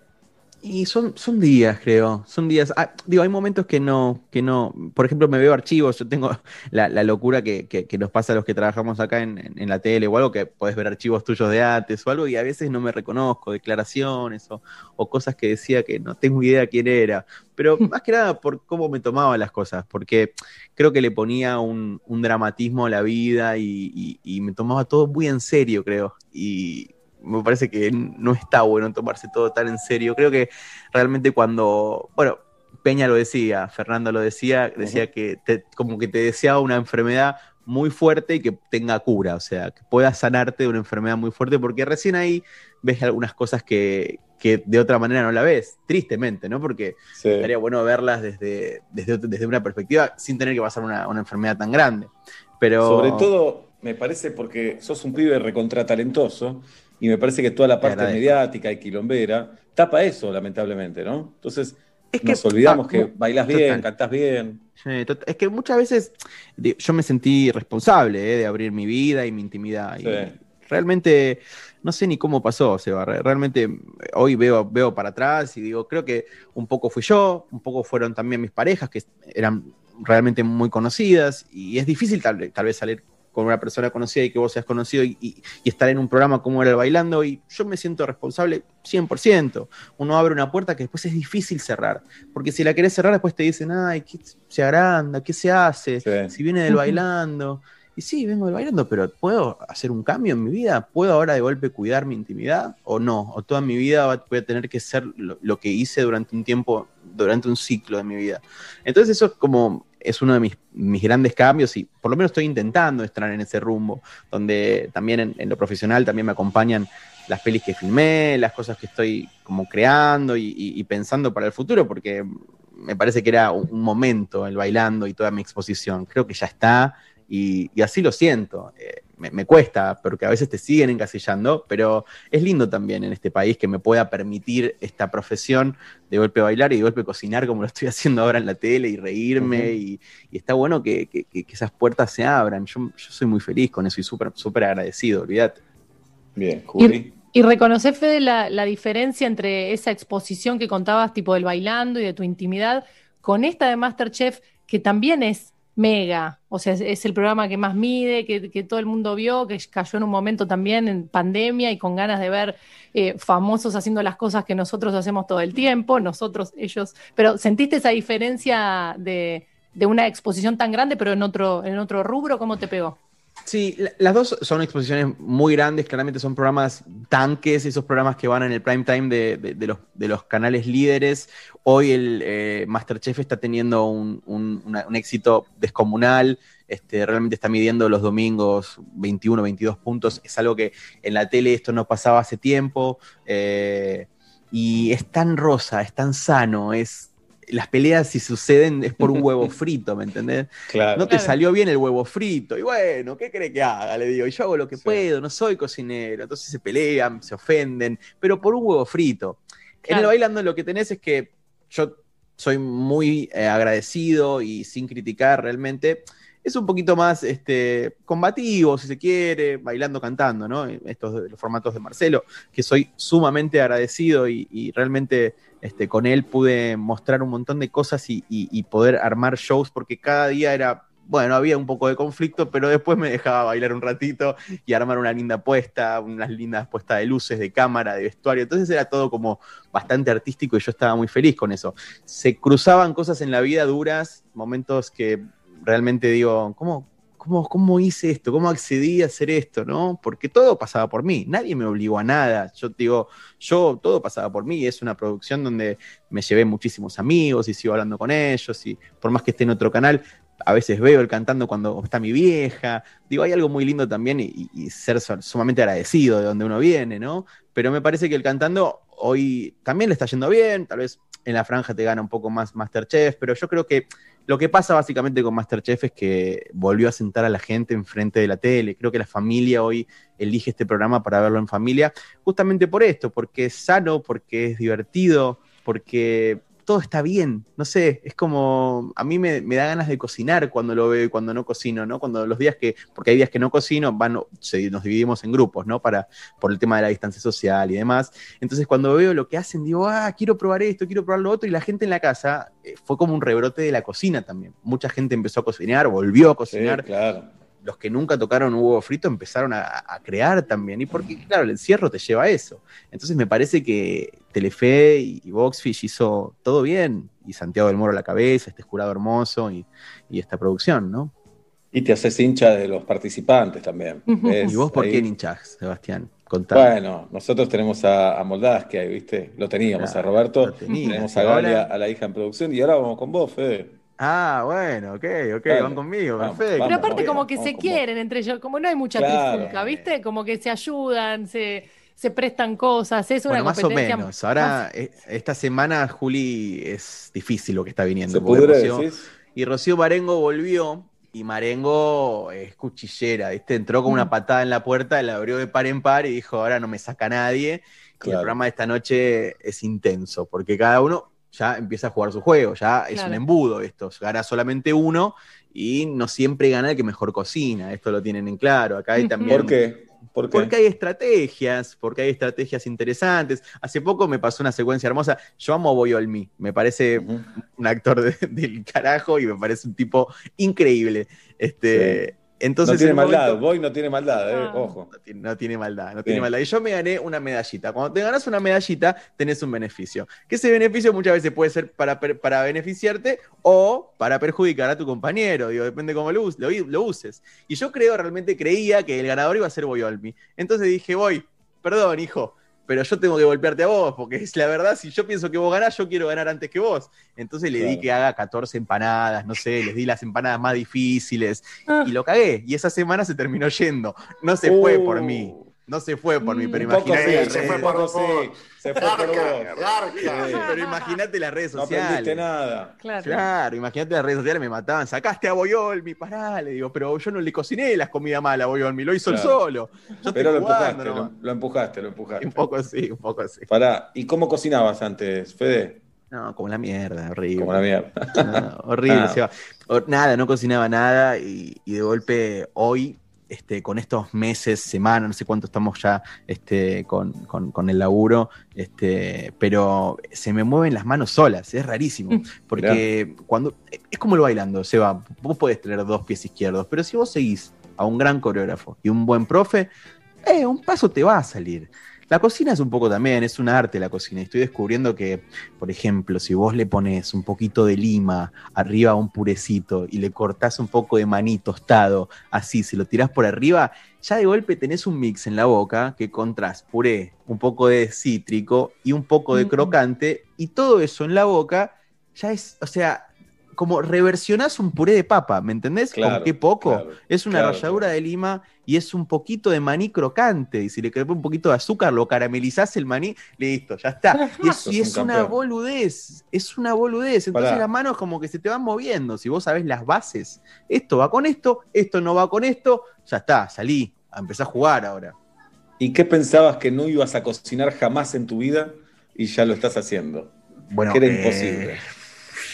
Y son, son días, creo. Son días. Ah, digo, hay momentos que no, que no. Por ejemplo, me veo archivos. Yo tengo la, la locura que, que- que nos pasa a los que trabajamos acá en, en- en la tele o algo, que podés ver archivos tuyos de antes o algo, y a veces no me reconozco, declaraciones o, o cosas que decía que no tengo idea quién era. Pero más que nada por cómo me tomaba las cosas, porque creo que le ponía un, un dramatismo a la vida y, y- y me tomaba todo muy en serio, creo. Y me parece que no está bueno tomarse todo tan en serio. Creo que realmente cuando, bueno, Peña lo decía, Fernando lo decía, decía que te- como que te deseaba una enfermedad muy fuerte y que tenga cura, o sea, que puedas sanarte de una enfermedad muy fuerte, porque recién ahí ves algunas cosas que, que de otra manera no la ves, tristemente, ¿no? Porque estaría bueno verlas desde, desde, desde una perspectiva sin tener que pasar una, una enfermedad tan grande. Pero Sobre todo, me parece porque sos un pibe recontratalentoso y me parece que toda la parte mediática y quilombera tapa eso, lamentablemente, ¿no? Entonces, nos olvidamos ah, que bailás bien, total. cantás bien. Sí, es que muchas veces yo me sentí responsable eh, de abrir mi vida y mi intimidad. y realmente no sé ni cómo pasó, Seba. re- Realmente eh, hoy veo, veo para atrás y digo, creo que un poco fui yo, un poco fueron también mis parejas, que eran realmente muy conocidas, y es difícil tal, vez- tal vez salir con una persona conocida y que vos seas conocido y, y- y estar en un programa como era el Bailando, y yo me siento responsable 100%. Uno abre una puerta que después es difícil cerrar, porque si la querés cerrar después te dicen, ay, ¿qué se agranda? ¿Qué se hace? Si viene del. Bailando. Y sí, vengo del bailando, pero ¿puedo hacer un cambio en mi vida? ¿Puedo ahora de golpe cuidar mi intimidad o no? ¿O toda mi vida voy a tener que ser lo, lo que hice durante un tiempo, durante un ciclo de mi vida? Entonces eso es como, es uno de mis, mis grandes cambios y por lo menos estoy intentando estar en ese rumbo, donde también en, lo profesional también me acompañan las pelis que filmé, las cosas que estoy como creando y, pensando para el futuro, porque me parece que era un momento el bailando y toda mi exposición. Creo que ya está y, y así lo siento. Eh, me, me cuesta, porque a veces te siguen encasillando, pero es lindo también en este país que me pueda permitir esta profesión de golpe bailar y de golpe cocinar como lo estoy haciendo ahora en la tele y reírme. Y, y está bueno que, que- esas puertas se abran. Yo, yo soy muy feliz con eso y súper súper agradecido, olvídate. Bien, Y, y reconocer, Fede, la, la diferencia entre esa exposición que contabas, tipo del bailando y de tu intimidad, con esta de Masterchef, que también es mega. O sea, es, el programa que más mide, que, que todo el mundo vio, que cayó en un momento también en pandemia y con ganas de ver eh, famosos haciendo las cosas que nosotros hacemos todo el tiempo, nosotros, ellos. Pero ¿sentiste esa diferencia de, de una exposición tan grande, pero en otro, en otro rubro? ¿Cómo te pegó? Sí, la- las dos son exposiciones muy grandes, claramente son programas tanques, esos programas que van en el prime time de, los, de los canales líderes. Hoy el eh, Masterchef está teniendo un éxito descomunal, este, realmente está midiendo los domingos 21, 22 puntos, es algo que en la tele esto no pasaba hace tiempo, eh, y es tan rosa, es tan sano, es... Las peleas si suceden es por un huevo frito, ¿me entendés? Claro. No te Claro. salió bien el huevo frito. Y bueno, ¿qué cree que haga? Le digo, y yo hago lo que puedo, no soy cocinero. Entonces se pelean, se ofenden, pero por un huevo frito. En el bailando lo que tenés es que yo soy muy eh, agradecido y sin criticar realmente. Es un poquito más este, combativo, si se quiere, bailando, cantando, ¿no? Estos de los formatos de Marcelo, que soy sumamente agradecido y, realmente este, con él pude mostrar un montón de cosas y, y- y poder armar shows, porque cada día era, bueno, había un poco de conflicto, pero después me dejaba bailar un ratito y armar una linda puesta, unas lindas puestas de luces, de cámara, de vestuario. Entonces era todo como bastante artístico y yo estaba muy feliz con eso. Se cruzaban cosas en la vida duras, momentos que realmente digo, ¿cómo, cómo, cómo hice esto? ¿Cómo accedí a hacer esto? ¿no? Porque todo pasaba por mí, nadie me obligó a nada. Yo digo, yo todo pasaba por mí. Es una producción donde me llevé muchísimos amigos y sigo hablando con ellos. Y por más que esté en otro canal, a veces veo el cantando cuando está mi vieja. Digo, hay algo muy lindo también y, ser su- sumamente agradecido de donde uno viene, ¿no? Pero me parece que el cantando hoy también le está yendo bien. Tal vez en la franja te gana un poco más Masterchef, pero yo creo que lo que pasa básicamente con Masterchef es que volvió a sentar a la gente enfrente de la tele. Creo que la familia hoy elige este programa para verlo en familia, justamente por esto, porque es sano, porque es divertido, porque todo está bien. No sé, es como, a mí me, me da ganas de cocinar cuando lo veo y cuando no cocino, ¿no? Cuando los días que, porque hay días que no cocino, van, se- nos dividimos en grupos, ¿no? Para, por el tema de la distancia social y demás. Entonces cuando veo lo que hacen, digo, ah, quiero probar esto, quiero probar lo otro, y la gente en la casa eh, fue como un rebrote de la cocina también. Mucha gente empezó a cocinar, volvió a cocinar. claro. Los que nunca tocaron un huevo frito empezaron a, a crear también. Y porque, claro, el encierro te lleva a eso. Entonces me parece que Telefe y, y Boxfish hizo todo bien. Y Santiago del Moro a la cabeza, este jurado hermoso y, y esta producción, ¿no? Y te haces hincha de los participantes también. ¿ves? ¿Y vos por Ahí. qué hinchás, Sebastián? Contame. Bueno, nosotros tenemos a, a Moldás, que hay, ¿viste? Lo teníamos Claro, a Roberto, lo tenías. tenemos a Ahora- Galia, a la hija en producción, y ahora vamos con vos, Fede. Ah, bueno, ok, ok, van conmigo, Vamos, perfecto. Pero aparte como que se quieren entre ellos, como no hay mucha Claro. trifulca, ¿viste? Como que se ayudan, se, se prestan cosas, es una Bueno, más o competencia menos. Ahora, más- eh, esta semana, Juli, es difícil lo que está viniendo. ¿Se Rocío- y Rocío Marengo volvió, y Marengo es cuchillera, ¿viste? Entró con Mm. una patada en la puerta, la abrió de par en par y dijo, ahora no me saca nadie. Y el programa de esta noche es intenso, porque cada uno ya empieza a jugar su juego, ya es Claro. un embudo esto, gana solamente uno y no siempre gana el que mejor cocina, esto lo tienen en claro. Acá hay también... ¿Por qué? ¿Por qué? Porque hay estrategias, porque hay estrategias interesantes. Hace poco me pasó una secuencia hermosa. Yo amo a Boyolmi, me parece un actor de- del carajo y me parece un tipo increíble. Este, entonces, no tiene maldad, momento- Boy no tiene maldad, eh, Ah. ojo. no tiene, no tiene maldad, no Sí. tiene maldad. Y yo me gané una medallita. Cuando te ganas una medallita, tenés un beneficio. Que ese beneficio muchas veces puede ser para, para beneficiarte o para perjudicar a tu compañero. Digo, depende cómo lo, lo, lo uses. Y yo creo, realmente creía que el ganador iba a ser Boyolmi. Entonces dije, voy, perdón, hijo. Pero yo tengo que golpearte a vos, porque es la verdad, si yo pienso que vos ganás, yo quiero ganar antes que vos. Entonces le di que haga 14 empanadas, no sé, les di las empanadas más difíciles, Ah. y lo cagué. Y esa semana se terminó yendo. No se fue por mí. No se fue por mí, pero imagínate sí, se fue por vos. sí, Se fue por vos. Pero imagínate las redes No sociales. aprendiste nada. Claro. Claro, imagínate las redes sociales me mataban. Sacaste a Boyolmi, pará, le digo, pero yo no le cociné las comidas malas a Boyolmi, lo hizo él Claro. solo. Yo Pero lo jugando empujaste, lo, empujaste, lo empujaste. Un poco así, un poco así. Pará, ¿y cómo cocinabas antes, Fede? No, como la mierda, horrible. Como la mierda. No, horrible, Ah. Nada, no cocinaba nada y, y de golpe hoy, este, con estos meses, semanas, no sé cuánto estamos ya este, con, con- con el laburo, este, pero se me mueven las manos solas, es rarísimo. Porque cuando. Es como el bailando, Seba. Vos podés tener dos pies izquierdos, pero si vos seguís a un gran coreógrafo y un buen profe, eh, un paso te va a salir. La cocina es un poco también, es un arte la cocina. Estoy descubriendo que, por ejemplo, si vos le pones un poquito de lima arriba a un purecito y le cortás un poco de maní tostado, así, se lo tirás por arriba, ya de golpe tenés un mix en la boca que contras puré, un poco de cítrico y un poco de Mm. crocante, y todo eso en la boca ya es, o sea, como reversionás un puré de papa, ¿me entendés? Claro, Con qué poco. claro, es una claro, ralladura de lima y es un poquito de maní crocante. Y si le querés un poquito de azúcar, lo caramelizás el maní, listo, ya está. Y es, un una boludez, es una boludez. Entonces Pará. las manos como que se te van moviendo. Si vos sabés las bases, esto va con esto, esto no va con esto, ya está, salí, a empezar a jugar ahora. ¿Y qué pensabas que no ibas a cocinar jamás en tu vida y ya lo estás haciendo? Bueno, que era eh, imposible.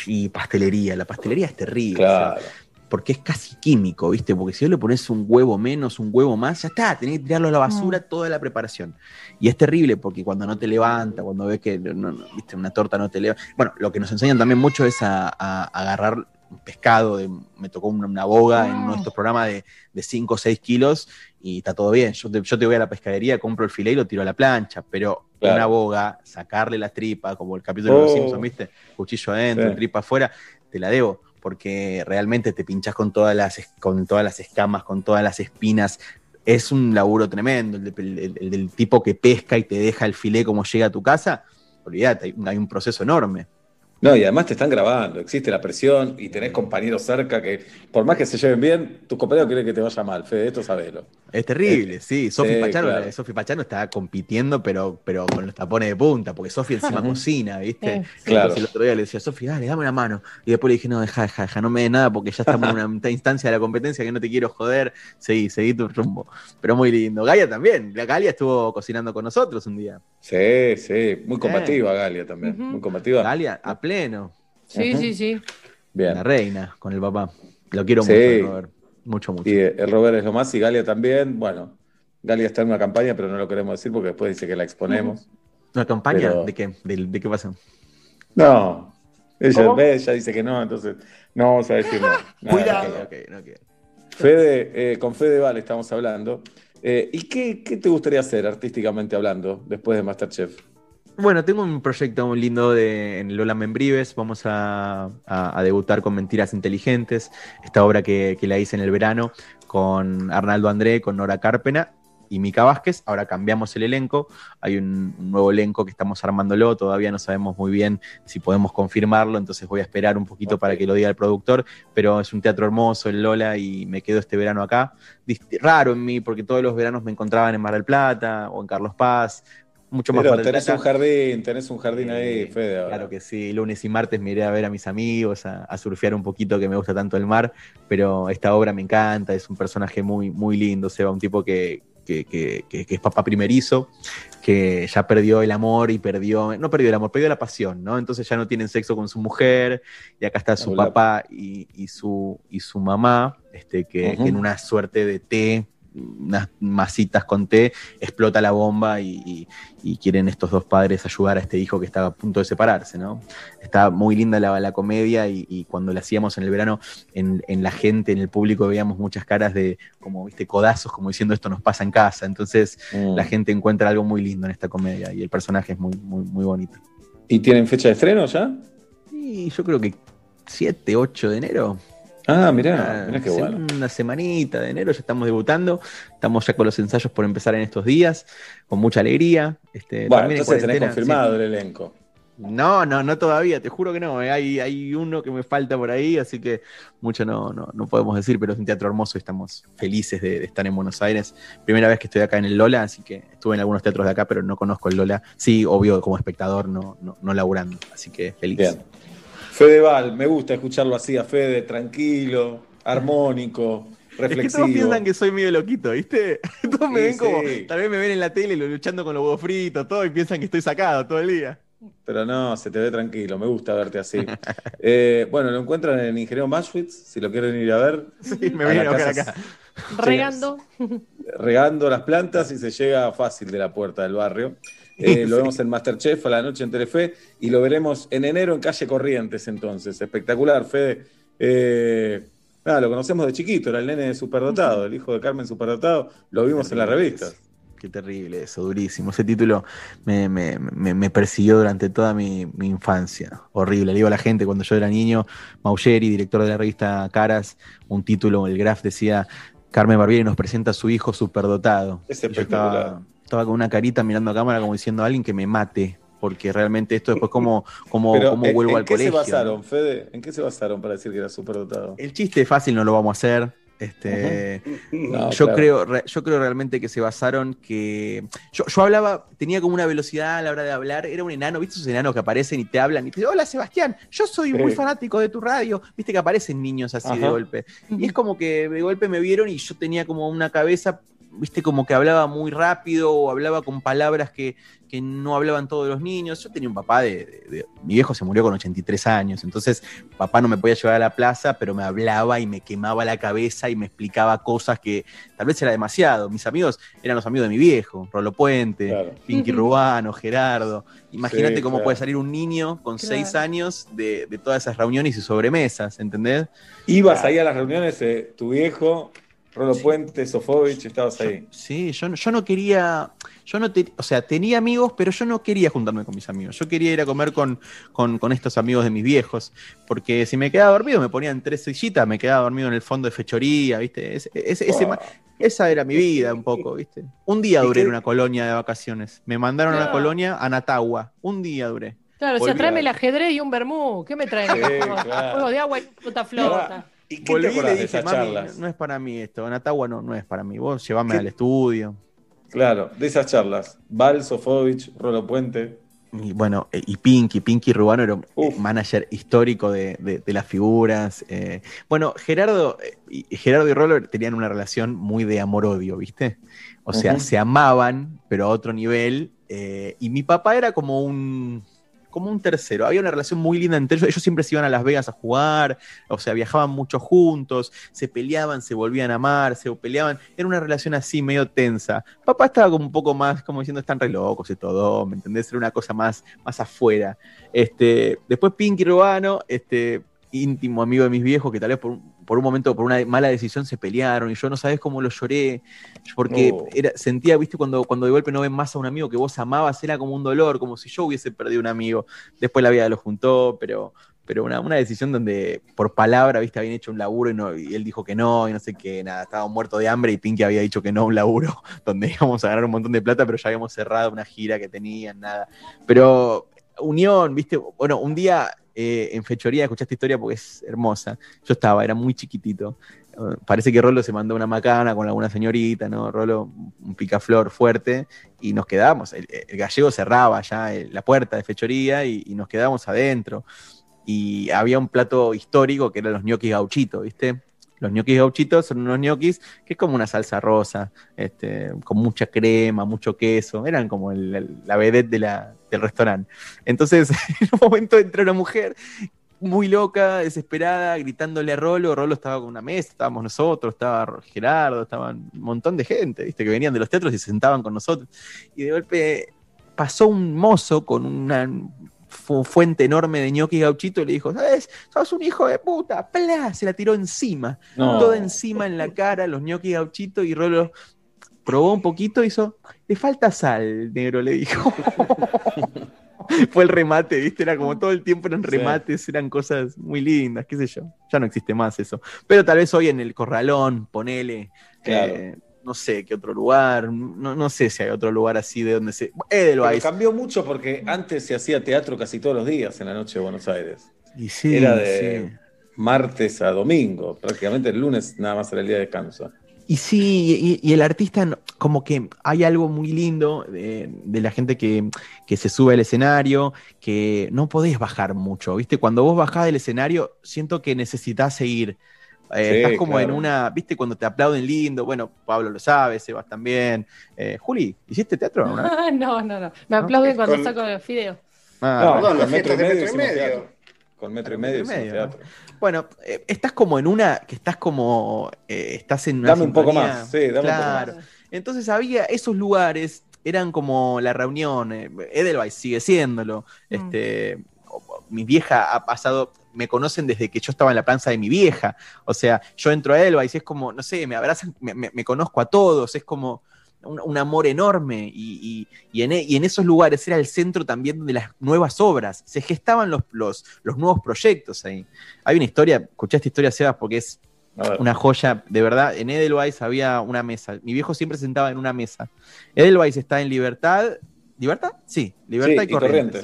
Y pastelería, la pastelería es terrible. Claro. o sea, porque es casi químico, ¿viste? Porque si vos le pones un huevo menos, un huevo más, ya está, tenés que tirarlo a la basura toda la preparación. Y es terrible porque cuando no te levanta, cuando ves que no- no- ¿viste? una torta no te levanta. Bueno, lo que nos enseñan también mucho es a, a- a agarrar pescado, de- me tocó una, una boga en uno de estos programas de, de 5 o 6 kilos y está todo bien. Yo te, yo te voy a la pescadería, compro el filé y lo tiro a la plancha, pero Claro. una boga, sacarle las tripas, como el capítulo de los Oh. Simpsons, ¿viste? Cuchillo adentro, Sí. tripa afuera, te la debo, porque realmente te pinchás con todas las, con todas las escamas, con todas las espinas. Es un laburo tremendo, el, de- el- el del tipo que pesca y te deja el filé como llega a tu casa. Olvídate, hay, hay un proceso enorme. No, y además te están grabando, existe la presión y tenés compañeros cerca que, por más que se lleven bien, tus compañeros quieren que te vaya mal, Fede, esto sabelo. Es terrible, Eh, sí. Sofi sí, Pachano, claro. Pachano está compitiendo, pero, pero con los tapones de punta, porque Sofi encima cocina, ¿viste? Sí. Claro. Entonces el otro día le decía, Sofi, dale, dame una mano. Y después le dije, no, deja, deja, deja, no me des nada porque ya estamos en una instancia de la competencia que no te quiero joder. Seguí, seguí tu rumbo. Pero muy lindo. Galia también. La Galia estuvo cocinando con nosotros un día. Sí, sí, muy combativa Galia también, muy combativa. Galia, a pleno. Sí, sí, sí. Bien. La reina con el papá. Lo quiero Sí. mucho, Robert. Mucho, mucho. Y el Robert es lo más y Galia también. Bueno, Galia está en una campaña, pero no lo queremos decir porque después dice que la exponemos. ¿Una campaña? Pero- ¿De qué? ¿De, de qué pasa? No. Ella, ¿Cómo? ve, ella dice que no, entonces no vamos a decir nada. Cuidado. nada. Fede, eh, con Fede Val estamos hablando. Eh, ¿Y qué, qué te gustaría hacer artísticamente hablando después de Masterchef? Bueno, tengo un proyecto muy lindo de, en Lola Membrives. Vamos a, a- a debutar con Mentiras Inteligentes, esta obra que, que la hice en el verano con Arnaldo André, con Nora Carpena y Mica Vázquez. Ahora cambiamos el elenco. Hay un, un nuevo elenco que estamos armándolo. Todavía no sabemos muy bien si podemos confirmarlo, entonces voy a esperar un poquito para que lo diga el productor. Pero es un teatro hermoso, el Lola, y me quedo este verano acá. Raro en mí, porque todos los veranos me encontraban en Mar del Plata o en Carlos Paz. Mucho más Pero tenés un jardín, tenés un jardín ahí, Fede. ahora. Claro que sí, lunes y martes me iré a ver a mis amigos, a, a surfear un poquito, que me gusta tanto el mar, pero esta obra me encanta, es un personaje muy, muy lindo, Seba, un tipo que, que, que- que- que es papá primerizo, que ya perdió el amor y perdió, no perdió el amor, perdió la pasión, ¿no? Entonces ya no tienen sexo con su mujer, y acá está su Hola. papá y, y su, y su mamá, este, que, Ujú. que en una suerte de té, unas masitas con té, explota la bomba y, y- y quieren estos dos padres ayudar a este hijo que estaba a punto de separarse, ¿no? Está muy linda la, la comedia y, y cuando la hacíamos en el verano, en, en la gente, en el público, veíamos muchas caras de, como, viste, codazos, como diciendo esto nos pasa en casa. Entonces, Mm. la gente encuentra algo muy lindo en esta comedia y el personaje es muy, muy, muy bonito. ¿Y tienen fecha de estreno ya? Y yo creo que 7, 8 de enero. Ah, mirá, mirá qué bueno. Una semanita de enero ya estamos debutando. Estamos ya con los ensayos por empezar en estos días, con mucha alegría. Este, Bueno, entonces tenés confirmado sí. el elenco. No, no, no todavía, te juro que no. eh. Hay, hay uno que me falta por ahí, así que mucho no, no, no podemos decir, pero es un teatro hermoso y estamos felices de, de estar en Buenos Aires. Primera vez que estoy acá en el Lola, así que estuve en algunos teatros de acá, pero no conozco el Lola. Sí, obvio, como espectador, no, no, no laburando, así que feliz. Bien. Fedeval, me gusta escucharlo así a Fede, tranquilo, armónico, Es que todos reflexivo. piensan que soy medio loquito, ¿viste? Todos me Sí, ven como, sí. tal vez me ven en la tele luchando con los huevos fritos, todo, y piensan que estoy sacado todo el día. Pero no, se te ve tranquilo, me gusta verte así. Eh, bueno, lo encuentran en Ingeniero Maschwitz, si lo quieren ir a ver. Sí, me A vienen a buscar casa- acá. Regando. regando las plantas y se llega fácil de la puerta del barrio. Eh, Lo vemos en Masterchef a la noche en Telefe y lo veremos en enero en Calle Corrientes entonces. Espectacular, Fede. Eh, nada, lo conocemos de chiquito, era el nene de Superdotado, el hijo de Carmen Superdotado. Lo vimos en las revistas. Qué terrible eso, durísimo. Ese título me, me- me- me persiguió durante toda mi, mi infancia. Horrible. Le digo a la gente cuando yo era niño, Maugeri, director de la revista Caras, un título, el graph decía, Carmen Barbieri nos presenta a su hijo superdotado. Es espectacular. Estaba, con una carita mirando a cámara como diciendo a alguien que me mate, porque realmente esto después cómo, cómo, Pero, cómo ¿en- vuelvo ¿en al qué colegio. se basaron, Fede? ¿En qué se basaron para decir que era superdotado? El chiste fácil no lo vamos a hacer. Este, No, yo, claro. creo, re- yo creo realmente que se basaron que. Yo, yo hablaba, tenía como una velocidad a la hora de hablar, era un enano, ¿viste esos enanos que aparecen y te hablan y te dicen, hola Sebastián, yo soy Sí. muy fanático de tu radio, viste que aparecen niños así de golpe. Y es como que de golpe me vieron y yo tenía como una cabeza, viste, como que hablaba muy rápido o hablaba con palabras que, que no hablaban todos los niños. Yo tenía un papá de, de- de- Mi viejo se murió con 83 años, entonces papá no me podía llevar a la plaza, pero me hablaba y me quemaba la cabeza y me explicaba cosas que tal vez era demasiado. Mis amigos eran los amigos de mi viejo, Rolo Puente, Pinky Rubano, Gerardo. Imagínate Sí, cómo claro. puede salir un niño con Claro. seis años de, de todas esas reuniones y sobremesas, ¿entendés? Ibas ahí a las reuniones, eh, tu viejo, Rolo Puente, Sofovich, estabas ahí. Sí, yo, no- yo no quería, yo no te- o sea, tenía amigos, pero yo no quería juntarme con mis amigos. Yo quería ir a comer con, con, con estos amigos de mis viejos, porque si me quedaba dormido, me ponían tres sillitas, me quedaba dormido en el fondo de fechoría, ¿viste? Ese- ese- ese esa era mi vida un poco, ¿viste? Un día ¿Y duré en una colonia de vacaciones. Me mandaron a una colonia a Natagua. Un día duré. Claro, o sea, Volví. tráeme el ajedrez y un vermú. ¿Qué me traen? Sí, claro. Juegos de agua y flota flota. ¿Y qué Volví te y le dije, esas mami, charlas? no es para mí esto. Natagua no, no es para mí. Vos llevame ¿Qué? al estudio. Claro, de esas charlas. Val, Sofovich, Rolo Puente. Y bueno, eh, y Pinky, Pinky Rubano era un eh, manager histórico de, de- de las figuras. eh. Bueno, Gerardo, y Gerardo y Rolo tenían una relación muy de amor-odio, ¿viste? O sea, se amaban, pero a otro nivel. eh, y mi papá era como un, como un tercero. Había una relación muy linda entre ellos. Ellos siempre se iban a Las Vegas a jugar, o sea, viajaban mucho juntos, se peleaban, se volvían a amar, se peleaban. Era una relación así medio tensa. Papá estaba como un poco más, como diciendo, están re locos y todo, ¿me entendés? Era una cosa más, más afuera. Este, después Pinky Urbano, este, íntimo amigo de mis viejos, que tal vez por un, por un momento, por una mala decisión, se pelearon y yo no sabes cómo lo lloré, porque Oh. era, sentía, viste, cuando, cuando de golpe no ven más a un amigo que vos amabas, era como un dolor, como si yo hubiese perdido un amigo. Después la vida lo juntó, pero, pero una, una decisión donde por palabra, viste, habían hecho un laburo y, no, y él dijo que no, y no sé qué, nada, estaba muerto de hambre y Pinky había dicho que no a un laburo donde íbamos a ganar un montón de plata, pero ya habíamos cerrado una gira que tenían, nada. Pero unión, viste, bueno, un día eh, en fechoría escuché esta historia porque es hermosa. Yo estaba, era muy chiquitito. Eh, parece que Rolo se mandó una macana con alguna señorita, ¿no? Rolo, un picaflor fuerte, y nos quedamos. El, el gallego cerraba ya el- la puerta de fechoría y, nos quedamos adentro. Y había un plato histórico que eran los ñoquis gauchitos, ¿viste? Los ñoquis gauchitos son unos ñoquis que es como una salsa rosa, este, con mucha crema, mucho queso. Eran como el- la vedette de la- del restaurante. Entonces, en un momento entra una mujer muy loca, desesperada, gritándole a Rolo. Rolo estaba con una mesa, estábamos nosotros, estaba Gerardo, estaban un montón de gente, ¿viste? Que venían de los teatros y se sentaban con nosotros. Y de golpe pasó un mozo con una fu- fuente enorme de ñoqui gauchito y le dijo, ¿sabes? Sos un hijo de puta. ¡Plá! Se la tiró encima. No. Toda encima en la cara, los ñoqui gauchito y Rolo probó un poquito, hizo, le falta sal, negro, le dijo. Fue el remate, ¿viste? Era como todo el tiempo eran remates, eran cosas muy lindas, qué sé yo. Ya no existe más eso. Pero tal vez hoy en el Corralón, ponele, Claro. eh, no sé qué otro lugar, no, no sé si hay otro lugar así de donde se... Pero Edelweiss. cambió mucho porque antes se hacía teatro casi todos los días en la noche de Buenos Aires. Y sí, Era de sí. martes a domingo, prácticamente el lunes nada más era el día de descanso. Y sí, y, y el artista, no- como que hay algo muy lindo de, de la gente que, que se sube al escenario, que no podés bajar mucho, ¿viste? Cuando vos bajás del escenario, siento que necesitas seguir. Eh, Sí, estás como en una, ¿viste? Cuando te aplauden lindo, bueno, Pablo lo sabe, Sebas también. Eh, Juli, ¿hiciste teatro alguna vez? no, no, no. Me aplauden cuando Con- saco los fideos. Ah, No, con las metro y fiestas de medio metro y medio. Con metro y medio teatro. Bueno, eh, estás como en una, que estás como, eh, estás en una Dame un poco más, sí, dame un poco claro. Entonces había esos lugares, eran como la reunión, eh, Edelweiss sigue siéndolo, este, o- o- mi vieja ha pasado, me conocen desde que yo estaba en la panza de mi vieja, o sea, yo entro a Edelweiss y es como, no sé, me abrazan, me, me- me conozco a todos, es como un, un amor enorme y, y- y en, e- y en esos lugares era el centro también de las nuevas obras, se gestaban los, los, los nuevos proyectos ahí. Hay una historia, escuché esta historia, Sebas, porque es una joya, de verdad, en Edelweiss había una mesa, mi viejo siempre se sentaba en una mesa. Edelweiss está en Libertad, ¿Libertad? Sí, Libertad Sí, y Corrientes.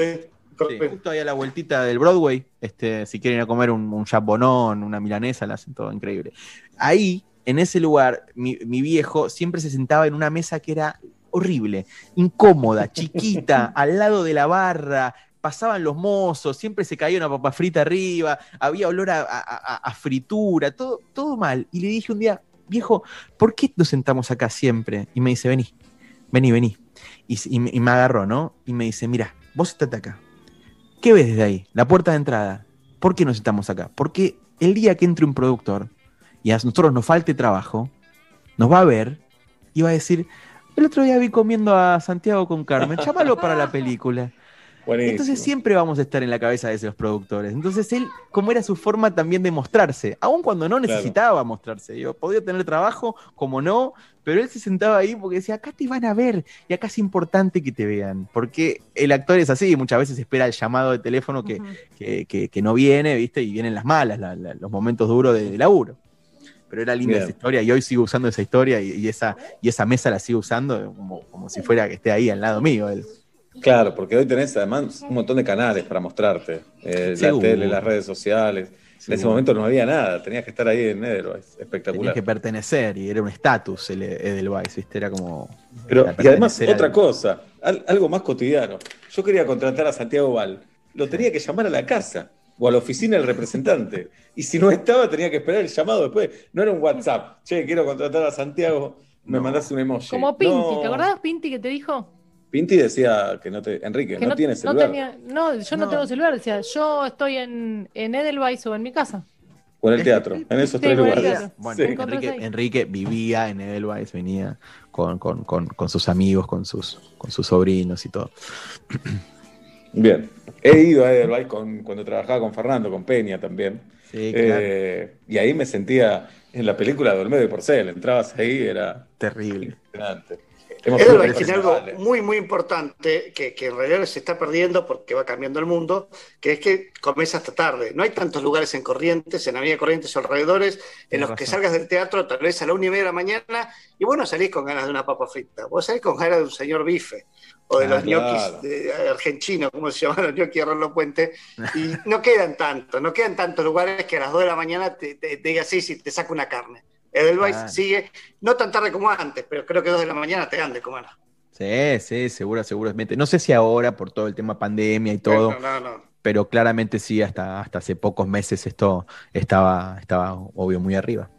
Sí, justo ahí a la vueltita del Broadway, este, si quieren ir a comer un, un jabonón, una milanesa, la hacen todo increíble. Ahí, en ese lugar, mi, mi viejo siempre se sentaba en una mesa que era horrible, incómoda, chiquita, al lado de la barra, pasaban los mozos, siempre se caía una papa frita arriba, había olor a, a- fritura, todo, todo mal. Y le dije un día, viejo, ¿por qué nos sentamos acá siempre? Y me dice, vení, vení, vení. Y, me- y me agarró, ¿no? Y me dice, mira, vos estate acá. ¿Qué ves desde ahí? La puerta de entrada. ¿Por qué nos estamos acá? Porque el día que entre un productor y a nosotros nos falte trabajo, nos va a ver y va a decir, el otro día vi comiendo a Santiago con Carmen, llámalo para la película. Buenísimo. Entonces siempre vamos a estar en la cabeza de esos productores. Entonces él, como era su forma también de mostrarse, aun cuando no Claro. necesitaba mostrarse, yo podía tener trabajo, como no, pero él se sentaba ahí porque decía, acá te van a ver y acá es importante que te vean, porque el actor es así, muchas veces espera el llamado de teléfono que, que, que- que no viene, ¿viste? Y vienen las malas, la- la- los momentos duros de, de laburo. Pero era linda Bien. esa historia y hoy sigo usando esa historia y, y esa, y esa mesa la sigo usando como, como si fuera que esté ahí al lado mío. él. Claro, porque hoy tenés además un montón de canales para mostrarte. Eh, la tele, las redes sociales. En ese momento no había nada, tenías que estar ahí en Edelweiss. Tenías Espectacular. que pertenecer y era un estatus el Edelweiss, ¿viste? Era como. Pero, era y además, otra al- cosa, al- algo más cotidiano. Yo quería contratar a Santiago Val. Lo tenía que llamar a la casa o a la oficina del representante. Y si no estaba, tenía que esperar el llamado después. No era un WhatsApp. Che, quiero contratar a Santiago, me mandaste un emoji. Como Pinti, No. ¿te acordás Pinti que te dijo? Pinti decía que no te. Enrique, Que no, tienes celular. tenía- no, yo no, No. tengo celular. Decía, yo estoy en, en Edelweiss o en mi casa. O en el teatro, en esos Sí, tres lugares. Bueno, Sí. Enrique vivía en Edelweiss, venía con, con- con- con sus amigos, con sus, con sus sobrinos y todo. Bien. He ido a Edelweiss con, cuando trabajaba con Fernando, con Peña también. Sí, claro. Eh, y ahí me sentía en la película de Olmedo y Porcel. Entrabas ahí, era Terrible. impresionante. Sido tiene algo muy, muy importante que, que en realidad se está perdiendo porque va cambiando el mundo, que es que comes hasta tarde. No hay tantos lugares en Corrientes, en Avenida Corrientes o alrededores, en Tienes los que salgas del teatro tal vez a la una y media de la mañana y vos no salís con ganas de una papa frita, vos salís con ganas de un señor bife o de Ah, los claro. ñoquis de argentinos, como se llaman los ñoquis de Puente, y no quedan tantos, no quedan tantos lugares que a las 2 de la mañana te, te, te diga sí, sí, te saco una carne. Edelweiss Claro. sigue, no tan tarde como antes, pero creo que 2 de la mañana te dan de comer. Sí, sí, segura, seguramente. No sé si ahora por todo el tema pandemia y todo, No, no, no. pero claramente sí, hasta, hasta hace pocos meses esto estaba, estaba obvio muy arriba.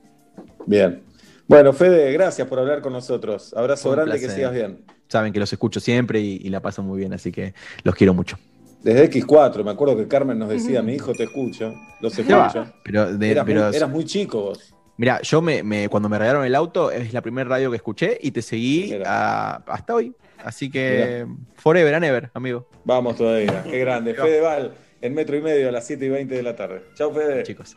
Bien. Bueno, Fede, gracias por hablar con nosotros. Abrazo Un grande, que sigas bien. Saben que los escucho siempre y, y la paso muy bien, así que los quiero mucho. Desde X4, me acuerdo que Carmen nos decía, mi hijo te escucha, los escucha. pero de- eras, pero- muy, eras muy chico vos. Mira, yo me, me- cuando me regalaron el auto es la primera radio que escuché y te seguí a- hasta hoy. Así que forever and ever, amigo. Vamos todavía, qué grande. Fede Val, en metro y medio a las 7 y 20 de la tarde. Chao, Fede. Chicos.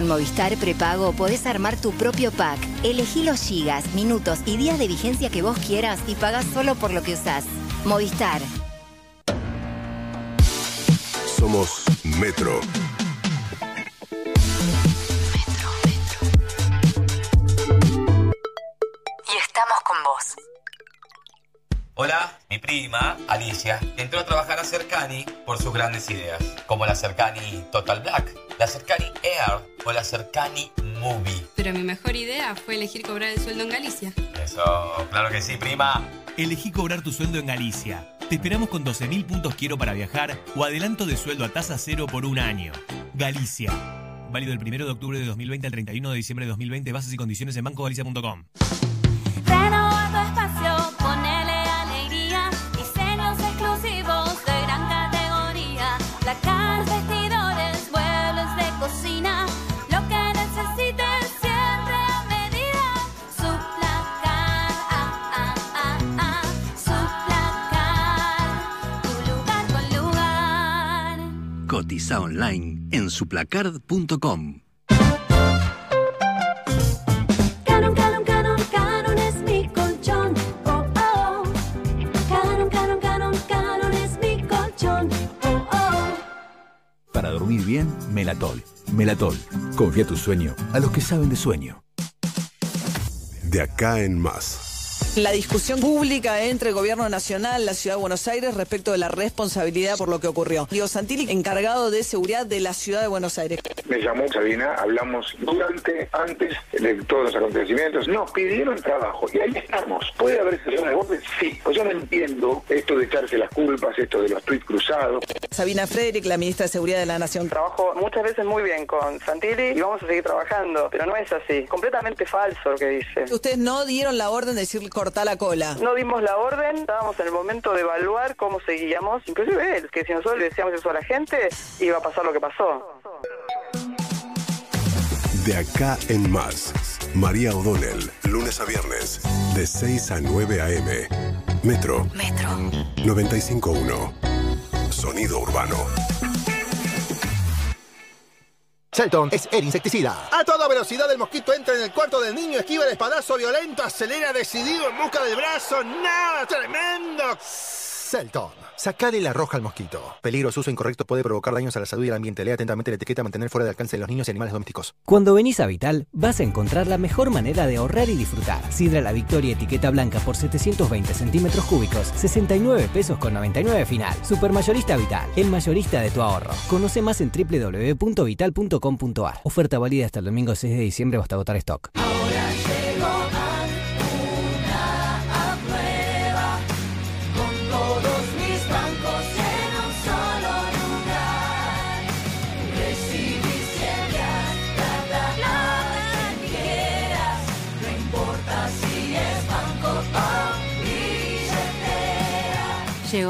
Con Movistar Prepago podés armar tu propio pack. Elegí los gigas, minutos y días de vigencia que vos quieras y pagás solo por lo que usás. Movistar. Somos Metro. Y estamos con vos. Hola, mi prima, Alicia, entró a trabajar a Cercani por sus grandes ideas, como la Cercani Total Black, la Cercani Air o la Cercani Movie. Pero mi mejor idea fue elegir cobrar el sueldo en Galicia. Eso, claro que sí, prima. Elegí cobrar tu sueldo en Galicia. Te esperamos con 12.000 puntos quiero para viajar o adelanto de sueldo a tasa cero por un año. Galicia. Válido del 1 de octubre de 2020 al 31 de diciembre de 2020. Bases y condiciones en bancogalicia.com. Cotiza online en suplacard.com. Canon, Canon, Canon, Canon es mi colchón. Oh, oh. Canon, Canon, Canon, Canon es mi colchón. Oh, oh. Para dormir bien, Melatol. Melatol. Confía tu sueño a los que saben de sueño. De acá en más. La discusión pública entre el Gobierno Nacional y la Ciudad de Buenos Aires respecto de la responsabilidad por lo que ocurrió. Diego Santilli, encargado de seguridad de la Ciudad de Buenos Aires. Me llamó Sabina, hablamos durante, antes de todos los acontecimientos. Nos pidieron trabajo y ahí estamos. ¿Puede haber sesiones de golpes? Sí. Pues yo no entiendo esto de echarse las culpas, esto de los tuits cruzados. Sabina Frederick, la ministra de Seguridad de la Nación. Trabajo muchas veces muy bien con Santilli y vamos a seguir trabajando, pero no es así. Completamente falso lo que dice. Ustedes no dieron la orden de decir cortar la cola. No dimos la orden, estábamos en el momento de evaluar cómo seguíamos. Inclusive él, que si nosotros le decíamos eso a la gente, iba a pasar lo que pasó. De acá en más. María O'Donnell, lunes a viernes, de 6 a 9 a.m. Metro. Metro. 95.1. Sonido urbano. Selton es el insecticida. A toda velocidad el mosquito entra en el cuarto del niño, esquiva el espadazo violento, acelera decidido en busca del brazo. ¡Nada! ¡Tremendo! Selton. Sacale la roja al mosquito. Peligro, su uso incorrecto puede provocar daños a la salud y al ambiente. Lea atentamente la etiqueta mantener fuera de alcance de los niños y animales domésticos. Cuando venís a Vital, vas a encontrar la mejor manera de ahorrar y disfrutar. Sidra La Victoria etiqueta blanca por 720 centímetros cúbicos, 69 pesos con 99 final. Supermayorista Vital, el mayorista de tu ahorro. Conoce más en www.vital.com.ar. Oferta válida hasta el domingo 6 de diciembre hasta agotar stock.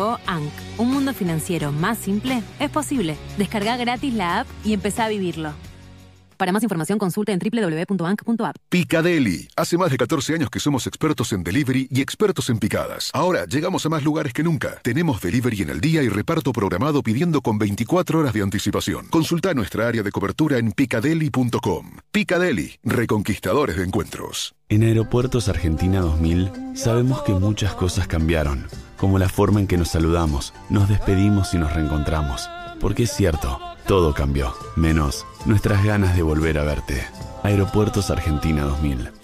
Llegó ANC, un mundo financiero más simple, es posible. Descarga gratis la app y empezá a vivirlo. Para más información consulta en www.bank.app. Picadeli. Hace más de 14 años que somos expertos en delivery y expertos en picadas. Ahora llegamos a más lugares que nunca. Tenemos delivery en el día y reparto programado pidiendo con 24 horas de anticipación. Consulta nuestra área de cobertura en picadeli.com. Picadeli, reconquistadores de encuentros. En Aeropuertos Argentina 2000 sabemos que muchas cosas cambiaron, como la forma en que nos saludamos, nos despedimos y nos reencontramos. Porque es cierto, todo cambió, menos nuestras ganas de volver a verte. Aeropuertos Argentina 2000.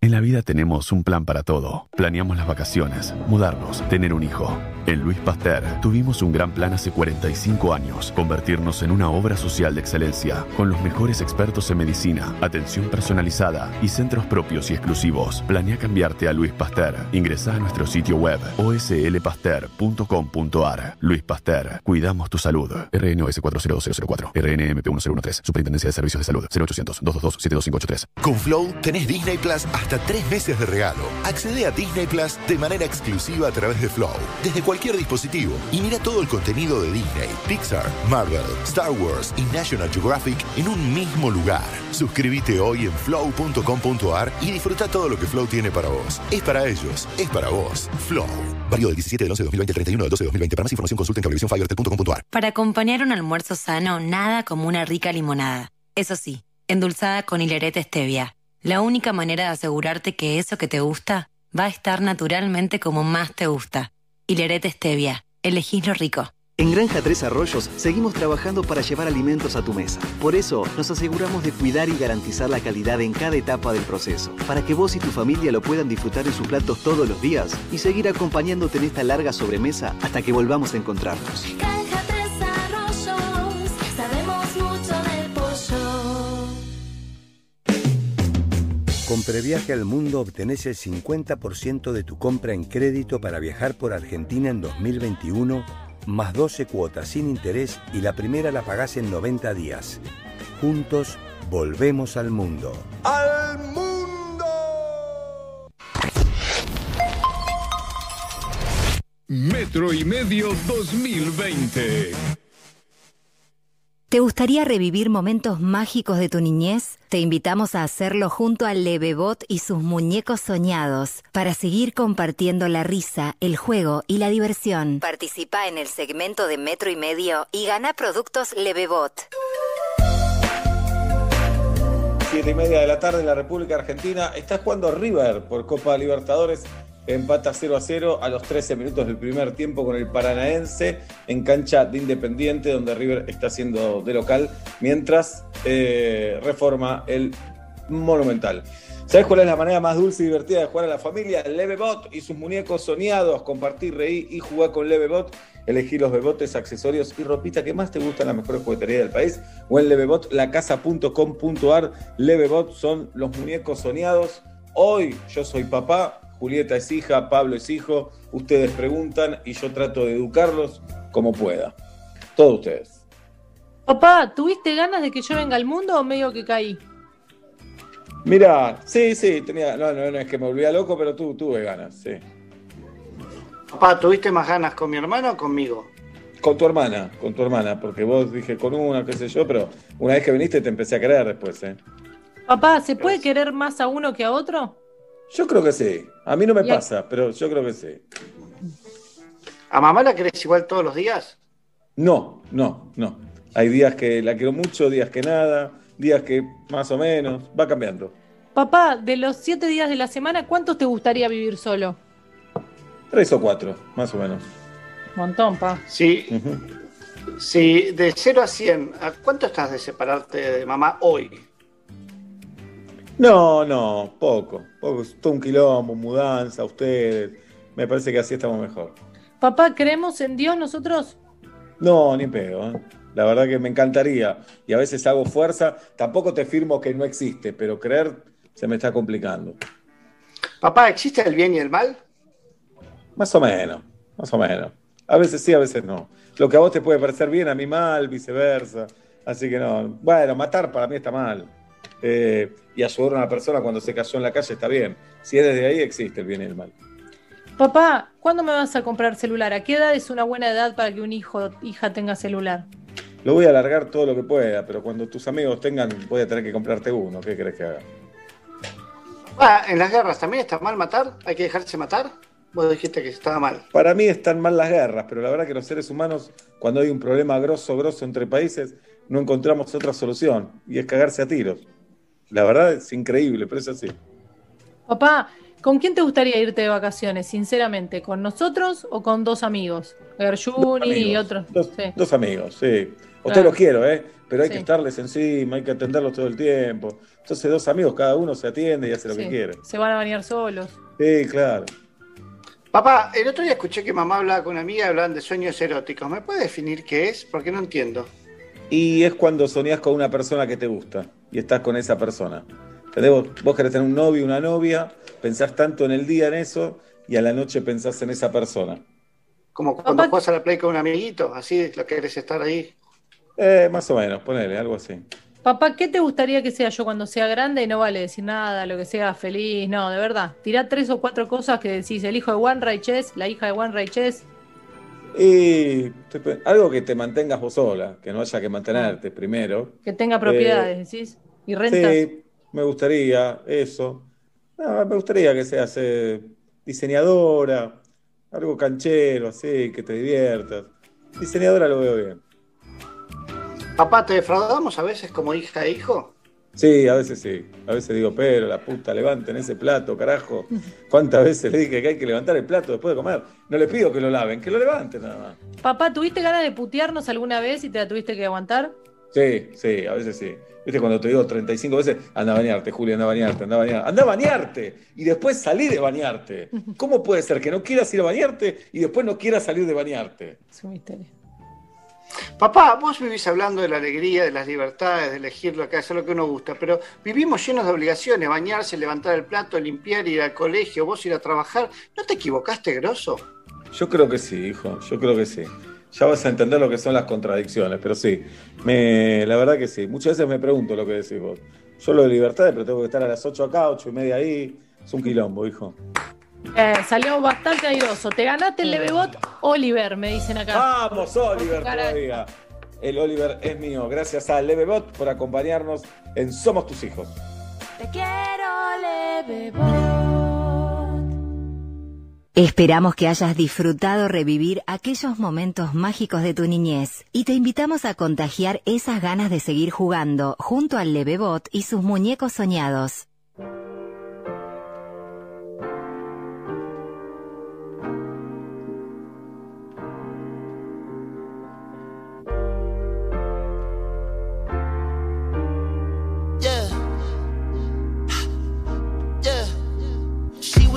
En la vida tenemos un plan para todo. Planeamos las vacaciones, mudarnos, tener un hijo. En Luis Pasteur tuvimos un gran plan hace 45 años, convertirnos en una obra social de excelencia, con los mejores expertos en medicina, atención personalizada y centros propios y exclusivos. Planea cambiarte a Luis Pasteur. Ingresa a nuestro sitio web oslpasteur.com.ar. Luis Pasteur, cuidamos tu salud. RNOS 40004, RNMP 1013, Superintendencia de Servicios de Salud, 0800 222 72583. Con Flow tenés Disney Plus hasta tres meses de regalo. Accede a Disney Plus de manera exclusiva a través de Flow, desde cualquier dispositivo, y mira todo el contenido de Disney, Pixar, Marvel, Star Wars y National Geographic en un mismo lugar. Suscríbete hoy en flow.com.ar y disfruta todo lo que Flow tiene para vos. Es para ellos, es para vos. Flow. Válido del 17 del 11 de 2020 al 31 del 12 de 2020. Para más información consulta en cablevisiónfibertel.com.ar. Para acompañar un almuerzo sano, nada como una rica limonada. Eso sí, endulzada con hilerete stevia. La única manera de asegurarte que eso que te gusta va a estar naturalmente como más te gusta. Hilerete stevia. Elegís lo rico. En Granja Tres Arroyos seguimos trabajando para llevar alimentos a tu mesa. Por eso nos aseguramos de cuidar y garantizar la calidad en cada etapa del proceso, para que vos y tu familia lo puedan disfrutar en sus platos todos los días y seguir acompañándote en esta larga sobremesa hasta que volvamos a encontrarnos. Granja Con Previaje al Mundo obtenés el 50% de tu compra en crédito para viajar por Argentina en 2021, más 12 cuotas sin interés y la primera la pagás en 90 días. Juntos, volvemos al mundo. ¡Al mundo! Metro y Medio 2020. ¿Te gustaría revivir momentos mágicos de tu niñez? Te invitamos a hacerlo junto a Levebot y sus muñecos soñados para seguir compartiendo la risa, el juego y la diversión. Participa en el segmento de Metro y Medio y gana productos Levebot. Siete y media de la tarde en la República Argentina. Está jugando River por Copa Libertadores. Empata 0 a 0 a los 13 minutos del primer tiempo con el Paranaense en cancha de Independiente, donde River está haciendo de local, mientras eh, reforma el Monumental. ¿Sabes cuál es la manera más dulce y divertida de jugar a la familia? Levebot y sus muñecos soñados. Compartir, reír y jugar con Levebot. Elegí los bebotes, accesorios y ropita que más te gustan, la mejor juguetería del país. O en levebotlacasa.com.ar. Levebot son los muñecos soñados. Hoy yo soy papá, Julieta es hija, Pablo es hijo. Ustedes preguntan y yo trato de educarlos como pueda. Todos ustedes. Papá, ¿tuviste ganas de que yo venga al mundo o medio que caí? Mira, sí, sí, tenía. No, no, no es que me volvía loco, pero tu- tuve ganas, sí. Papá, ¿tuviste más ganas con mi hermano o conmigo? Con tu hermana, con tu hermana, porque vos dije con una, qué sé yo, pero una vez que viniste te empecé a querer después, ¿eh? Papá, ¿se puede querer más a uno que a otro? Yo creo que sí. A mí no me pasa, pero yo creo que sí. ¿A mamá la querés igual todos los días? No, no, no. Hay días que la quiero mucho, días que nada, días que más o menos, va cambiando. Papá, de los siete días de la semana, ¿cuántos te gustaría vivir solo? Tres o cuatro, más o menos. Montón, pa. Sí. Sí, de 0 a 100, ¿a cuánto estás de separarte de mamá hoy? No, no, poco. Poco, es todo un quilombo, mudanza, ustedes. Me parece que así estamos mejor. Papá, ¿creemos en Dios nosotros? No, ni pedo. ¿eh? La verdad que me encantaría. Y a veces hago fuerza. Tampoco te firmo que no existe, pero creer se me está complicando. Papá, ¿existe el bien y el mal? Más o menos, más o menos. A veces sí, a veces no. Lo que a vos te puede parecer bien, a mí mal, viceversa. Así que no. Bueno, matar para mí está mal. Eh, y ayudar a una persona cuando se cayó en la calle está bien. Si es desde ahí, existe el bien y el mal. Papá, ¿cuándo me vas a comprar celular? ¿A qué edad es una buena edad para que un hijo o hija tenga celular? Lo voy a alargar todo lo que pueda, pero cuando tus amigos tengan, voy a tener que comprarte uno. ¿Qué crees que haga? Ah, en las guerras también está mal matar, hay que dejarse matar. Vos dijiste que estaba mal. Para mí están mal las guerras, pero la verdad que los seres humanos, cuando hay un problema grosso, grosso entre países, no encontramos otra solución, y es cagarse a tiros. La verdad es increíble, pero es así. Papá, ¿con quién te gustaría irte de vacaciones, sinceramente? ¿Con nosotros o con dos amigos? Gershuni y otros. Dos, Sí. dos amigos, sí. A Claro. Usted los quiero, ¿eh? Pero hay Sí. que estarles encima, hay que atenderlos todo el tiempo. Entonces, dos amigos, cada uno se atiende y hace lo Sí. que quiere. Se van a bañar solos. Sí, claro. Papá, el otro día escuché que mamá hablaba con una amiga y hablaban de sueños eróticos. ¿Me puede definir qué es? Porque no entiendo. Y es cuando soñás con una persona que te gusta y estás con esa persona. ¿Entendés? Vos, vos querés tener un novio, una novia, pensás tanto en el día en eso y a la noche pensás en esa persona. Como cuando juegas a la play con un amiguito, así lo querés estar ahí. Eh, más o menos, ponele, algo así. Papá, ¿qué te gustaría que sea yo cuando sea grande? Y no vale decir nada, lo que sea feliz, no, de verdad. Tirá tres o cuatro cosas que decís, el hijo de One Ray Chess, la hija de One Ray Chess. Y algo que te mantengas vos sola, que no haya que mantenerte primero. Que tenga propiedades, decís. Y rentas. Sí, me gustaría eso. No, me gustaría que seas eh, diseñadora, algo canchero, así, que te diviertas. Diseñadora lo veo bien. Papá, ¿te defraudamos a veces como hija e hijo? Sí, a veces sí. A veces digo, pero la puta, levanten ese plato, carajo. ¿Cuántas veces le dije que hay que levantar el plato después de comer? No le pido que lo laven, que lo levanten nada más. Papá, ¿tuviste ganas de putearnos alguna vez y te la tuviste que aguantar? Sí, sí, a veces sí. Viste cuando te digo 35 veces, anda a bañarte, Julia, anda a bañarte, anda a bañarte, anda a bañarte y después salí de bañarte. ¿Cómo puede ser que no quieras ir a bañarte y después no quieras salir de bañarte? Es un misterio. Papá, vos vivís hablando de la alegría, de las libertades, de elegir lo que hacer lo que uno gusta, pero vivimos llenos de obligaciones, bañarse, levantar el plato, limpiar, ir al colegio, vos ir a trabajar. ¿No te equivocaste, grosso? Yo creo que sí, hijo, yo creo que sí. Ya vas a entender lo que son las contradicciones, pero sí, la verdad que sí. Muchas veces me pregunto lo que decís vos. Yo lo de libertades, pero tengo que estar a las 8 acá, 8 y media ahí. Es un quilombo, hijo. Eh, salió bastante airoso. ¿Te ganaste el Levebot? Oliver, me dicen acá. Vamos, Oliver, todavía. El Oliver es mío. Gracias a Levebot por acompañarnos en Somos tus hijos. Te quiero leve Esperamos que hayas disfrutado revivir aquellos momentos mágicos de tu niñez y te invitamos a contagiar esas ganas de seguir jugando junto al Levebot y sus muñecos soñados.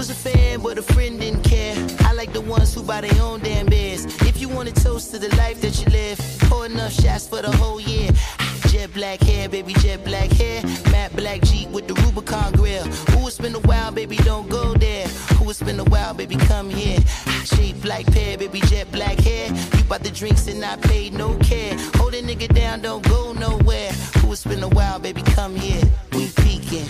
Was a fan, but a friend didn't care. I like the ones who buy their own damn beers. If you want to toast to the life that you live, pour enough shots for the whole year. Jet black hair, baby, jet black hair. Matte black Jeep with the Rubicon grill. Who has been a while, baby, don't go there. Who has been a while, baby, come here. Shape like pear, baby, jet black hair. You bought the drinks and I paid no care. Hold a nigga down, don't go nowhere. Who it's been a while, baby, come here. We peeking.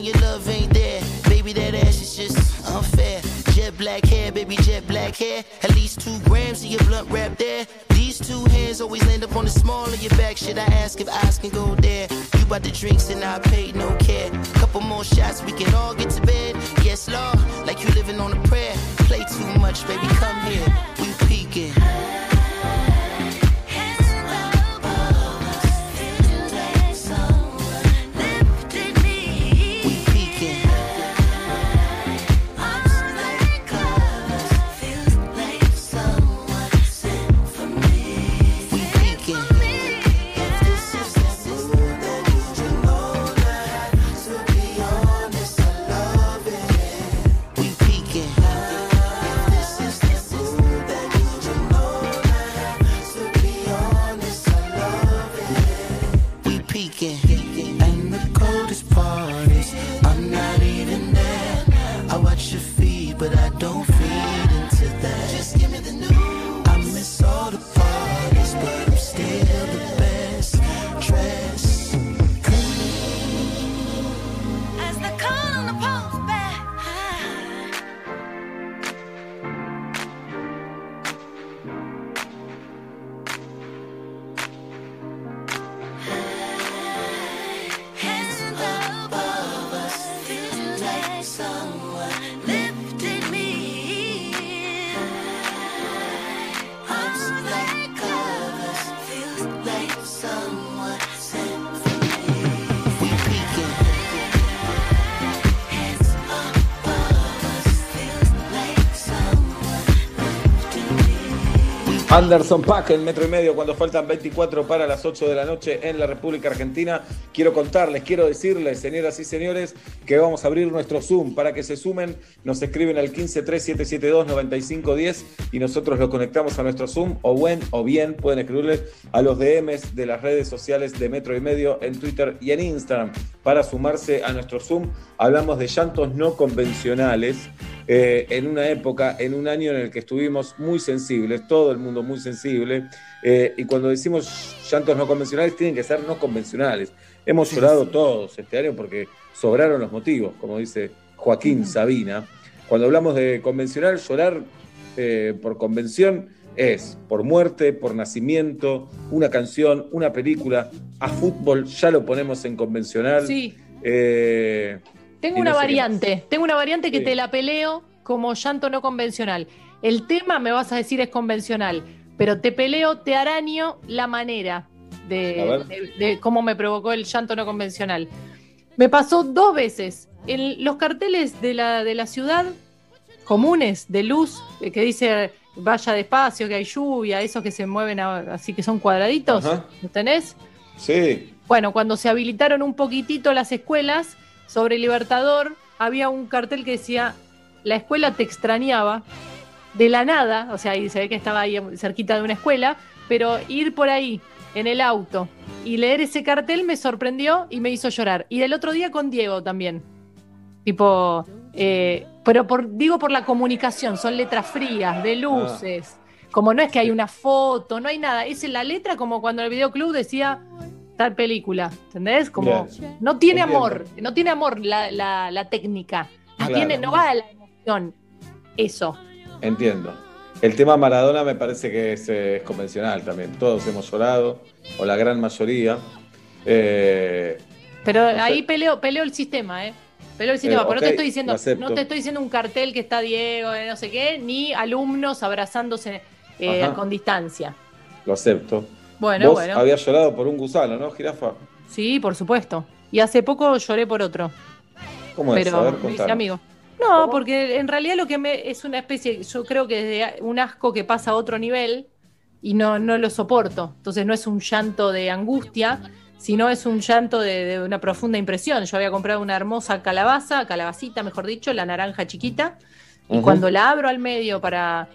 When your love ain't there? Baby, that ass is just unfair. Jet black hair, baby, jet black hair. At least two grams of your blunt wrap there. These two hands always land up on the small of your back. Should I ask if eyes can go there? You bought the drinks and I paid no care. Couple more shots, we can all get to bed. Yes, Lord, like you living on a prayer. Play too much, baby, come here. We peeking. Anderson Pack en metro y medio cuando faltan 24 para las 8 de la noche en la República Argentina. Quiero contarles, quiero decirles, señoras y señores, que vamos a abrir nuestro Zoom para que se sumen. Nos escriben al 1537729510 y nosotros lo conectamos a nuestro Zoom. O, buen, o bien pueden escribirles a los DMs de las redes sociales de metro y medio en Twitter y en Instagram para sumarse a nuestro Zoom. Hablamos de llantos no convencionales eh, en una época, en un año en el que estuvimos muy sensibles, todo el mundo muy sensible. eh, y cuando decimos llantos no convencionales, tienen que ser no convencionales. Hemos llorado todos este año porque sobraron los motivos, como dice Joaquín Sabina. Cuando hablamos de convencional, llorar eh, por convención es por muerte, por nacimiento, una canción, una película. A fútbol ya lo ponemos en convencional. Sí. Eh, Tengo una no sé qué variante, tengo una variante que Sí. te la peleo como llanto no convencional. El tema me vas a decir es convencional, pero te peleo, te araño la manera de, ver. de- de cómo me provocó el llanto no convencional. Me pasó dos veces. En los carteles de la, de la ciudad comunes de luz eh, que dice vaya despacio, que hay lluvia, esos que se mueven a- así que son cuadraditos, Ajá. ¿los tenés? Sí. Bueno, cuando se habilitaron un poquitito las escuelas, sobre Libertador había un cartel que decía, la escuela te extrañaba, de la nada, o sea, ahí se ve que estaba ahí cerquita de una escuela, pero ir por ahí en el auto y leer ese cartel me sorprendió y me hizo llorar. Y del otro día con Diego también. Tipo, eh, pero por, digo por la comunicación, son letras frías, de luces. Como no es que hay una foto, no hay nada. Es en la letra como cuando el videoclub decía tal película. ¿Entendés? Como Bien. no tiene Entiendo. amor, no tiene amor la, la- la técnica. No, Claro. tiene, no va a la emoción. Eso. Entiendo. El tema Maradona me parece que es, eh, es convencional también. Todos hemos llorado, o la gran mayoría. Eh, Pero ahí peleo, peleo el sistema, ¿eh? Peleo el sistema. Eh, pero no te estoy diciendo, no te estoy diciendo un cartel que está Diego, eh, no sé qué, ni alumnos abrazándose eh, con distancia. lo acepto. Bueno, Vos bueno. habías llorado por un gusano, ¿no, jirafa? Sí, por supuesto. Y hace poco lloré por otro. ¿Cómo es? pero A ver, amigo. No, porque en realidad lo que me es una especie, yo creo que es de un asco que pasa a otro nivel y no, no lo soporto. Entonces no es un llanto de angustia, sino es un llanto de, de una profunda impresión. Yo había comprado una hermosa calabaza, calabacita, mejor dicho, la naranja chiquita, y cuando la abro al medio para,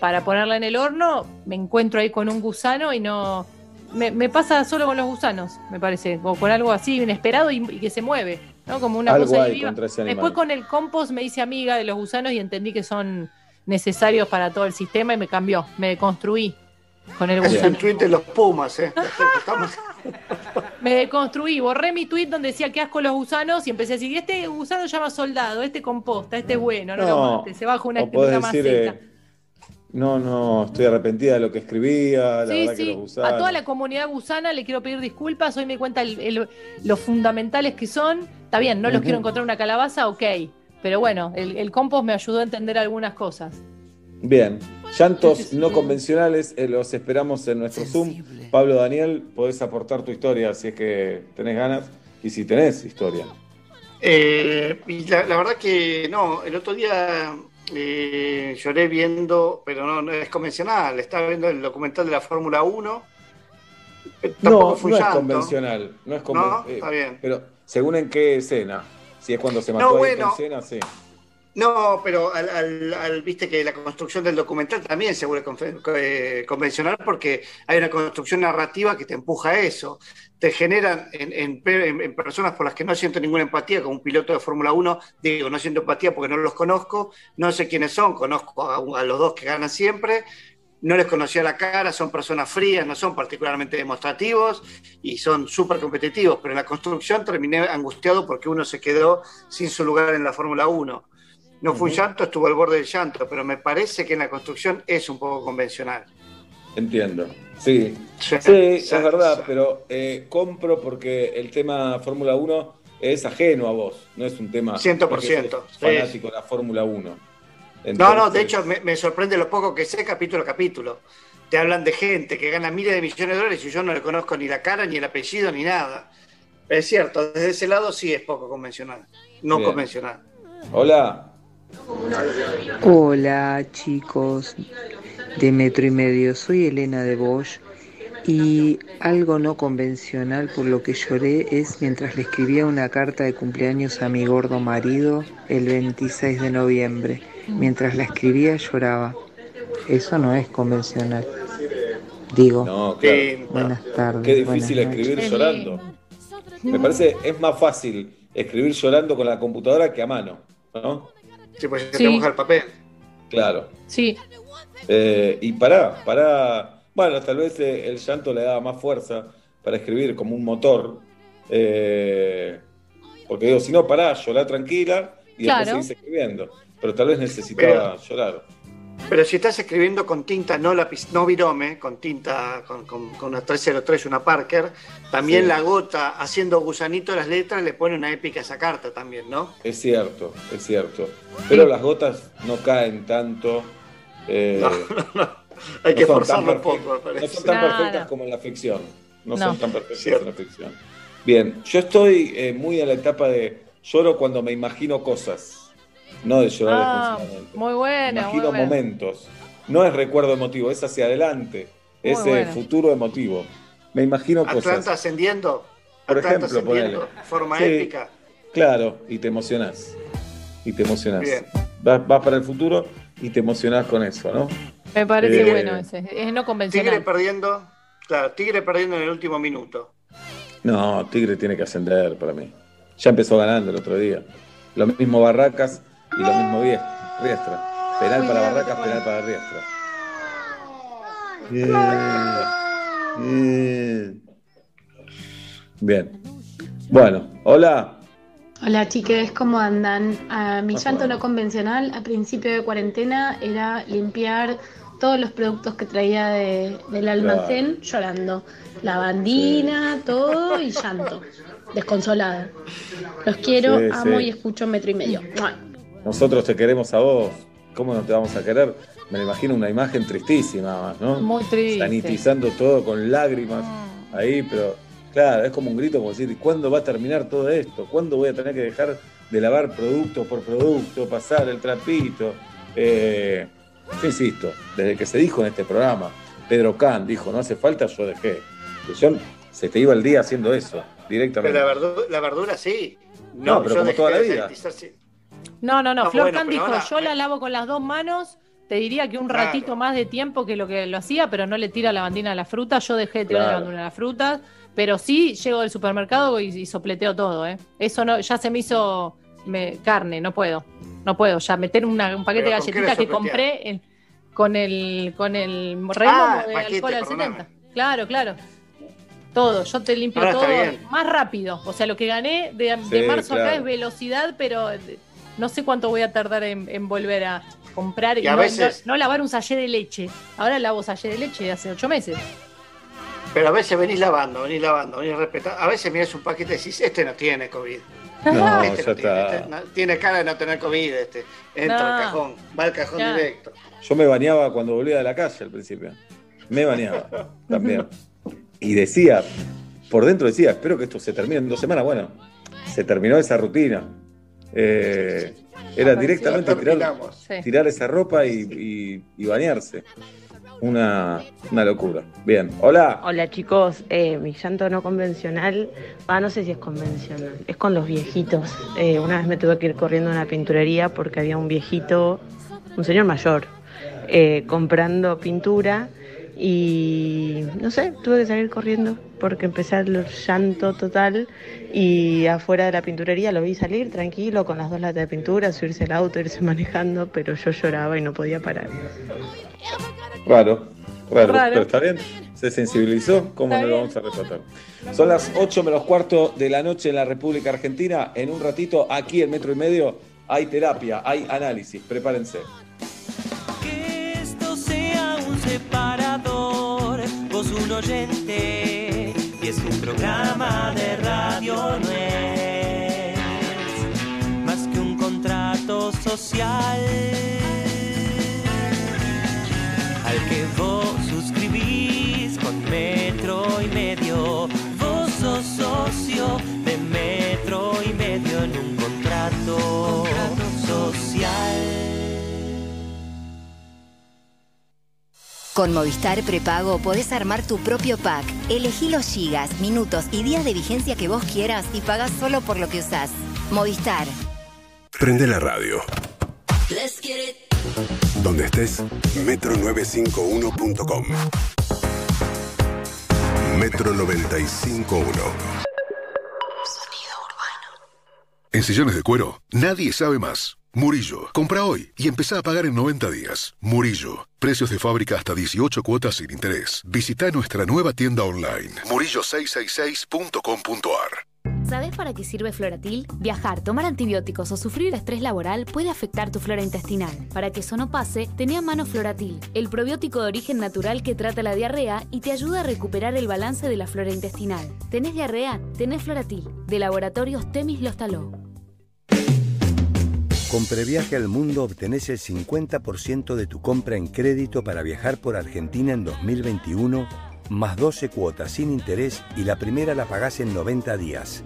para ponerla en el horno, me encuentro ahí con un gusano y no... Me, me pasa solo con los gusanos, me parece, o con algo así inesperado y, y que se mueve, ¿no? Como una Algo cosa ahí viva. contra ese animal. Después con el compost me hice amiga de los gusanos y entendí que son necesarios para todo el sistema y me cambió, me deconstruí con el Es gusano. un tuit de los Pumas, ¿eh? Estamos- Me deconstruí, borré mi tweet donde decía que asco los gusanos y empecé a decir, este gusano llama soldado, este composta, este es bueno, no, lo No, mates, se baja una, una decir, maceta. eh, no, no, estoy arrepentida de lo que escribía, la Sí, verdad que sí, los gusanos. a toda la comunidad gusana le quiero pedir disculpas, hoy me cuenta el- el- lo fundamentales que son. Está bien, no los quiero encontrar una calabaza, ok, pero bueno, el, el compost me ayudó a entender algunas cosas. Bien, llantos no convencionales, eh, los esperamos en nuestro Zoom. Pablo Daniel, podés aportar tu historia si es que tenés ganas y si tenés historia. Eh, y la, la verdad que no, el otro día eh, lloré viendo, pero no, no es convencional, estaba viendo el documental de la Fórmula 1. eh, Tampoco No, fue no es convencional, no es conven- No, eh, está bien. Pero según en qué escena, si es cuando se No, mató a bueno. Ayrton Senna, sí. No, pero al, viste que la construcción del documental también seguro es eh, convencional porque hay una construcción narrativa que te empuja a eso. Te generan en personas por las que no siento ninguna empatía, como un piloto de Fórmula 1, digo, no siento empatía porque no los conozco, no sé quiénes son, conozco a, a los dos que ganan siempre, no les conocía la cara, son personas frías, no son particularmente demostrativos y son súper competitivos, pero en la construcción terminé angustiado porque uno se quedó sin su lugar en la Fórmula 1. No fue un llanto, estuvo al borde del llanto, pero me parece que en la construcción es un poco convencional. Entiendo. Sí, Sí, es verdad, pero eh, compro porque el tema Fórmula 1 es ajeno a vos, no es un tema 100%, no es que sos sí. fanático de la Fórmula 1. No, no, de hecho me, me sorprende lo poco que sé capítulo a capítulo. Te hablan de gente que gana miles de millones de dólares y yo no le conozco ni la cara, ni el apellido, ni nada. Es cierto, desde ese lado sí es poco convencional, no Bien. convencional. Hola. Hola chicos de Metro y Medio, soy Elena de Bosch y algo no convencional por lo que lloré es mientras le escribía una carta de cumpleaños a mi gordo marido el 26 de noviembre. Mientras la escribía lloraba. Eso no es convencional. Digo, No, claro. buenas tardes. Qué difícil escribir noches. llorando. Me parece es más fácil escribir llorando con la computadora que a mano, ¿no? Sí, pues se Sí. te moja el papel. Claro. Sí, Eh, y pará, pará. Bueno, tal vez eh, el llanto le daba más fuerza para escribir como un motor. eh, porque digo, si no, pará, llorá tranquila y Claro. después seguís escribiendo. Pero tal vez necesitaba llorar. Pero si estás escribiendo con tinta no lápiz, no virome, con tinta, con, con- con una 303, una Parker, también Sí. la gota haciendo gusanito las letras le pone una épica a esa carta también, ¿no? Es cierto, es cierto. Pero las gotas no caen tanto. eh, Hay que no son tan forzarlo un poco, me parece. No son tan Claro. perfectas como en la ficción. No, No. son tan perfectas en la ficción. Bien, yo estoy eh, muy en la etapa de lloro cuando me imagino cosas, no de llorar Ah, desconsoladamente. muy bueno. muy imagino bueno. momentos. No es recuerdo emotivo, es hacia adelante. Muy Es eh, bueno. futuro emotivo. Me imagino Atlanta cosas. ascendiendo, Por Atlanta ejemplo, ascendiendo, forma Sí. épica. Claro, y te emocionás. Y te emocionás. Bien. Vas, vas para el futuro y te emocionás con eso, ¿no? Me parece Eh, bueno ese. Es no convencional. Tigre perdiendo, claro, Tigre perdiendo en el último minuto. No, Tigre tiene que ascender para mí. Ya empezó ganando el otro día. Lo mismo Barracas y lo mismo Riestra. Penal para Barracas, penal para Riestra. Bien. Bien. Bien. Bueno, hola. Hola chiques, ¿cómo andan? Mi llanto no convencional a principio de cuarentena era limpiar todos los productos que traía de- del almacén llorando. Lavandina, todo y llanto. Desconsolada. Los quiero, Sí, amo sí. y escucho metro y medio. ¡Mua! Nosotros te queremos a vos. ¿Cómo no te vamos a querer? Me lo imagino una imagen tristísima, más, ¿no? Muy triste. Sanitizando todo con lágrimas ahí, pero claro, es como un grito como decir, ¿cuándo va a terminar todo esto? ¿Cuándo voy a tener que dejar de lavar producto por producto, pasar el trapito? Eh, yo insisto, desde que se dijo en este programa, Pedro Can dijo, no hace falta, yo dejé. Yo Se te iba el día haciendo eso, directamente. Pero la verdura, la verdura sí. No, pero yo como dejé toda la vida. sanitizar, sí. No, no, no. No, Flor bueno, Can pero dijo, ahora- yo la lavo con las dos manos. Te diría que un Claro. ratito más de tiempo que lo que lo hacía, pero no le tira la bandina a la fruta. Yo dejé de tirar la Claro. bandina a las frutas, pero sí llego del supermercado y, y sopleteo todo, ¿eh? Eso no, ya se me hizo me- carne, no puedo. No puedo. Ya meter una- un paquete de ¿Pero con qué galletitas le que compré en- con el con el Ah, remomo de paquete, alcohol al perdóname. 70. Claro, claro. Todo, yo te limpio Ahora está todo más rápido. O sea, lo que gané de, de Sí, marzo acá es velocidad, pero no sé cuánto voy a tardar en, en volver a comprar y, Y a no, veces- no- no lavar un sallé de leche. Ahora lavo sallé de leche de hace ocho meses. Pero a veces venís lavando, venís lavando, venís respetando. A veces mirás un paquete y decís, este no tiene COVID. No, Este ya no tiene, está. este no- tiene cara de no tener COVID, este. Entra No. al cajón, va al cajón Ya. directo. Yo me bañaba cuando volvía de la calle al principio. Me bañaba también. Y decía, por dentro decía, espero que esto se termine en dos semanas. Bueno, se terminó esa rutina. Eh, era directamente tirar, tirar esa ropa y, y- y bañarse. Una, una locura. Bien, hola. Hola chicos, eh, mi llanto no convencional, ah, no sé si es convencional, es con los viejitos. Eh, una vez me tuve que ir corriendo a una pinturería porque había un viejito, un señor mayor, eh, comprando pintura y no sé, tuve que salir corriendo porque empecé el llanto total y afuera de la pinturería lo vi salir tranquilo con las dos latas de pintura, subirse al auto, irse manejando, pero yo lloraba y no podía parar. Raro, raro, Raro. pero está bien. Se sensibilizó, ¿cómo no lo vamos a respetar? Son las 8 menos cuarto de la noche en la República Argentina. En un ratito, aquí en Metro y Medio, hay terapia, hay análisis. Prepárense. Separador, vos un oyente, y es un programa de radio, no es más que un contrato social al que vos suscribís con metro y medio. Vos sos socio de metro y medio en un contrato social. Con Movistar Prepago podés armar tu propio pack. Elegí los gigas, minutos y días de vigencia que vos quieras y pagás solo por lo que usás. Movistar. Prende la radio. Donde estés, metro951.com. Metro 951. En sillones de cuero, nadie sabe más. Murillo, compra hoy y empezá a pagar en 90 días. Murillo, precios de fábrica hasta 18 cuotas sin interés. Visita nuestra nueva tienda online, murillo666.com.ar. ¿Sabes para qué sirve Floratil? Viajar, tomar antibióticos o sufrir estrés laboral puede afectar tu flora intestinal. Para que eso no pase, tenía a mano Floratil, el probiótico de origen natural que trata la diarrea y te ayuda a recuperar el balance de la flora intestinal. ¿Tenés diarrea? Tenés Floratil, de Laboratorios Temis Lostaló. Con Previaje al Mundo obtenés el 50% de tu compra en crédito para viajar por Argentina en 2021, más 12 cuotas sin interés y la primera la pagás en 90 días.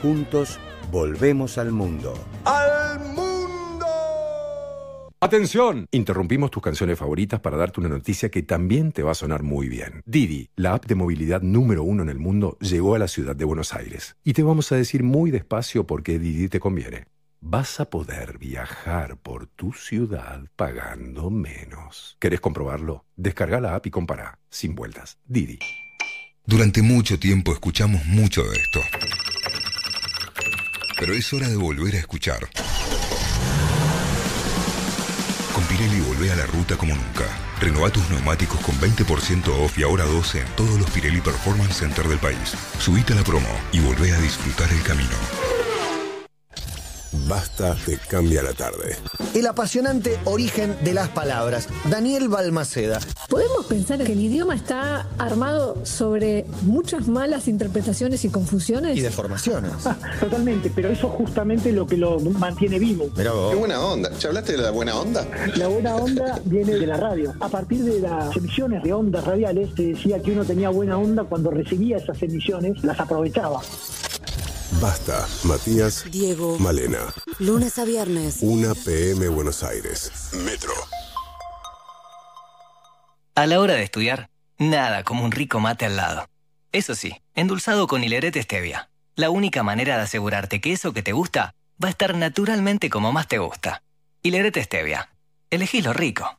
Juntos, volvemos al mundo. ¡Al mundo! Atención, interrumpimos tus canciones favoritas para darte una noticia que también te va a sonar muy bien. Didi, la app de movilidad número uno en el mundo, llegó a la ciudad de Buenos Aires. Y te vamos a decir muy despacio por qué Didi te conviene. Vas a poder viajar por tu ciudad pagando menos. ¿Querés comprobarlo? Descarga la app y compara, sin vueltas. Didi. Durante mucho tiempo escuchamos mucho de esto. Pero es hora de volver a escuchar. Con Pirelli volvé a la ruta como nunca. Renová tus neumáticos con 20% off y ahora 12 en todos los Pirelli Performance Center del país. Subite a la promo y volvé a disfrutar el camino. Basta te cambia la tarde. El apasionante origen de las palabras. Daniel Balmaceda. ¿Podemos pensar que el idioma está armado sobre muchas malas interpretaciones y confusiones? Y deformaciones. Totalmente, pero eso es justamente lo que lo mantiene vivo. Vos. Qué buena onda. ¿Ya hablaste de la buena onda? La buena onda viene de la radio. A partir de las emisiones de ondas radiales, se decía que uno tenía buena onda cuando recibía esas emisiones, las aprovechaba. Basta, Matías, Diego. Malena. Lunes a viernes. 1 PM Buenos Aires. Metro. A la hora de estudiar, nada como un rico mate al lado. Eso sí, endulzado con hilerete stevia. La única manera de asegurarte que eso que te gusta va a estar naturalmente como más te gusta. Hilerete stevia. Elegí lo rico.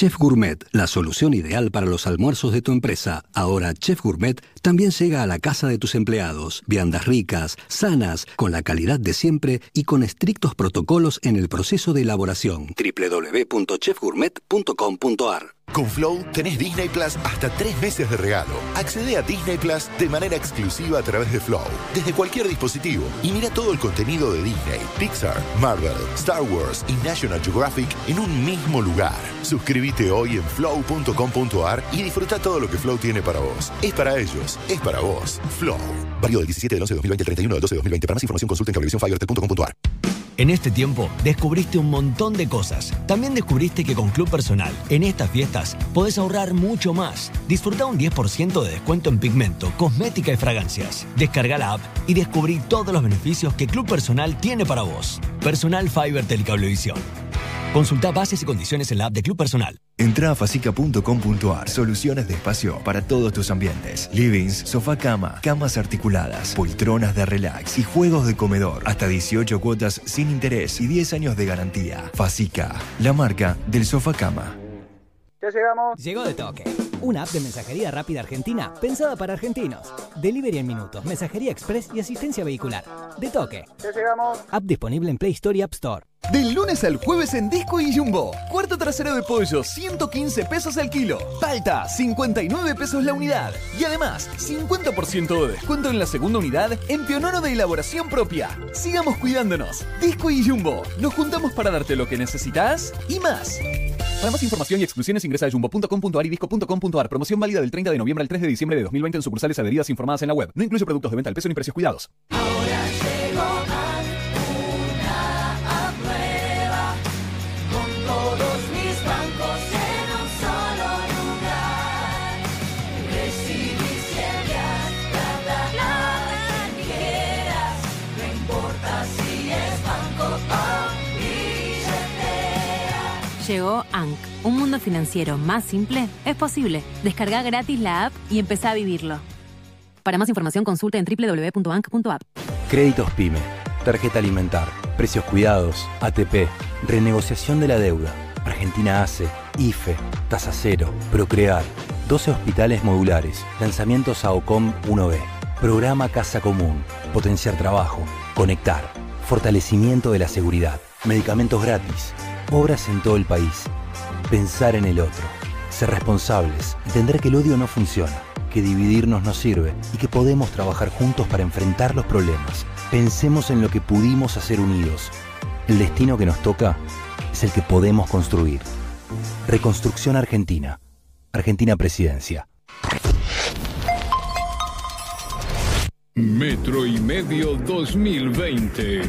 Chef Gourmet, la solución ideal para los almuerzos de tu empresa. Ahora Chef Gourmet también llega a la casa de tus empleados. Viandas ricas, sanas, con la calidad de siempre y con estrictos protocolos en el proceso de elaboración. www.chefgourmet.com.ar Con Flow tenés Disney Plus hasta tres meses de regalo. Accede a Disney Plus de manera exclusiva a través de Flow, desde cualquier dispositivo, y mira todo el contenido de Disney, Pixar, Marvel, Star Wars y National Geographic en un mismo lugar. Suscríbete hoy en flow.com.ar y disfruta todo lo que Flow tiene para vos. Es para ellos, es para vos. Flow. Válido del 17 del 11 de 2020 al 31 del 12 de 2020. Para más información consulta en cablevisiónfibertel.com.ar. En este tiempo descubriste un montón de cosas. También descubriste que con Club Personal, en estas fiestas, podés ahorrar mucho más. Disfruta un 10% de descuento en pigmento, cosmética y fragancias. Descarga la app y descubrí todos los beneficios que Club Personal tiene para vos. Personal Fiber Telecablevisión. Consulta bases y condiciones en la app de Club Personal. Entra a facica.com.ar. Soluciones de espacio para todos tus ambientes. Livings, sofá cama, camas articuladas, poltronas de relax y juegos de comedor. Hasta 18 cuotas sin interés y 10 años de garantía. Facica, la marca del sofá cama. Ya llegamos. Llegó de toque. Una app de mensajería rápida argentina pensada para argentinos. Delivery en minutos, mensajería express y asistencia vehicular. De toque. Ya llegamos. App disponible en Play Store y App Store. Del lunes al jueves en Disco y Jumbo. Cuarto trasero de pollo, 115 pesos al kilo. Palta, 59 pesos la unidad. Y además, 50% de descuento en la segunda unidad en pionero de elaboración propia. Sigamos cuidándonos. Disco y Jumbo. Nos juntamos para darte lo que necesitas y más. Para más información y exclusiones ingresa a jumbo.com.ar y disco.com.ar. Promoción válida del 30 de noviembre al 3 de diciembre de 2020 en sucursales adheridas informadas en la web. No incluye productos de venta al peso ni precios cuidados. Con Llegó ANC, un mundo financiero más simple, es posible. Descarga gratis la app y empezá a vivirlo. Para más información consulta en www.bank.app. Créditos PYME, tarjeta alimentar, precios cuidados, ATP, renegociación de la deuda, Argentina ACE, IFE, tasa cero, Procrear, 12 hospitales modulares, lanzamientos a OCOM 1B, programa Casa Común, potenciar trabajo, conectar, fortalecimiento de la seguridad, medicamentos gratis, obras en todo el país, pensar en el otro, ser responsables, entender que el odio no funciona, que dividirnos no sirve y que podemos trabajar juntos para enfrentar los problemas. Pensemos en lo que pudimos hacer unidos. El destino que nos toca es el que podemos construir. Reconstrucción Argentina. Argentina Presidencia. Metro y medio 2020.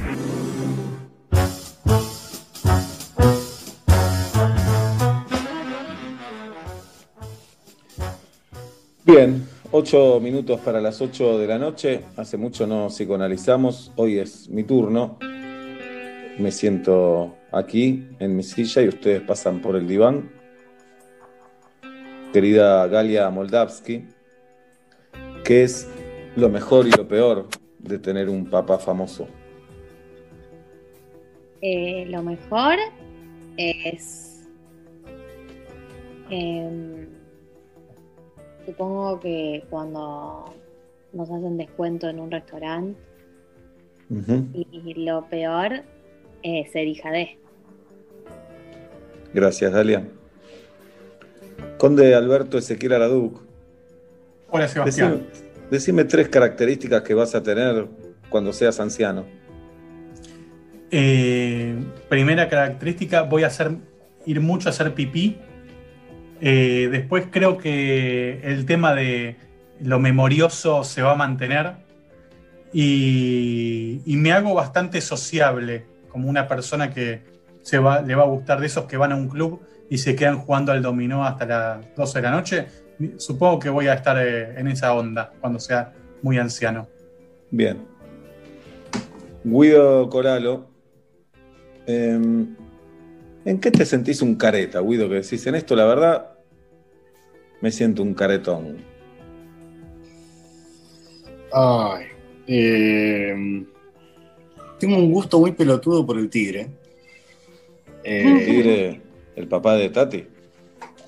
Bien, ocho minutos para las ocho de la noche. Hace mucho no psicoanalizamos. Hoy es mi turno. Me siento aquí en mi silla y ustedes pasan por el diván. Querida Galia Moldavsky, ¿qué es lo mejor y lo peor de tener un papá famoso? Eh, lo mejor es. em, supongo que cuando nos hacen descuento en un restaurante. Y, y lo peor es ser hija de. Gracias, Galia. Conde Alberto Ezequiel Araduc. Hola, Sebastián. Decime, decime tres características que vas a tener cuando seas anciano. Eh, primera característica, voy a hacer, ir mucho a hacer pipí. Eh, después creo que el tema de lo memorioso se va a mantener y, me hago bastante sociable, como una persona que se va, le va a gustar de esos que van a un club y se quedan jugando al dominó hasta las 12 de la noche. Supongo que voy a estar eh, en esa onda cuando sea muy anciano. Bien. Guido Coralo, em, ¿en qué te sentís un careta, Guido? Que decís, en esto la verdad me siento un caretón. Ay. eh, tengo un gusto muy pelotudo por el tigre. Eh, El tigre, el papá de Tati.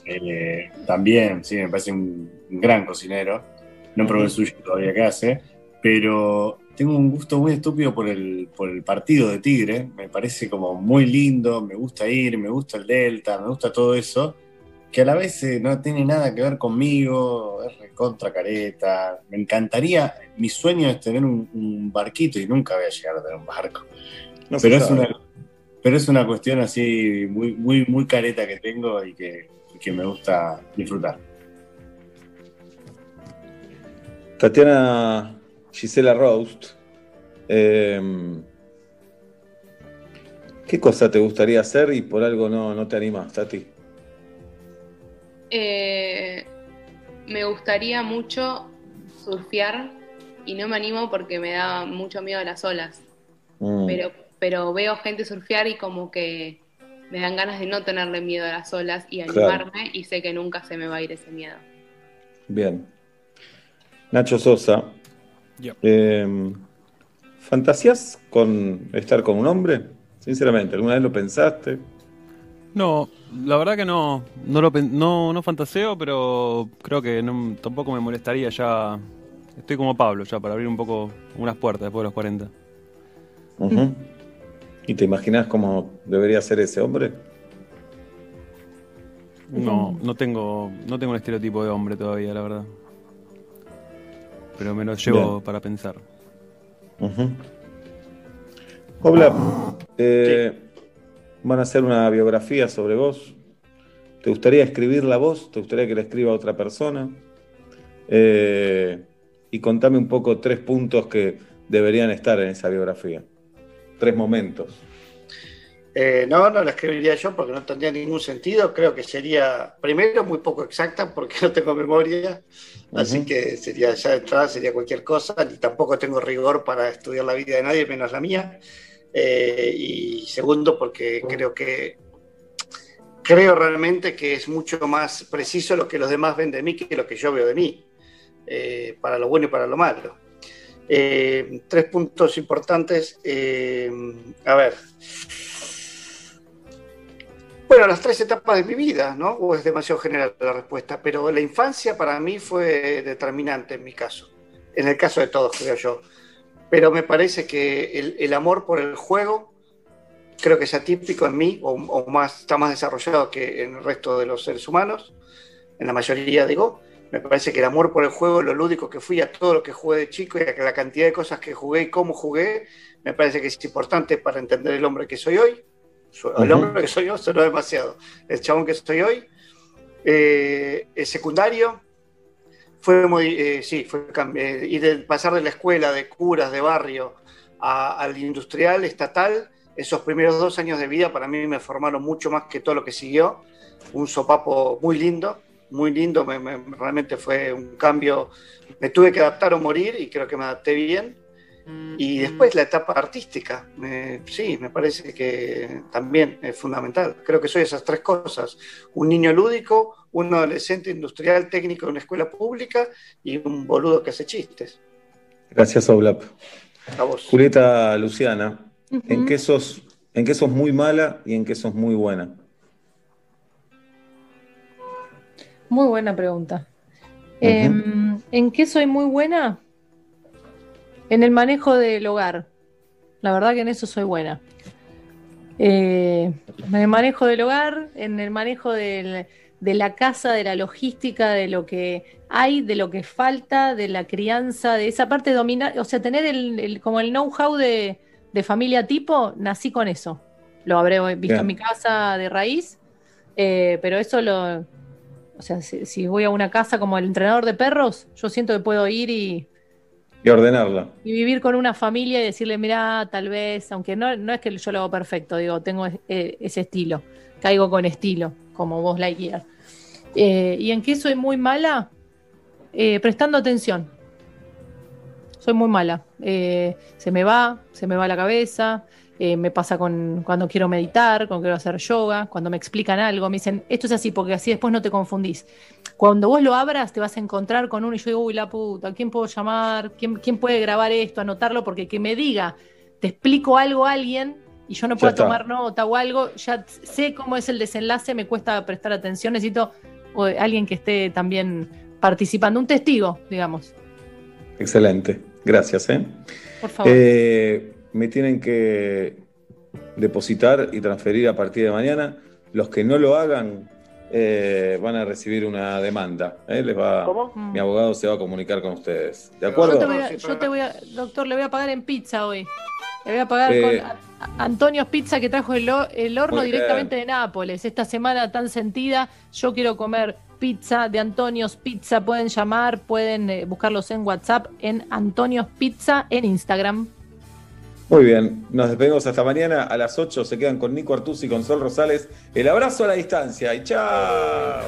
eh, también, sí, me parece un gran cocinero. No probé el suyo todavía que hace, pero tengo un gusto muy estúpido por el, por el partido de Tigre. Me parece como muy lindo, me gusta ir, me gusta el Delta, me gusta todo eso, que a la vez eh, no tiene nada que ver conmigo, es recontra careta. Me encantaría, mi sueño es tener un, un barquito y nunca voy a llegar a tener un barco. No pero, es una, pero es una cuestión así muy, muy, muy careta que tengo y que, y que me gusta disfrutar. Tatiana Gisela Roast. em, ¿Qué cosa te gustaría hacer y por algo no, no te animas, Tati? Eh, me gustaría mucho surfear y no me animo porque me da mucho miedo a las olas. Mm, Pero, pero veo gente surfear y como que me dan ganas de no tenerle miedo a las olas y Claro. animarme y sé que nunca se me va a ir ese miedo. Bien. Nacho Sosa. em, ¿Fantasías con estar con un hombre? Sinceramente, ¿alguna vez lo pensaste? No, la verdad que no, no lo pen- no, no fantaseo, pero creo que no- tampoco me molestaría ya. Estoy como Pablo ya para abrir un poco unas puertas después de los 40. Ujú. ¿Y te imaginas cómo debería ser ese hombre? No, no tengo, no tengo un estereotipo de hombre todavía, la verdad. Pero me lo llevo Bien. para pensar. Hola, eh, van a hacer una biografía sobre vos. ¿Te gustaría escribirla vos? ¿Te gustaría que la escriba otra persona? Eh, y contame un poco tres puntos que deberían estar en esa biografía. Tres momentos. Eh, no, no la escribiría yo porque no tendría ningún sentido. Creo que sería, primero, muy poco exacta porque no tengo memoria. Así Ujú. que sería ya de entrada sería cualquier cosa. Ni tampoco tengo rigor para estudiar la vida de nadie, menos la mía. Eh, y segundo, porque creo que creo realmente que es mucho más preciso lo que los demás ven de mí que lo que yo veo de mí, eh, para lo bueno y para lo malo. Eh, tres puntos importantes. a ver. Bueno, las tres etapas de mi vida, ¿no? O es demasiado general la respuesta, pero la infancia para mí fue determinante en mi caso, en el caso de todos, creo yo. Pero me parece que el, el amor por el juego creo que es atípico en mí, o, o más, está más desarrollado que en el resto de los seres humanos, en la mayoría digo. Me parece que el amor por el juego, lo lúdico que fui a todo lo que jugué de chico y a la cantidad de cosas que jugué y cómo jugué, me parece que es importante para entender el hombre que soy hoy. El hombre que soy yo sonó demasiado. El chabón que soy hoy. Eh, el secundario fue muy, eh, sí, fue eh, ir de pasar de la escuela de curas de barrio a- al industrial estatal. Esos primeros dos años de vida para mí me formaron mucho más que todo lo que siguió. Un sopapo muy lindo, muy lindo. me- me- realmente fue un cambio. Me tuve que adaptar o morir y creo que me adapté bien. Y después la etapa artística, sí, me parece que también es fundamental. Creo que soy esas tres cosas. Un niño lúdico, un adolescente industrial técnico de una escuela pública y un boludo que hace chistes. Gracias, Oblap. A vos. Julieta Luciana, ¿en, qué sos, ¿en qué sos muy mala y en qué sos muy buena? Muy buena pregunta. Em, ¿En qué soy muy buena? En el manejo del hogar. La verdad que en eso soy buena. Eh, en el manejo del hogar, en el manejo del- de la casa, de la logística, de lo que hay, de lo que falta, de la crianza, de esa parte dominar, o sea, tener el, el- como el know-how de, de familia tipo, nací con eso. Lo habré visto Bien. en mi casa de raíz, eh, pero eso lo, O sea, si, si voy a una casa como el entrenador de perros, yo siento que puedo ir y, Y ordenarla. y vivir con una familia y decirle, mira, tal vez, aunque no, no es que yo lo hago perfecto, digo, tengo eh, ese estilo, caigo con estilo, como vos, Lightyear. Eh, ¿Y en qué soy muy mala? Eh, prestando atención. Soy muy mala. Eh, se me va, se me va la cabeza. me pasa con cuando quiero meditar, cuando quiero hacer yoga, cuando me explican algo, me dicen, esto es así, porque así después no te confundís. Cuando vos lo abras, te vas a encontrar con uno y yo digo, uy, la puta, ¿quién puedo llamar? ¿Quién, quién puede grabar esto, anotarlo? Porque que me diga, te explico algo a alguien y yo no puedo tomar nota o algo, ya sé cómo es el desenlace, me cuesta prestar atención, necesito o, alguien que esté también participando, un testigo, digamos, Excelente. Gracias, ¿eh? por favor. Eh, me tienen que depositar y transferir a partir de mañana. Los que no lo hagan eh, van a recibir una demanda. ¿eh? Les va, Mi abogado se va a comunicar con ustedes. ¿De acuerdo? Yo te voy a, yo te voy a- doctor, le voy a pagar en pizza hoy. Le voy a pagar Eh. con Antonio's Pizza que trajo el, ho- el horno directamente de Nápoles. Esta semana tan sentida, yo quiero comer pizza de Antonio's Pizza. Pueden llamar, pueden eh, buscarlos en WhatsApp, en Antonio's Pizza, en Instagram. Muy bien, nos despedimos hasta mañana a las 8. Se quedan con Nico Artusi y con Sol Rosales. El abrazo a la distancia y chao.